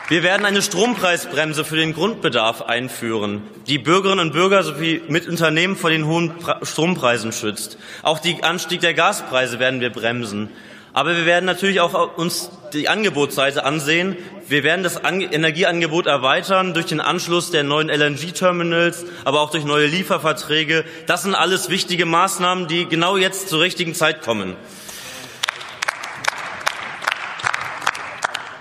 Wir werden eine Strompreisbremse für den Grundbedarf einführen, die Bürgerinnen und Bürger sowie mit Unternehmen vor den hohen Strompreisen schützt. Auch den Anstieg der Gaspreise werden wir bremsen. Aber wir werden natürlich auch uns die Angebotsseite ansehen. Wir werden das Energieangebot erweitern durch den Anschluss der neuen LNG-Terminals, aber auch durch neue Lieferverträge. Das sind alles wichtige Maßnahmen, die genau jetzt zur richtigen Zeit kommen.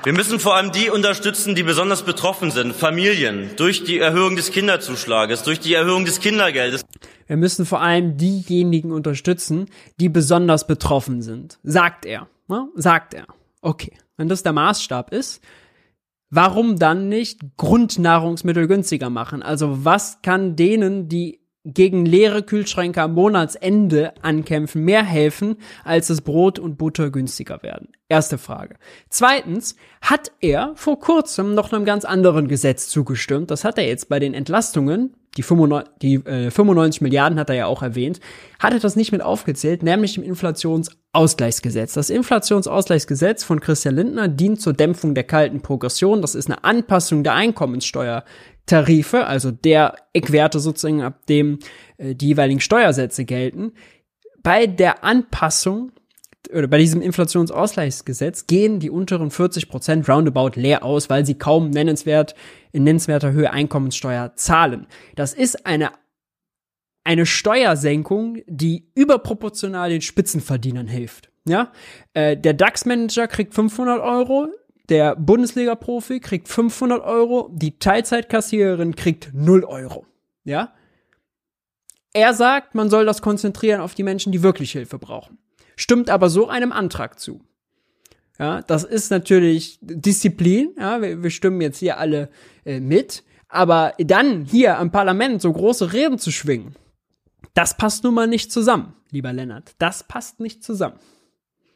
Wir müssen vor allem die unterstützen, die besonders betroffen sind, Familien, durch die Erhöhung des Kinderzuschlages, durch die Erhöhung des Kindergeldes. Wir müssen vor allem diejenigen unterstützen, die besonders betroffen sind, sagt er. Ne? Sagt er. Okay, wenn das der Maßstab ist, warum dann nicht Grundnahrungsmittel günstiger machen? Also was kann denen, die gegen leere Kühlschränke am Monatsende ankämpfen, mehr helfen, als das Brot und Butter günstiger werden? Erste Frage. Zweitens, hat er vor kurzem noch einem ganz anderen Gesetz zugestimmt? Das hat er jetzt bei den Entlastungen, die 95, die, äh, 95 Milliarden hat er ja auch erwähnt, hat er das nicht mit aufgezählt, nämlich im Inflationsausgleichsgesetz. Das Inflationsausgleichsgesetz von Christian Lindner dient zur Dämpfung der kalten Progression. Das ist eine Anpassung der Einkommenssteuer Tarife, also der Eckwerte sozusagen, ab dem äh, die jeweiligen Steuersätze gelten. Bei der Anpassung oder bei diesem Inflationsausgleichsgesetz gehen die unteren 40 Prozent roundabout leer aus, weil sie kaum nennenswert in nennenswerter Höhe Einkommenssteuer zahlen. Das ist eine eine Steuersenkung, die überproportional den Spitzenverdienern hilft. Ja, äh, der DAX-Manager kriegt 500 Euro, der Bundesliga-Profi kriegt 500 Euro, die Teilzeitkassiererin kriegt 0 Euro. Ja? Er sagt, man soll das konzentrieren auf die Menschen, die wirklich Hilfe brauchen. Stimmt aber so einem Antrag zu. Ja, das ist natürlich Disziplin. Ja, wir, wir stimmen jetzt hier alle äh, mit. Aber dann hier am Parlament so große Reden zu schwingen, das passt nun mal nicht zusammen, lieber Lennart. Das passt nicht zusammen.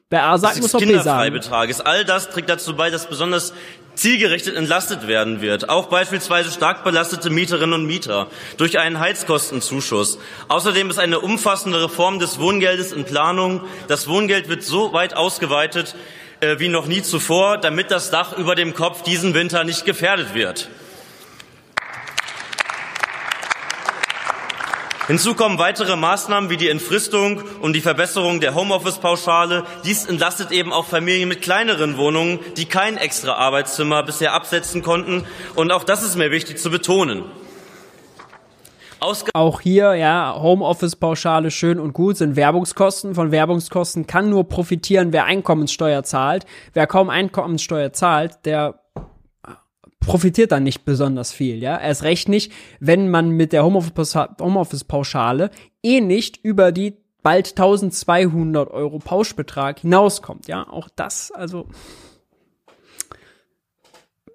Wer A sagt, muss auch B sagen. All das trägt dazu bei, dass besonders zielgerichtet entlastet werden wird. Auch beispielsweise stark belastete Mieterinnen und Mieter durch einen Heizkostenzuschuss. Außerdem ist eine umfassende Reform des Wohngeldes in Planung. Das Wohngeld wird so weit ausgeweitet äh, wie noch nie zuvor, damit das Dach über dem Kopf diesen Winter nicht gefährdet wird. Hinzu kommen weitere Maßnahmen wie die Entfristung und die Verbesserung der Homeoffice-Pauschale. Dies entlastet eben auch Familien mit kleineren Wohnungen, die kein extra Arbeitszimmer bisher absetzen konnten. Und auch das ist mir wichtig zu betonen. Ausg auch hier, ja, Homeoffice-Pauschale schön und gut, sind Werbungskosten. Von Werbungskosten kann nur profitieren, wer Einkommenssteuer zahlt. Wer kaum Einkommenssteuer zahlt, der profitiert dann nicht besonders viel, ja. Erst recht nicht, wenn man mit der Homeoffice-Pauschale eh nicht über die bald 1200 Euro Pauschbetrag hinauskommt, ja. Auch das, also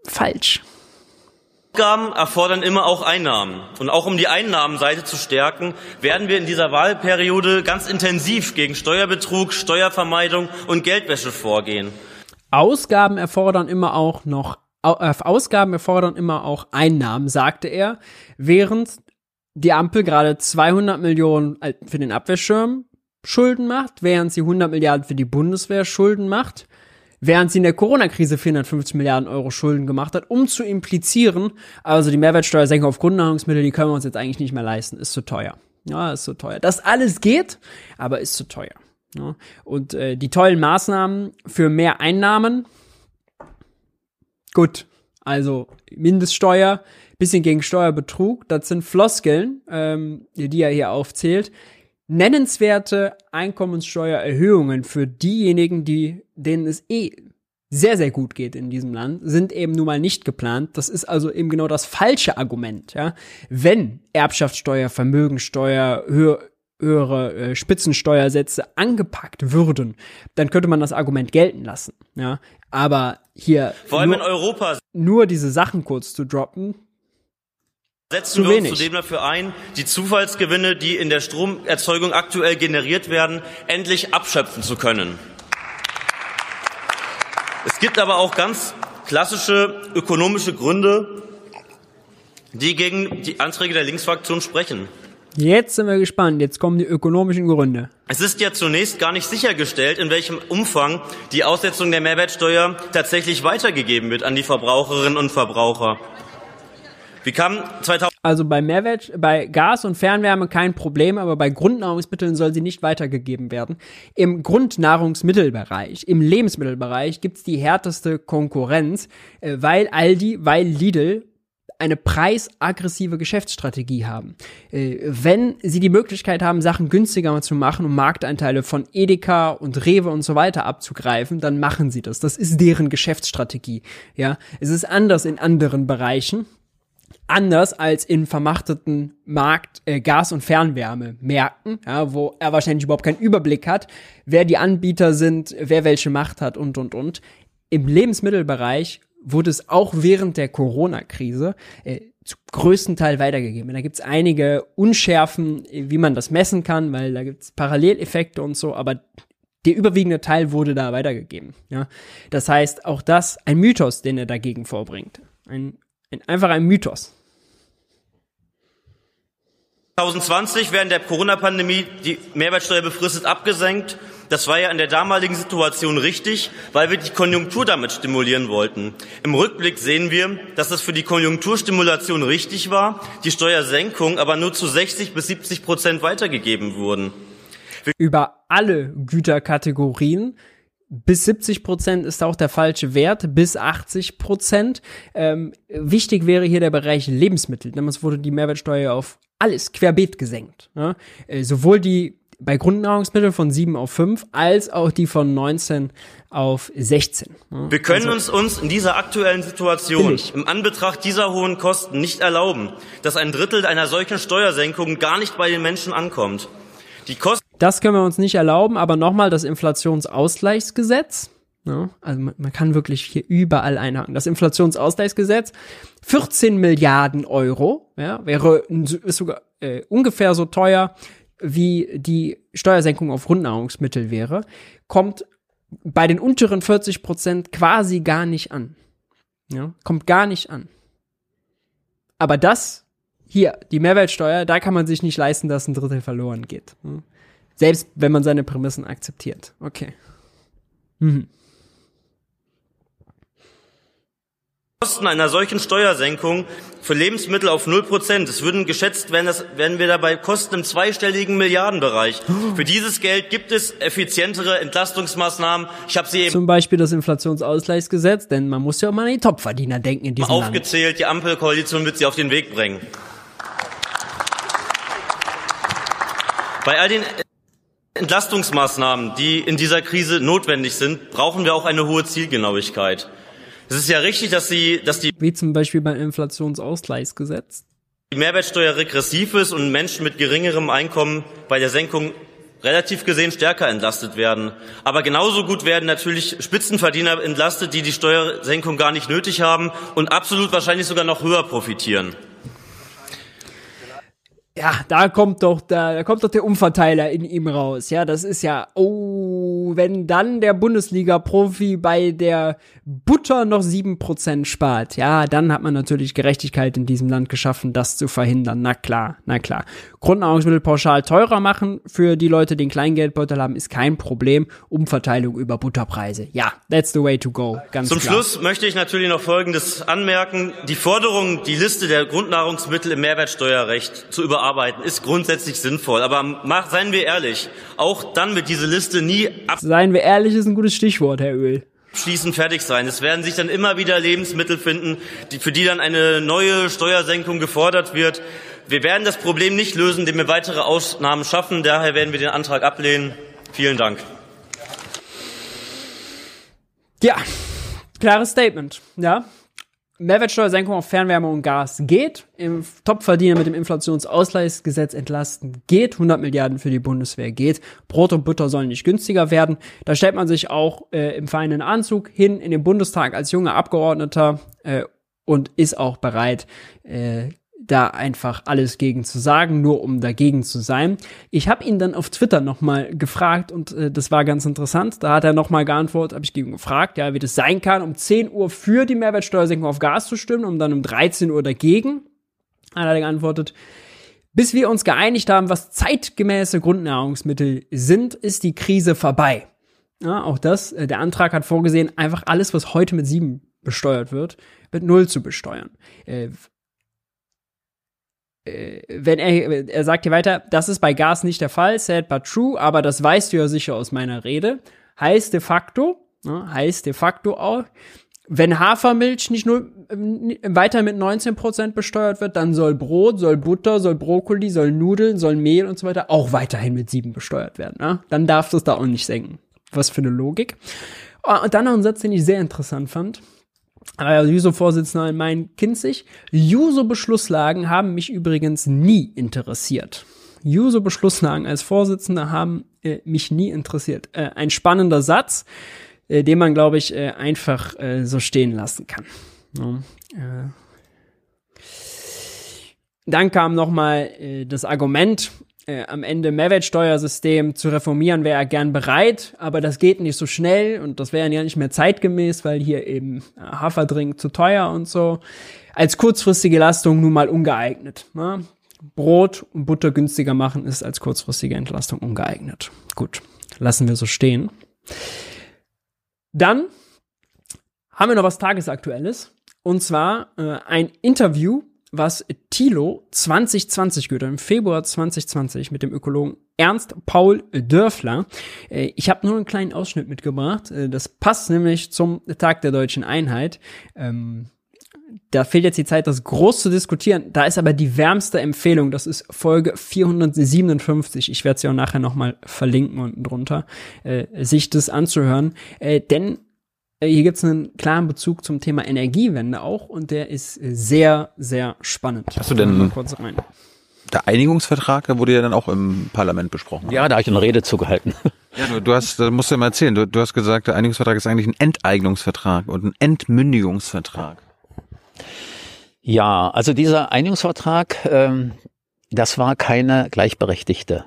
falsch. Ausgaben erfordern immer auch Einnahmen. Und auch um die Einnahmenseite zu stärken, werden wir in dieser Wahlperiode ganz intensiv gegen Steuerbetrug, Steuervermeidung und Geldwäsche vorgehen. Ausgaben erfordern immer auch noch Ausgaben erfordern immer auch Einnahmen, sagte er, während die Ampel gerade 200 Millionen für den Abwehrschirm Schulden macht, während sie 100 Milliarden für die Bundeswehr Schulden macht, während sie in der Corona-Krise 450 Milliarden Euro Schulden gemacht hat, um zu implizieren, also die Mehrwertsteuersenkung auf Grundnahrungsmittel, die können wir uns jetzt eigentlich nicht mehr leisten, ist zu teuer. Ja, ist zu teuer. Das alles geht, aber ist zu teuer. Ja, und äh, die tollen Maßnahmen für mehr Einnahmen, Gut, also Mindeststeuer, bisschen gegen Steuerbetrug, das sind Floskeln, ähm, die er hier aufzählt. Nennenswerte Einkommenssteuererhöhungen für diejenigen, die, denen es eh sehr, sehr gut geht in diesem Land, sind eben nun mal nicht geplant. Das ist also eben genau das falsche Argument, ja. Wenn Erbschaftssteuer, Vermögensteuer, höher, höhere äh, Spitzensteuersätze angepackt würden, dann könnte man das Argument gelten lassen. Ja, aber hier vor allem nur, in Europa nur diese Sachen kurz zu droppen. Setzen wir uns zudem dafür ein, die Zufallsgewinne, die in der Stromerzeugung aktuell generiert werden, endlich abschöpfen zu können. Es gibt aber auch ganz klassische ökonomische Gründe, die gegen die Anträge der Linksfraktion sprechen. Jetzt sind wir gespannt. Jetzt kommen die ökonomischen Gründe. Es ist ja zunächst gar nicht sichergestellt, in welchem Umfang die Aussetzung der Mehrwertsteuer tatsächlich weitergegeben wird an die Verbraucherinnen und Verbraucher. Wie kam 2000 also bei Mehrwert, bei Gas und Fernwärme kein Problem, aber bei Grundnahrungsmitteln soll sie nicht weitergegeben werden. Im Grundnahrungsmittelbereich, im Lebensmittelbereich gibt's die härteste Konkurrenz, äh, weil Aldi, weil Lidl eine preisaggressive Geschäftsstrategie haben. Äh, wenn sie die Möglichkeit haben, Sachen günstiger zu machen, um Marktanteile von Edeka und Rewe und so weiter abzugreifen, dann machen sie das. Das ist deren Geschäftsstrategie. Ja, es ist anders in anderen Bereichen. Anders als in vermachteten Markt äh, Gas- und Fernwärmemärkten, ja, wo er wahrscheinlich überhaupt keinen Überblick hat, wer die Anbieter sind, wer welche Macht hat und und und. Im Lebensmittelbereich wurde es auch während der Corona-Krise äh, zu größten Teil weitergegeben. Da gibt es einige Unschärfen, wie man das messen kann, weil da gibt es Paralleleffekte und so, aber der überwiegende Teil wurde da weitergegeben. Ja? Das heißt, auch das ein Mythos, den er dagegen vorbringt. Ein, ein, einfach ein Mythos. 2020 während der Corona-Pandemie die Mehrwertsteuer befristet abgesenkt das war ja in der damaligen Situation richtig, weil wir die Konjunktur damit stimulieren wollten. Im Rückblick sehen wir, dass das für die Konjunkturstimulation richtig war, die Steuersenkung aber nur zu 60 bis 70 Prozent weitergegeben wurden. Über alle Güterkategorien bis 70 Prozent ist auch der falsche Wert, bis 80 Prozent. Ähm, wichtig wäre hier der Bereich Lebensmittel. Damals wurde die Mehrwertsteuer auf alles querbeet gesenkt. Ne? Äh, sowohl die bei Grundnahrungsmitteln von 7 auf 5 als auch die von 19 auf 16. Wir können also, uns, uns in dieser aktuellen Situation im Anbetracht dieser hohen Kosten nicht erlauben, dass ein Drittel einer solchen Steuersenkung gar nicht bei den Menschen ankommt. Die Kosten das können wir uns nicht erlauben, aber nochmal das Inflationsausgleichsgesetz. Ja, also man, man, kann wirklich hier überall einhaken. Das Inflationsausgleichsgesetz, 14 Milliarden Euro, ja, wäre ist sogar äh, ungefähr so teuer wie die Steuersenkung auf Grundnahrungsmittel wäre, kommt bei den unteren 40 Prozent quasi gar nicht an. Ja, kommt gar nicht an. Aber das hier, die Mehrwertsteuer, da kann man sich nicht leisten, dass ein Drittel verloren geht. Selbst wenn man seine Prämissen akzeptiert. Okay. Mhm. Kosten einer solchen Steuersenkung für Lebensmittel auf 0 Prozent. Es würden geschätzt werden, das werden wir dabei Kosten im zweistelligen Milliardenbereich. Für dieses Geld gibt es effizientere Entlastungsmaßnahmen. Ich habe sie eben Zum Beispiel das Inflationsausgleichsgesetz, denn man muss ja auch mal an die Topverdiener denken in diesem Land. aufgezählt. Die Ampelkoalition wird sie auf den Weg bringen. Bei all den Entlastungsmaßnahmen, die in dieser Krise notwendig sind, brauchen wir auch eine hohe Zielgenauigkeit. Es ist ja richtig, dass, sie, dass die Wie zum Beispiel beim Inflationsausgleichsgesetz. Mehrwertsteuer regressiv ist und Menschen mit geringerem Einkommen bei der Senkung relativ gesehen stärker entlastet werden. Aber genauso gut werden natürlich Spitzenverdiener entlastet, die die Steuersenkung gar nicht nötig haben und absolut wahrscheinlich sogar noch höher profitieren. Ja, da kommt doch, da, da kommt doch der Umverteiler in ihm raus. Ja, das ist ja, oh, wenn dann der Bundesliga-Profi bei der Butter noch sieben Prozent spart, ja, dann hat man natürlich Gerechtigkeit in diesem Land geschaffen, das zu verhindern. Na klar, na klar. Grundnahrungsmittel pauschal teurer machen für die Leute, die einen Kleingeldbeutel haben, ist kein Problem. Umverteilung über Butterpreise. Ja, that's the way to go. Ganz Zum klar. Schluss möchte ich natürlich noch Folgendes anmerken. Die Forderung, die Liste der Grundnahrungsmittel im Mehrwertsteuerrecht zu überarbeiten, ist grundsätzlich sinnvoll. Aber mach, seien wir ehrlich, auch dann wird diese Liste nie Seien wir ehrlich, ist ein gutes Stichwort, Herr Öl. abschließend fertig sein. Es werden sich dann immer wieder Lebensmittel finden, die, für die dann eine neue Steuersenkung gefordert wird. Wir werden das Problem nicht lösen, indem wir weitere Ausnahmen schaffen. Daher werden wir den Antrag ablehnen. Vielen Dank. Ja, klares Statement, ja. Mehrwertsteuersenkung auf Fernwärme und Gas geht. Im Topverdiener mit dem Inflationsausgleichsgesetz entlasten geht. 100 Milliarden für die Bundeswehr geht. Brot und Butter sollen nicht günstiger werden. Da stellt man sich auch äh, im feinen Anzug hin in den Bundestag als junger Abgeordneter äh, und ist auch bereit, äh, da einfach alles gegen zu sagen, nur um dagegen zu sein. Ich habe ihn dann auf Twitter nochmal gefragt und äh, das war ganz interessant. Da hat er nochmal geantwortet, habe ich ihn gefragt, ja, wie das sein kann, um 10 Uhr für die Mehrwertsteuersenkung auf Gas zu stimmen, um dann um 13 Uhr dagegen. Dann hat er geantwortet, bis wir uns geeinigt haben, was zeitgemäße Grundnahrungsmittel sind, ist die Krise vorbei. Ja, auch das, äh, der Antrag hat vorgesehen, einfach alles, was heute mit sieben besteuert wird, mit null zu besteuern. Äh, wenn er, er sagt hier weiter, das ist bei Gas nicht der Fall, sad but true, aber das weißt du ja sicher aus meiner Rede. Heißt de facto, ne, heißt de facto auch, wenn Hafermilch nicht nur äh, weiter mit 19% besteuert wird, dann soll Brot, soll Butter, soll Brokkoli, soll Nudeln, soll Mehl und so weiter auch weiterhin mit 7 besteuert werden. Ne? Dann darf das da auch nicht senken. Was für eine Logik. Ah, Und dann noch ein Satz, den ich sehr interessant fand. Äh, Juso-Vorsitzender in Main-Kinzig. Juso-Beschlusslagen haben mich übrigens nie interessiert. Juso-Beschlusslagen als Vorsitzender haben äh, mich nie interessiert. Äh, ein spannender Satz, äh, den man, glaube ich, äh, einfach äh, so stehen lassen kann. Ja, äh. Dann kam noch mal äh, das Argument, äh, am Ende Mehrwertsteuersystem zu reformieren, wäre er gern bereit, aber das geht nicht so schnell und das wäre ja nicht mehr zeitgemäß, weil hier eben äh, Haferdrink zu teuer und so. Als kurzfristige Lastung nun mal ungeeignet. Ne? Brot und Butter günstiger machen ist als kurzfristige Entlastung ungeeignet. Gut, lassen wir so stehen. Dann haben wir noch was Tagesaktuelles und zwar äh, ein Interview was Thilo 2020 gehört, im Februar 2020 mit dem Ökologen Ernst Paul Dörfler. Äh, Ich habe nur einen kleinen Ausschnitt mitgebracht. Äh, Das passt nämlich zum Tag der deutschen Einheit. Ähm, Da fehlt jetzt die Zeit, das groß zu diskutieren. Da ist aber die wärmste Empfehlung. Das ist Folge 457. Ich werde sie auch nachher nochmal verlinken unten drunter, äh, sich das anzuhören. Denn hier gibt es einen klaren Bezug zum Thema Energiewende auch und der ist äh, sehr, sehr spannend. Hast du denn- Mal kurz rein. Der Einigungsvertrag, der wurde ja dann auch im Parlament besprochen. Ja, da habe ich eine Rede zugehalten. Ja, du, du hast, da musst du ja mal erzählen. Du, du hast gesagt, der Einigungsvertrag ist eigentlich ein Enteignungsvertrag und ein Entmündigungsvertrag. Ja, also dieser Einigungsvertrag, ähm, das war keine gleichberechtigte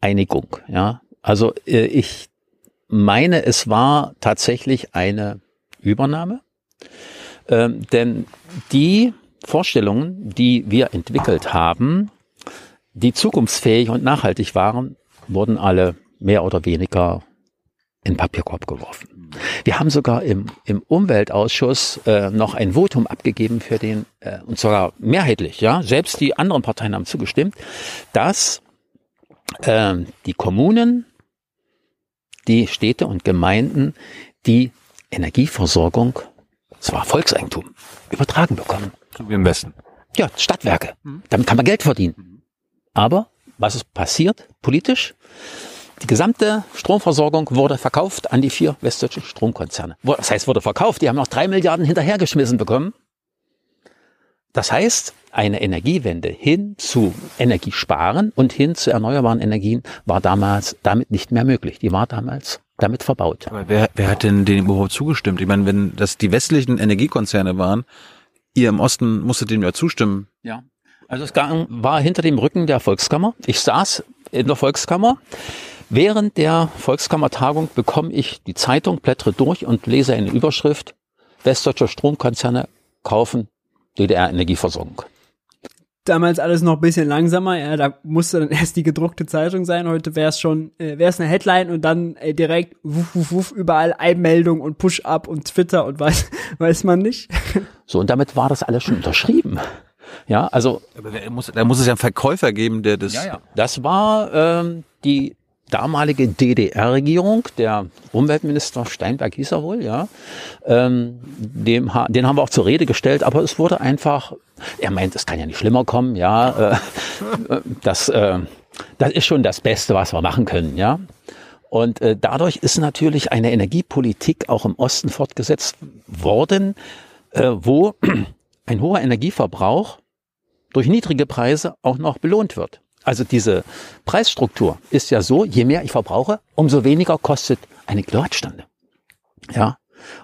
Einigung. Ja, also äh, ich meine, es war tatsächlich eine Übernahme, ähm, denn die Vorstellungen, die wir entwickelt haben, die zukunftsfähig und nachhaltig waren, wurden alle mehr oder weniger in Papierkorb geworfen. Wir haben sogar im, im Umweltausschuss äh, noch ein Votum abgegeben für den, äh, und sogar mehrheitlich, ja, selbst die anderen Parteien haben zugestimmt, dass äh, die Kommunen, die Städte und Gemeinden die Energieversorgung, zwar Volkseigentum, übertragen bekommen. So wie im Westen. Ja, Stadtwerke. Damit kann man Geld verdienen. Aber was ist passiert politisch? Die gesamte Stromversorgung wurde verkauft an die vier westdeutschen Stromkonzerne. Das heißt, wurde verkauft. Die haben noch drei Milliarden hinterhergeschmissen bekommen. Das heißt, eine Energiewende hin zu Energiesparen und hin zu erneuerbaren Energien war damals damit nicht mehr möglich. Die war damals damit verbaut. Aber wer, wer hat denn dem überhaupt zugestimmt? Ich meine, wenn das die westlichen Energiekonzerne waren, ihr im Osten musstet dem ja zustimmen. Ja. Also es war hinter dem Rücken der Volkskammer. Ich saß in der Volkskammer. Während der Volkskammertagung bekomme ich die Zeitung, blättere durch und lese eine Überschrift. Westdeutsche Stromkonzerne kaufen DDR-Energieversorgung. Damals alles noch ein bisschen langsamer, ja, da musste dann erst die gedruckte Zeitung sein. Heute wäre es schon, äh, wäre es eine Headline und dann äh, direkt wuff, wuff, wuff, überall Einmeldung und Push-Up und Twitter und weiß, weiß man nicht. So, und damit war das alles schon unterschrieben. Ja, also Aber wer muss, da muss es ja einen Verkäufer geben, der das. Das war ähm, die damalige DDR-Regierung, der Umweltminister Steinberg hieß er wohl, ja. Ähm, dem, den haben wir auch zur Rede gestellt, aber es wurde einfach, er meint, es kann ja nicht schlimmer kommen, ja. Äh, das, äh, das ist schon das Beste, was wir machen können, ja. Und äh, dadurch ist natürlich eine Energiepolitik auch im Osten fortgesetzt worden, äh, wo ein hoher Energieverbrauch durch niedrige Preise auch noch belohnt wird. Also diese Preisstruktur ist ja so, je mehr ich verbrauche, umso weniger kostet eine Kilowattstunde. Ja.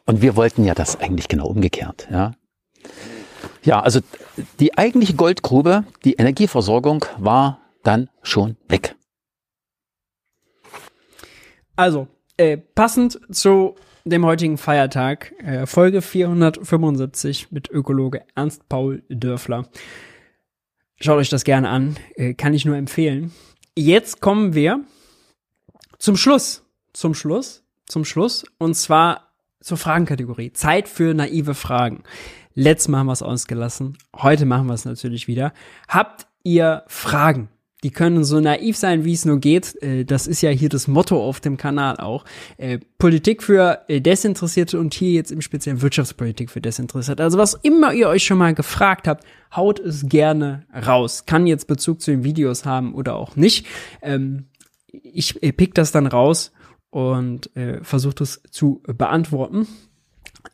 Und wir wollten ja das eigentlich genau umgekehrt. Ja. Ja, also die eigentliche Goldgrube, die Energieversorgung war dann schon weg. Also, äh, passend zu dem heutigen Feiertag, äh, Folge 475 mit Ökologe Ernst Paul Dörfler. Schaut euch das gerne an, äh, kann ich nur empfehlen. Jetzt kommen wir zum Schluss, zum Schluss, zum Schluss, und zwar zur Fragenkategorie. Zeit für naive Fragen. Letztes Mal haben wir es ausgelassen, heute machen wir es natürlich wieder. Habt ihr Fragen? Die können so naiv sein, wie es nur geht. Äh, Das ist ja hier das Motto auf dem Kanal auch. Äh, Politik für äh, Desinteressierte und hier jetzt im Speziellen Wirtschaftspolitik für Desinteressierte. Also was immer ihr euch schon mal gefragt habt, haut es gerne raus. Kann jetzt Bezug zu den Videos haben oder auch nicht. Ähm, ich pick das dann raus und versuche es zu beantworten.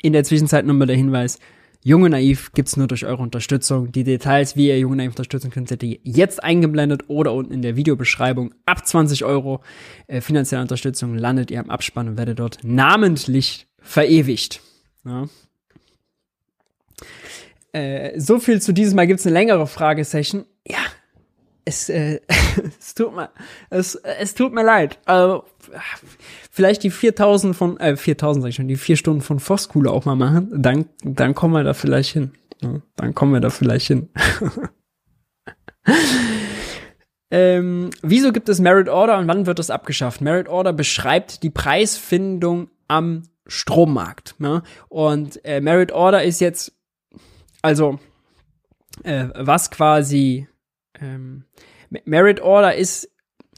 In der Zwischenzeit nochmal der Hinweis, Junge Naiv gibt's nur durch eure Unterstützung. Die Details, wie ihr Junge Naiv unterstützen könnt, seht ihr jetzt eingeblendet oder unten in der Videobeschreibung. Ab 20 Euro äh, finanzielle Unterstützung landet ihr am Abspann und werdet dort namentlich verewigt. Ja. Äh, so viel zu diesem Mal gibt's eine längere Fragesession. Ja, es, äh, es tut mir, es, es tut mir leid. Also, vielleicht die 4000 von, äh, 4000 sag ich schon, die vier Stunden von Voskuhle auch mal machen. Dann, dann kommen wir da vielleicht hin. Ja, dann kommen wir da vielleicht hin. ähm, wieso gibt es Merit Order und wann wird das abgeschafft? Merit Order beschreibt die Preisfindung am Strommarkt. Ne? Und äh, Merit Order ist jetzt, also, äh, was quasi ähm, Merit Order ist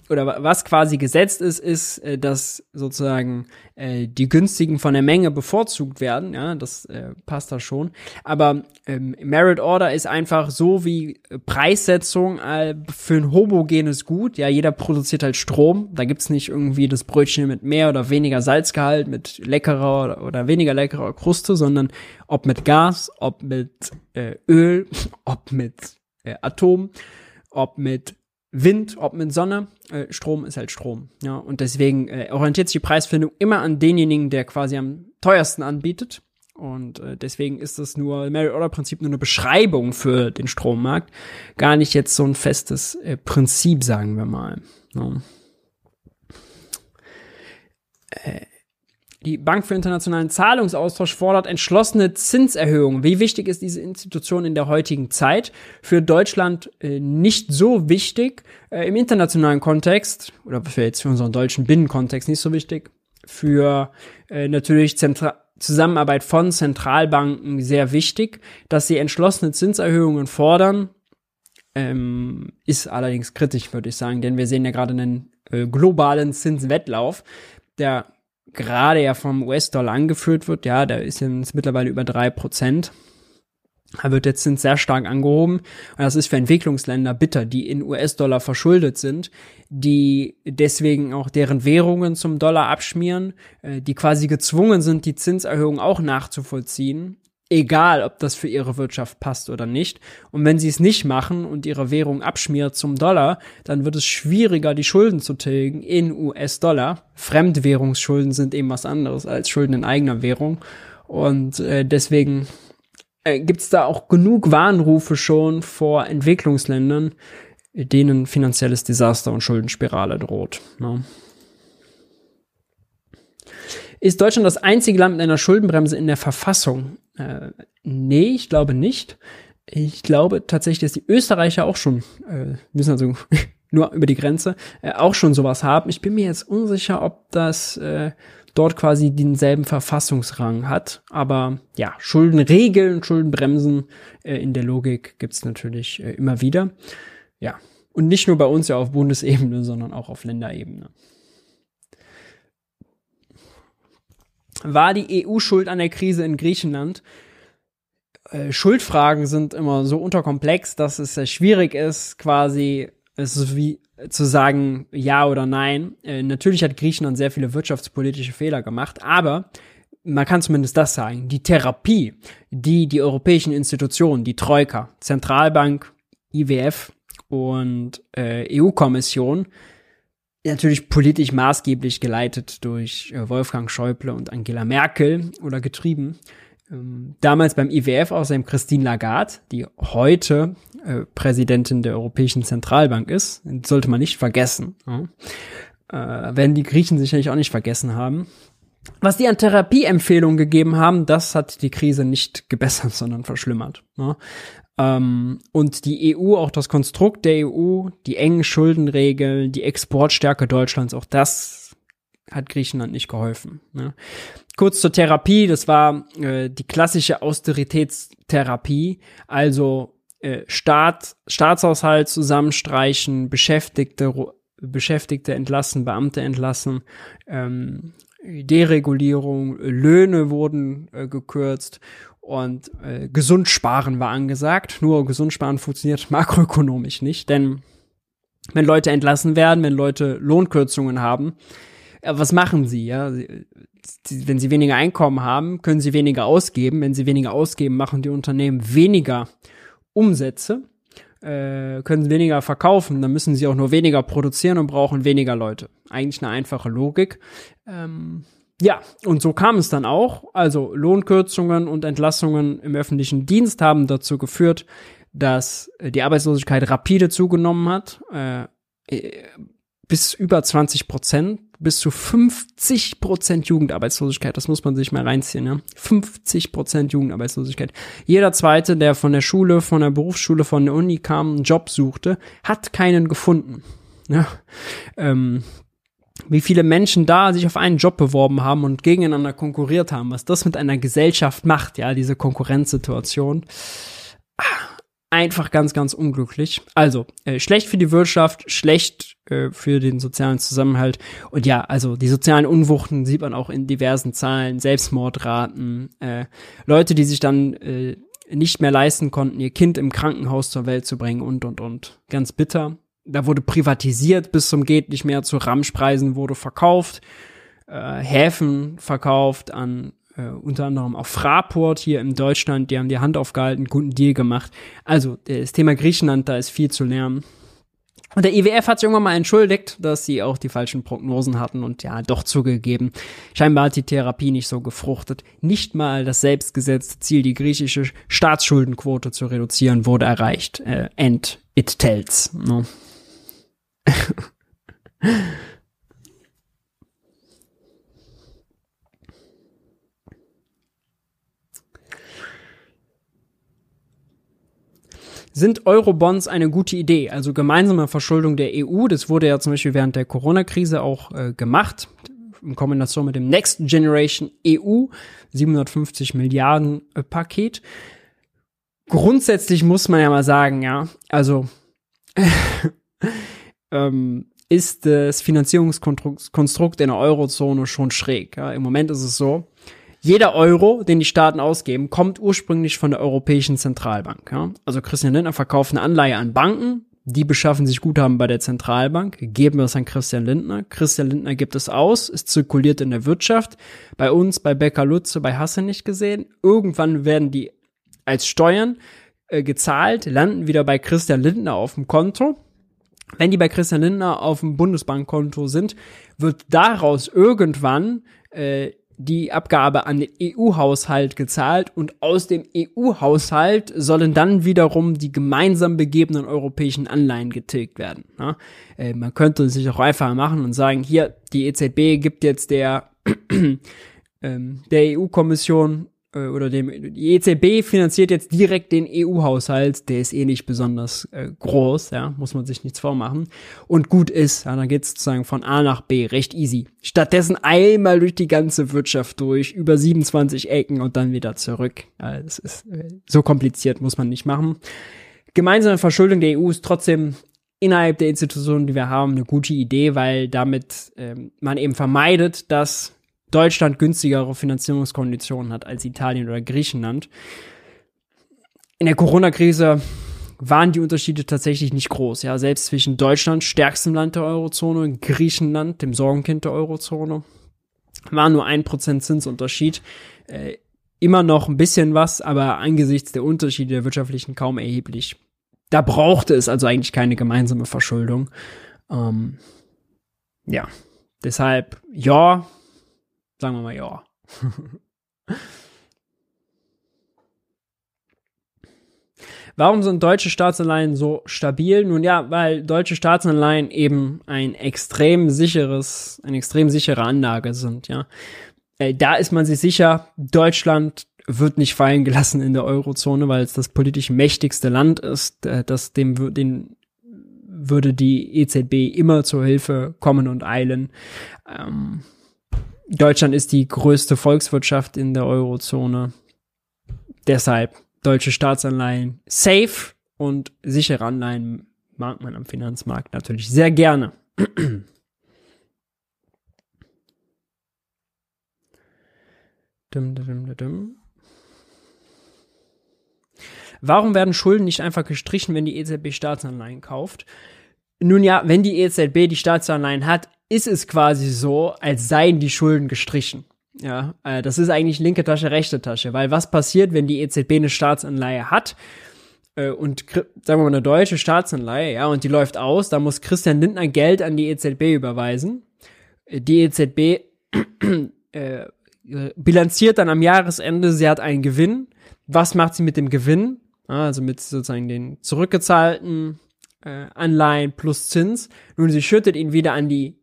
oder wa- was quasi gesetzt ist, ist, äh, dass sozusagen äh, die günstigen von der Menge bevorzugt werden. Ja, das äh, passt da schon. Aber ähm, Merit Order ist einfach so wie äh, Preissetzung äh, für ein homogenes Gut. Ja, jeder produziert halt Strom. Da gibt's nicht irgendwie das Brötchen mit mehr oder weniger Salzgehalt, mit leckerer oder, oder weniger leckerer Kruste, sondern ob mit Gas, ob mit äh, Öl, ob mit äh, Atom, ob mit Wind, ob mit Sonne, äh, Strom ist halt Strom. Ja, und deswegen äh, orientiert sich die Preisfindung immer an denjenigen, der quasi am teuersten anbietet. Und äh, deswegen ist das nur Merit-Order-Prinzip nur eine Beschreibung für den Strommarkt, gar nicht jetzt so ein festes äh, Prinzip, sagen wir mal. Ja. Äh, die Bank für internationalen Zahlungsaustausch fordert entschlossene Zinserhöhungen. Wie wichtig ist diese Institution in der heutigen Zeit? Für Deutschland äh, nicht so wichtig. Äh, Im internationalen Kontext, oder für jetzt für unseren deutschen Binnenkontext nicht so wichtig. für äh, natürlich Zentra Zusammenarbeit von Zentralbanken sehr wichtig, dass sie entschlossene Zinserhöhungen fordern. Ähm, ist allerdings kritisch, würde ich sagen, denn wir sehen ja gerade einen äh, globalen Zinswettlauf, der gerade ja vom US-Dollar angeführt wird. Ja, der ist jetzt mittlerweile über drei Prozent. Da wird der Zins sehr stark angehoben. Und das ist für Entwicklungsländer bitter, die in US-Dollar verschuldet sind, die deswegen auch deren Währungen zum Dollar abschmieren, äh, die quasi gezwungen sind, die Zinserhöhung auch nachzuvollziehen. Egal, ob das für ihre Wirtschaft passt oder nicht. Und wenn sie es nicht machen und ihre Währung abschmiert zum Dollar, dann wird es schwieriger, die Schulden zu tilgen in US-Dollar. Fremdwährungsschulden sind eben was anderes als Schulden in eigener Währung. Und äh, deswegen äh, gibt es da auch genug Warnrufe schon vor Entwicklungsländern, denen finanzielles Desaster und Schuldenspirale droht. Ne? Ist Deutschland das einzige Land mit einer Schuldenbremse in der Verfassung? Äh, nee, ich glaube nicht. Ich glaube tatsächlich, dass die Österreicher auch schon, äh, müssen also nur über die Grenze, äh, auch schon sowas haben. Ich bin mir jetzt unsicher, ob das äh, dort quasi denselben Verfassungsrang hat. Aber ja, Schuldenregeln, Schuldenbremsen äh, in der Logik gibt's natürlich äh, immer wieder. Ja, und nicht nur bei uns ja auf Bundesebene, sondern auch auf Länderebene. War die EU schuld an der Krise in Griechenland? Äh, Schuldfragen sind immer so unterkomplex, dass es sehr schwierig ist, quasi es wie zu sagen ja oder nein. Äh, natürlich hat Griechenland sehr viele wirtschaftspolitische Fehler gemacht, aber man kann zumindest das sagen. Die Therapie, die die europäischen Institutionen, die Troika, Zentralbank, IWF und äh, EU-Kommission, natürlich politisch maßgeblich geleitet durch äh, Wolfgang Schäuble und Angela Merkel oder getrieben, ähm, damals beim IWF außerdem Christine Lagarde, die heute äh, Präsidentin der Europäischen Zentralbank ist, sollte man nicht vergessen. Ja. Äh, werden die Griechen sicherlich auch nicht vergessen haben. Was die an Therapieempfehlungen gegeben haben, das hat die Krise nicht gebessert, sondern verschlimmert. Ja. Ähm, und die EU, auch das Konstrukt der EU, die engen Schuldenregeln, die Exportstärke Deutschlands, auch das hat Griechenland nicht geholfen. Ne? Kurz zur Therapie, das war äh, die klassische Austeritätstherapie, also äh, Staat, Staatshaushalt zusammenstreichen, Beschäftigte, Beschäftigte entlassen, Beamte entlassen, ähm, Deregulierung, Löhne wurden äh, gekürzt und äh, gesund sparen war angesagt. Nur gesund sparen funktioniert makroökonomisch nicht, denn wenn Leute entlassen werden, wenn Leute Lohnkürzungen haben, äh, was machen sie? Ja, wenn sie weniger Einkommen haben, können sie weniger ausgeben. Wenn sie weniger ausgeben, machen die Unternehmen weniger Umsätze, äh, können weniger verkaufen. Dann müssen sie auch nur weniger produzieren und brauchen weniger Leute. Eigentlich eine einfache Logik. Ähm, ja, und so kam es dann auch. Also Lohnkürzungen und Entlassungen im öffentlichen Dienst haben dazu geführt, dass die Arbeitslosigkeit rapide zugenommen hat. Äh, bis über 20 Prozent, bis zu 50 Prozent Jugendarbeitslosigkeit. Das muss man sich mal reinziehen, ja. 50 Prozent Jugendarbeitslosigkeit. Jeder Zweite, der von der Schule, von der Berufsschule, von der Uni kam, einen Job suchte, hat keinen gefunden. Ja. Ähm, wie viele Menschen da sich auf einen Job beworben haben und gegeneinander konkurriert haben, was das mit einer Gesellschaft macht, ja, diese Konkurrenzsituation. Ah, einfach ganz, ganz unglücklich. Also, äh, schlecht für die Wirtschaft, schlecht äh, für den sozialen Zusammenhalt. Und ja, also die sozialen Unwuchten sieht man auch in diversen Zahlen, Selbstmordraten, äh, Leute, die sich dann äh, nicht mehr leisten konnten, ihr Kind im Krankenhaus zur Welt zu bringen und, und, und. Ganz bitter. Da wurde privatisiert bis zum geht nicht mehr, zu Ramschpreisen wurde verkauft, äh, Häfen verkauft an äh, unter anderem auch Fraport hier in Deutschland, die haben die Hand aufgehalten, guten Deal gemacht. Also das Thema Griechenland, da ist viel zu lernen. Und der IWF hat sich irgendwann mal entschuldigt, dass sie auch die falschen Prognosen hatten und ja, doch zugegeben. Scheinbar hat die Therapie nicht so gefruchtet. Nicht mal das selbstgesetzte Ziel, die griechische Staatsschuldenquote zu reduzieren, wurde erreicht. Äh, and it tells. No. Sind Eurobonds eine gute Idee? Also gemeinsame Verschuldung der EU, das wurde ja zum Beispiel während der Corona-Krise auch äh, gemacht. in Kombination mit dem Next Generation EU 750 Milliarden äh, Paket. Grundsätzlich muss man ja mal sagen, ja, also ähm, ist das Finanzierungskonstrukt in der Eurozone schon schräg. Ja. Im Moment ist es so, jeder Euro, den die Staaten ausgeben, kommt ursprünglich von der Europäischen Zentralbank. Ja? Also Christian Lindner verkauft eine Anleihe an Banken, die beschaffen sich Guthaben bei der Zentralbank, geben es an Christian Lindner. Christian Lindner gibt es aus, es zirkuliert in der Wirtschaft. Bei uns, bei Becker Lutze, bei Hasse nicht gesehen. Irgendwann werden die als Steuern äh, gezahlt, landen wieder bei Christian Lindner auf dem Konto. Wenn die bei Christian Lindner auf dem Bundesbankkonto sind, wird daraus irgendwann äh, die Abgabe an den EU-Haushalt gezahlt und aus dem EU-Haushalt sollen dann wiederum die gemeinsam begebenen europäischen Anleihen getilgt werden. Ja? Äh, man könnte sich auch einfach machen und sagen, hier, die EZB gibt jetzt der, ähm, der EU-Kommission äh, oder dem die EZB finanziert jetzt direkt den EU-Haushalt, der ist eh nicht besonders äh, groß, ja, muss man sich nichts vormachen. Und gut ist, ja, dann geht's sozusagen von A nach B recht easy. Stattdessen einmal durch die ganze Wirtschaft durch, über 27 Ecken und dann wieder zurück. Ja, das ist äh, so kompliziert, muss man nicht machen. Gemeinsame Verschuldung der EU ist trotzdem innerhalb der Institutionen, die wir haben, eine gute Idee, weil damit ähm, man eben vermeidet, dass Deutschland günstigere Finanzierungskonditionen hat als Italien oder Griechenland. In der Corona-Krise waren die Unterschiede tatsächlich nicht groß. Ja, selbst zwischen Deutschland, stärkstem Land der Eurozone, und Griechenland, dem Sorgenkind der Eurozone, war nur ein Prozent Zinsunterschied. Äh, immer noch ein bisschen was, aber angesichts der Unterschiede der wirtschaftlichen kaum erheblich. Da brauchte es also eigentlich keine gemeinsame Verschuldung. Ähm, ja, deshalb, ja, Sagen wir mal ja. Warum sind deutsche Staatsanleihen so stabil? Nun ja, weil deutsche Staatsanleihen eben ein extrem sicheres, eine extrem sichere Anlage sind, ja. Äh, da ist man sich sicher, Deutschland wird nicht fallen gelassen in der Eurozone, weil es das politisch mächtigste Land ist, äh, das dem, den würde die EZB immer zur Hilfe kommen und eilen. Ähm, Deutschland ist die größte Volkswirtschaft in der Eurozone. Deshalb deutsche Staatsanleihen safe und sichere Anleihen mag man am Finanzmarkt natürlich sehr gerne. dum, dum, dum, Warum werden Schulden nicht einfach gestrichen, wenn die EZB Staatsanleihen kauft? Nun ja, wenn die EZB die Staatsanleihen hat, ist es quasi so, als seien die Schulden gestrichen. Ja, äh, das ist eigentlich linke Tasche, rechte Tasche, weil was passiert, wenn die EZB eine Staatsanleihe hat äh, und sagen wir mal eine deutsche Staatsanleihe, ja, und die läuft aus, da muss Christian Lindner Geld an die EZB überweisen. Äh, die EZB äh, bilanziert dann am Jahresende, sie hat einen Gewinn. Was macht sie mit dem Gewinn? Also mit sozusagen den zurückgezahlten äh, Anleihen plus Zins. Nun, sie schüttet ihn wieder an die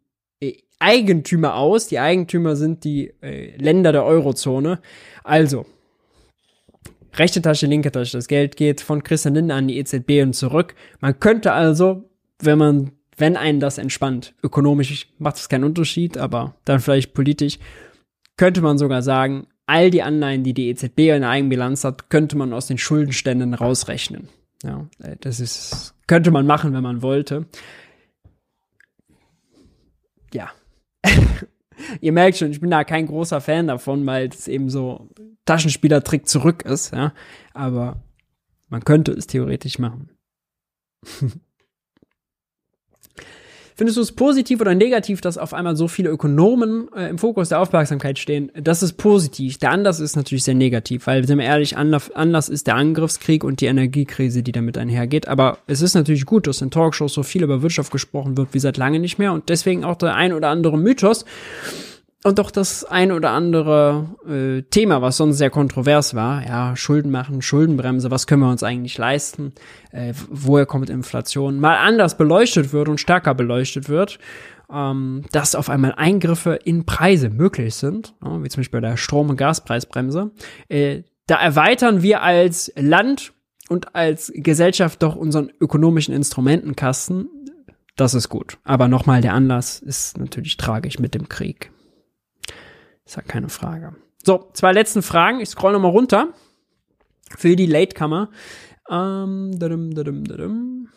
Eigentümer aus. Die Eigentümer sind die äh, Länder der Eurozone. Also, rechte Tasche, linke Tasche. Das Geld geht von Christian Lindner an die EZB und zurück. Man könnte also, wenn man, wenn einen das entspannt, ökonomisch macht es keinen Unterschied, aber dann vielleicht politisch, könnte man sogar sagen, all die Anleihen, die die EZB in der Eigenbilanz hat, könnte man aus den Schuldenständen rausrechnen. Ja, äh, das ist, könnte man machen, wenn man wollte. Ja, Ihr merkt schon, ich bin da kein großer Fan davon, weil es eben so Taschenspielertrick zurück ist, ja. Aber man könnte es theoretisch machen. Findest du es positiv oder negativ, dass auf einmal so viele Ökonomen äh, im Fokus der Aufmerksamkeit stehen? Das ist positiv. Der Anlass ist natürlich sehr negativ, weil, sind wir ehrlich, Anlass, Anlass ist der Angriffskrieg und die Energiekrise, die damit einhergeht. Aber es ist natürlich gut, dass in Talkshows so viel über Wirtschaft gesprochen wird wie seit lange nicht mehr und deswegen auch der ein oder andere Mythos und doch das ein oder andere äh, Thema, was sonst sehr kontrovers war, ja, Schulden machen, Schuldenbremse, was können wir uns eigentlich leisten, äh, woher kommt Inflation, mal anders beleuchtet wird und stärker beleuchtet wird, ähm, dass auf einmal Eingriffe in Preise möglich sind, ja, wie zum Beispiel bei der Strom- und Gaspreisbremse. Äh, da erweitern wir als Land und als Gesellschaft doch unseren ökonomischen Instrumentenkasten. Das ist gut. Aber nochmal, der Anlass ist natürlich tragisch mit dem Krieg. Ist ja keine Frage. So, zwei letzten Fragen. Ich scroll nochmal runter. Für die Latecomer. Ähm, dadum, dadum, dadum.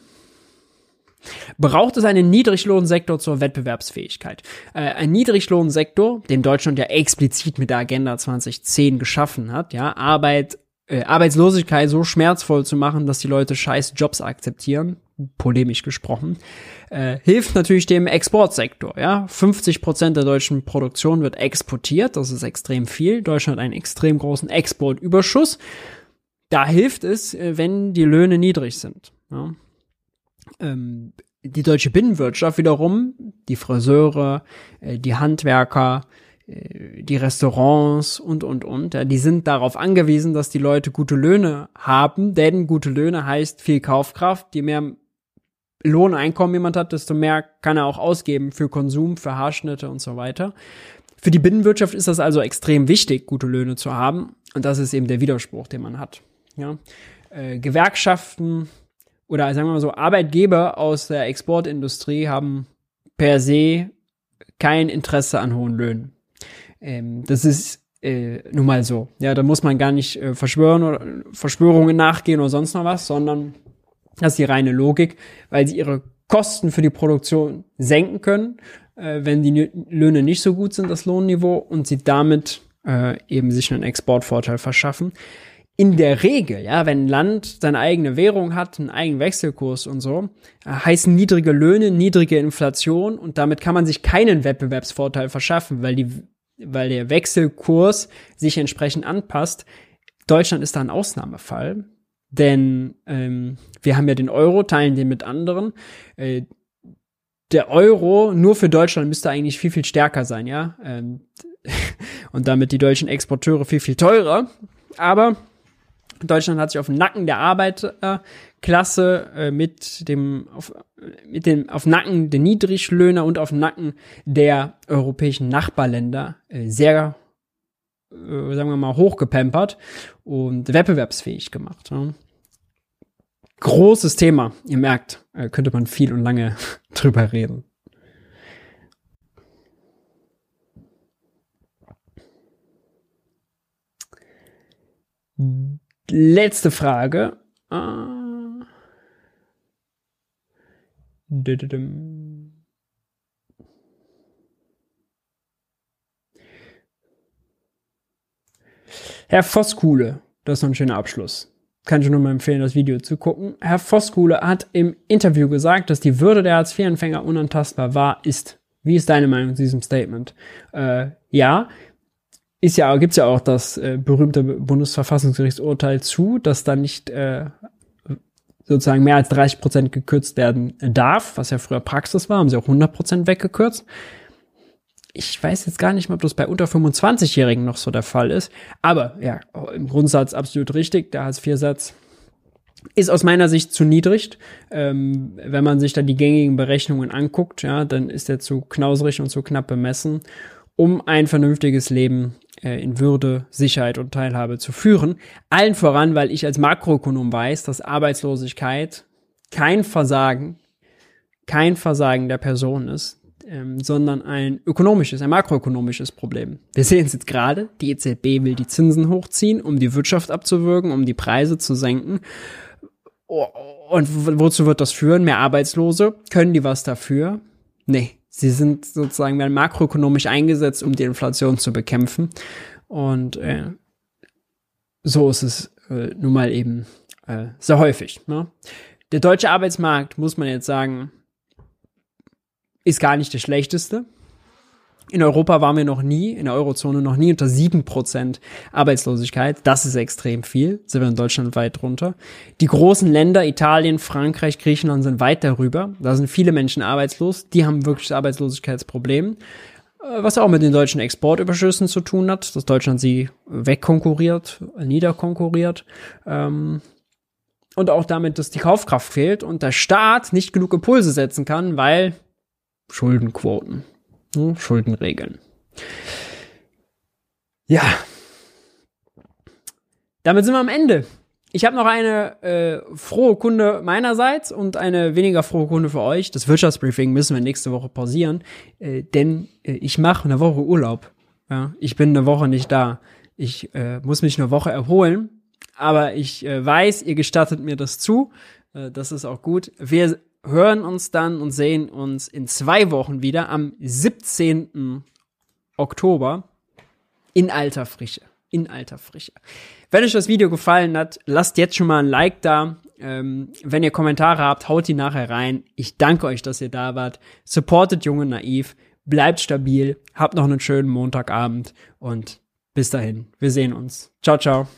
Braucht es einen Niedriglohnsektor zur Wettbewerbsfähigkeit? Äh, ein Niedriglohnsektor, den Deutschland ja explizit mit der Agenda 2010 geschaffen hat, ja, Arbeit, äh, Arbeitslosigkeit so schmerzvoll zu machen, dass die Leute scheiß Jobs akzeptieren, polemisch gesprochen, äh, hilft natürlich dem Exportsektor, ja. 50 Prozent der deutschen Produktion wird exportiert, das ist extrem viel. Deutschland hat einen extrem großen Exportüberschuss. Da hilft es, äh, wenn die Löhne niedrig sind, ja ähm, die deutsche Binnenwirtschaft wiederum, die Friseure, äh, die Handwerker, äh, die Restaurants und, und, und, ja, die sind darauf angewiesen, dass die Leute gute Löhne haben, denn gute Löhne heißt viel Kaufkraft. Je mehr Lohneinkommen jemand hat, desto mehr kann er auch ausgeben für Konsum, für Haarschnitte und so weiter. Für die Binnenwirtschaft ist das also extrem wichtig, gute Löhne zu haben. Und das ist eben der Widerspruch, den man hat. Ja. Äh, Gewerkschaften oder sagen wir mal so, Arbeitgeber aus der Exportindustrie haben per se kein Interesse an hohen Löhnen. Ähm, das ist äh, nun mal so. Ja, da muss man gar nicht äh, verschwören oder Verschwörungen nachgehen oder sonst noch was, sondern das ist die reine Logik, weil sie ihre Kosten für die Produktion senken können, äh, wenn die Löhne nicht so gut sind, das Lohnniveau, und sie damit äh, eben sich einen Exportvorteil verschaffen in der Regel, ja, wenn ein Land seine eigene Währung hat, einen eigenen Wechselkurs und so, äh, heißen niedrige Löhne, niedrige Inflation und damit kann man sich keinen Wettbewerbsvorteil verschaffen, weil die, weil der Wechselkurs sich entsprechend anpasst. Deutschland ist da ein Ausnahmefall, denn ähm, wir haben ja den Euro, teilen den mit anderen. Äh, der Euro nur für Deutschland müsste eigentlich viel, viel stärker sein, ja. Ähm, und damit die deutschen Exporteure viel, viel teurer. Aber Deutschland hat sich auf dem Nacken der Arbeiterklasse äh, mit dem auf, mit dem auf Nacken der Niedriglöhner und auf Nacken der europäischen Nachbarländer äh, sehr äh, sagen wir mal hochgepempert und wettbewerbsfähig gemacht. Ja. Großes Thema, ihr merkt, äh, könnte man viel und lange drüber reden. letzte Frage. Ah. Herr Voskuhle, das ist noch ein schöner Abschluss. Kann ich nur mal empfehlen, das Video zu gucken. Herr Voskuhle hat im Interview gesagt, dass die Würde der Hartz-IV-Empfänger unantastbar war, ist. Wie ist deine Meinung zu diesem Statement? Äh, ja, ist ja, gibt's ja auch das äh, berühmte Bundesverfassungsgerichtsurteil zu, dass da nicht äh, sozusagen mehr als 30 Prozent gekürzt werden darf, was ja früher Praxis war, haben sie auch 100 Prozent weggekürzt. Ich weiß jetzt gar nicht mehr, ob das bei unter 25-Jährigen noch so der Fall ist. Aber ja, im Grundsatz absolut richtig. Der Hartz-IV-Satz ist aus meiner Sicht zu niedrig. Ähm, wenn man sich da die gängigen Berechnungen anguckt, ja, dann ist er zu knausrig und zu knapp bemessen, um ein vernünftiges Leben äh, in Würde, Sicherheit und Teilhabe zu führen. Allen voran, weil ich als Makroökonom weiß, dass Arbeitslosigkeit kein Versagen, kein Versagen der Person ist, ähm, sondern ein ökonomisches, ein makroökonomisches Problem. Wir sehen es jetzt gerade, die EZB will die Zinsen hochziehen, um die Wirtschaft abzuwirken, um die Preise zu senken. Und wozu wird das führen? Mehr Arbeitslose? Können die was dafür? Nee, Sie sind sozusagen werden makroökonomisch eingesetzt, um die Inflation zu bekämpfen. Und äh, so ist es äh, nun mal eben äh, sehr häufig. Ne? Der deutsche Arbeitsmarkt, muss man jetzt sagen, ist gar nicht der schlechteste. In Europa waren wir noch nie, in der Eurozone noch nie unter sieben Prozent Arbeitslosigkeit. Das ist extrem viel. Sind wir in Deutschland weit drunter. Die großen Länder, Italien, Frankreich, Griechenland sind weit darüber. Da sind viele Menschen arbeitslos. Die haben wirklich Arbeitslosigkeitsproblem. Äh, was auch mit den deutschen Exportüberschüssen zu tun hat, dass Deutschland sie wegkonkurriert, niederkonkurriert. Ähm, und auch damit, dass die Kaufkraft fehlt und der Staat nicht genug Impulse setzen kann, weil Schuldenquoten. Hm, Schuldenregeln. Ja. Damit sind wir am Ende. Ich habe noch eine äh, frohe Kunde meinerseits und eine weniger frohe Kunde für euch. Das Wirtschaftsbriefing müssen wir nächste Woche pausieren, äh, denn äh, ich mache eine Woche Urlaub. Ja, ich bin eine Woche nicht da. Ich äh, muss mich eine Woche erholen, aber ich äh, weiß, ihr gestattet mir das zu. Äh, das ist auch gut. Wir hören uns dann und sehen uns in zwei Wochen wieder am 17. Oktober in alter Frische. In alter Frische. Wenn euch das Video gefallen hat, lasst jetzt schon mal ein Like da. Ähm, wenn ihr Kommentare habt, haut die nachher rein. Ich danke euch, dass ihr da wart. Supportet Junge Naiv. Bleibt stabil. Habt noch einen schönen Montagabend und bis dahin. Wir sehen uns. Ciao, ciao.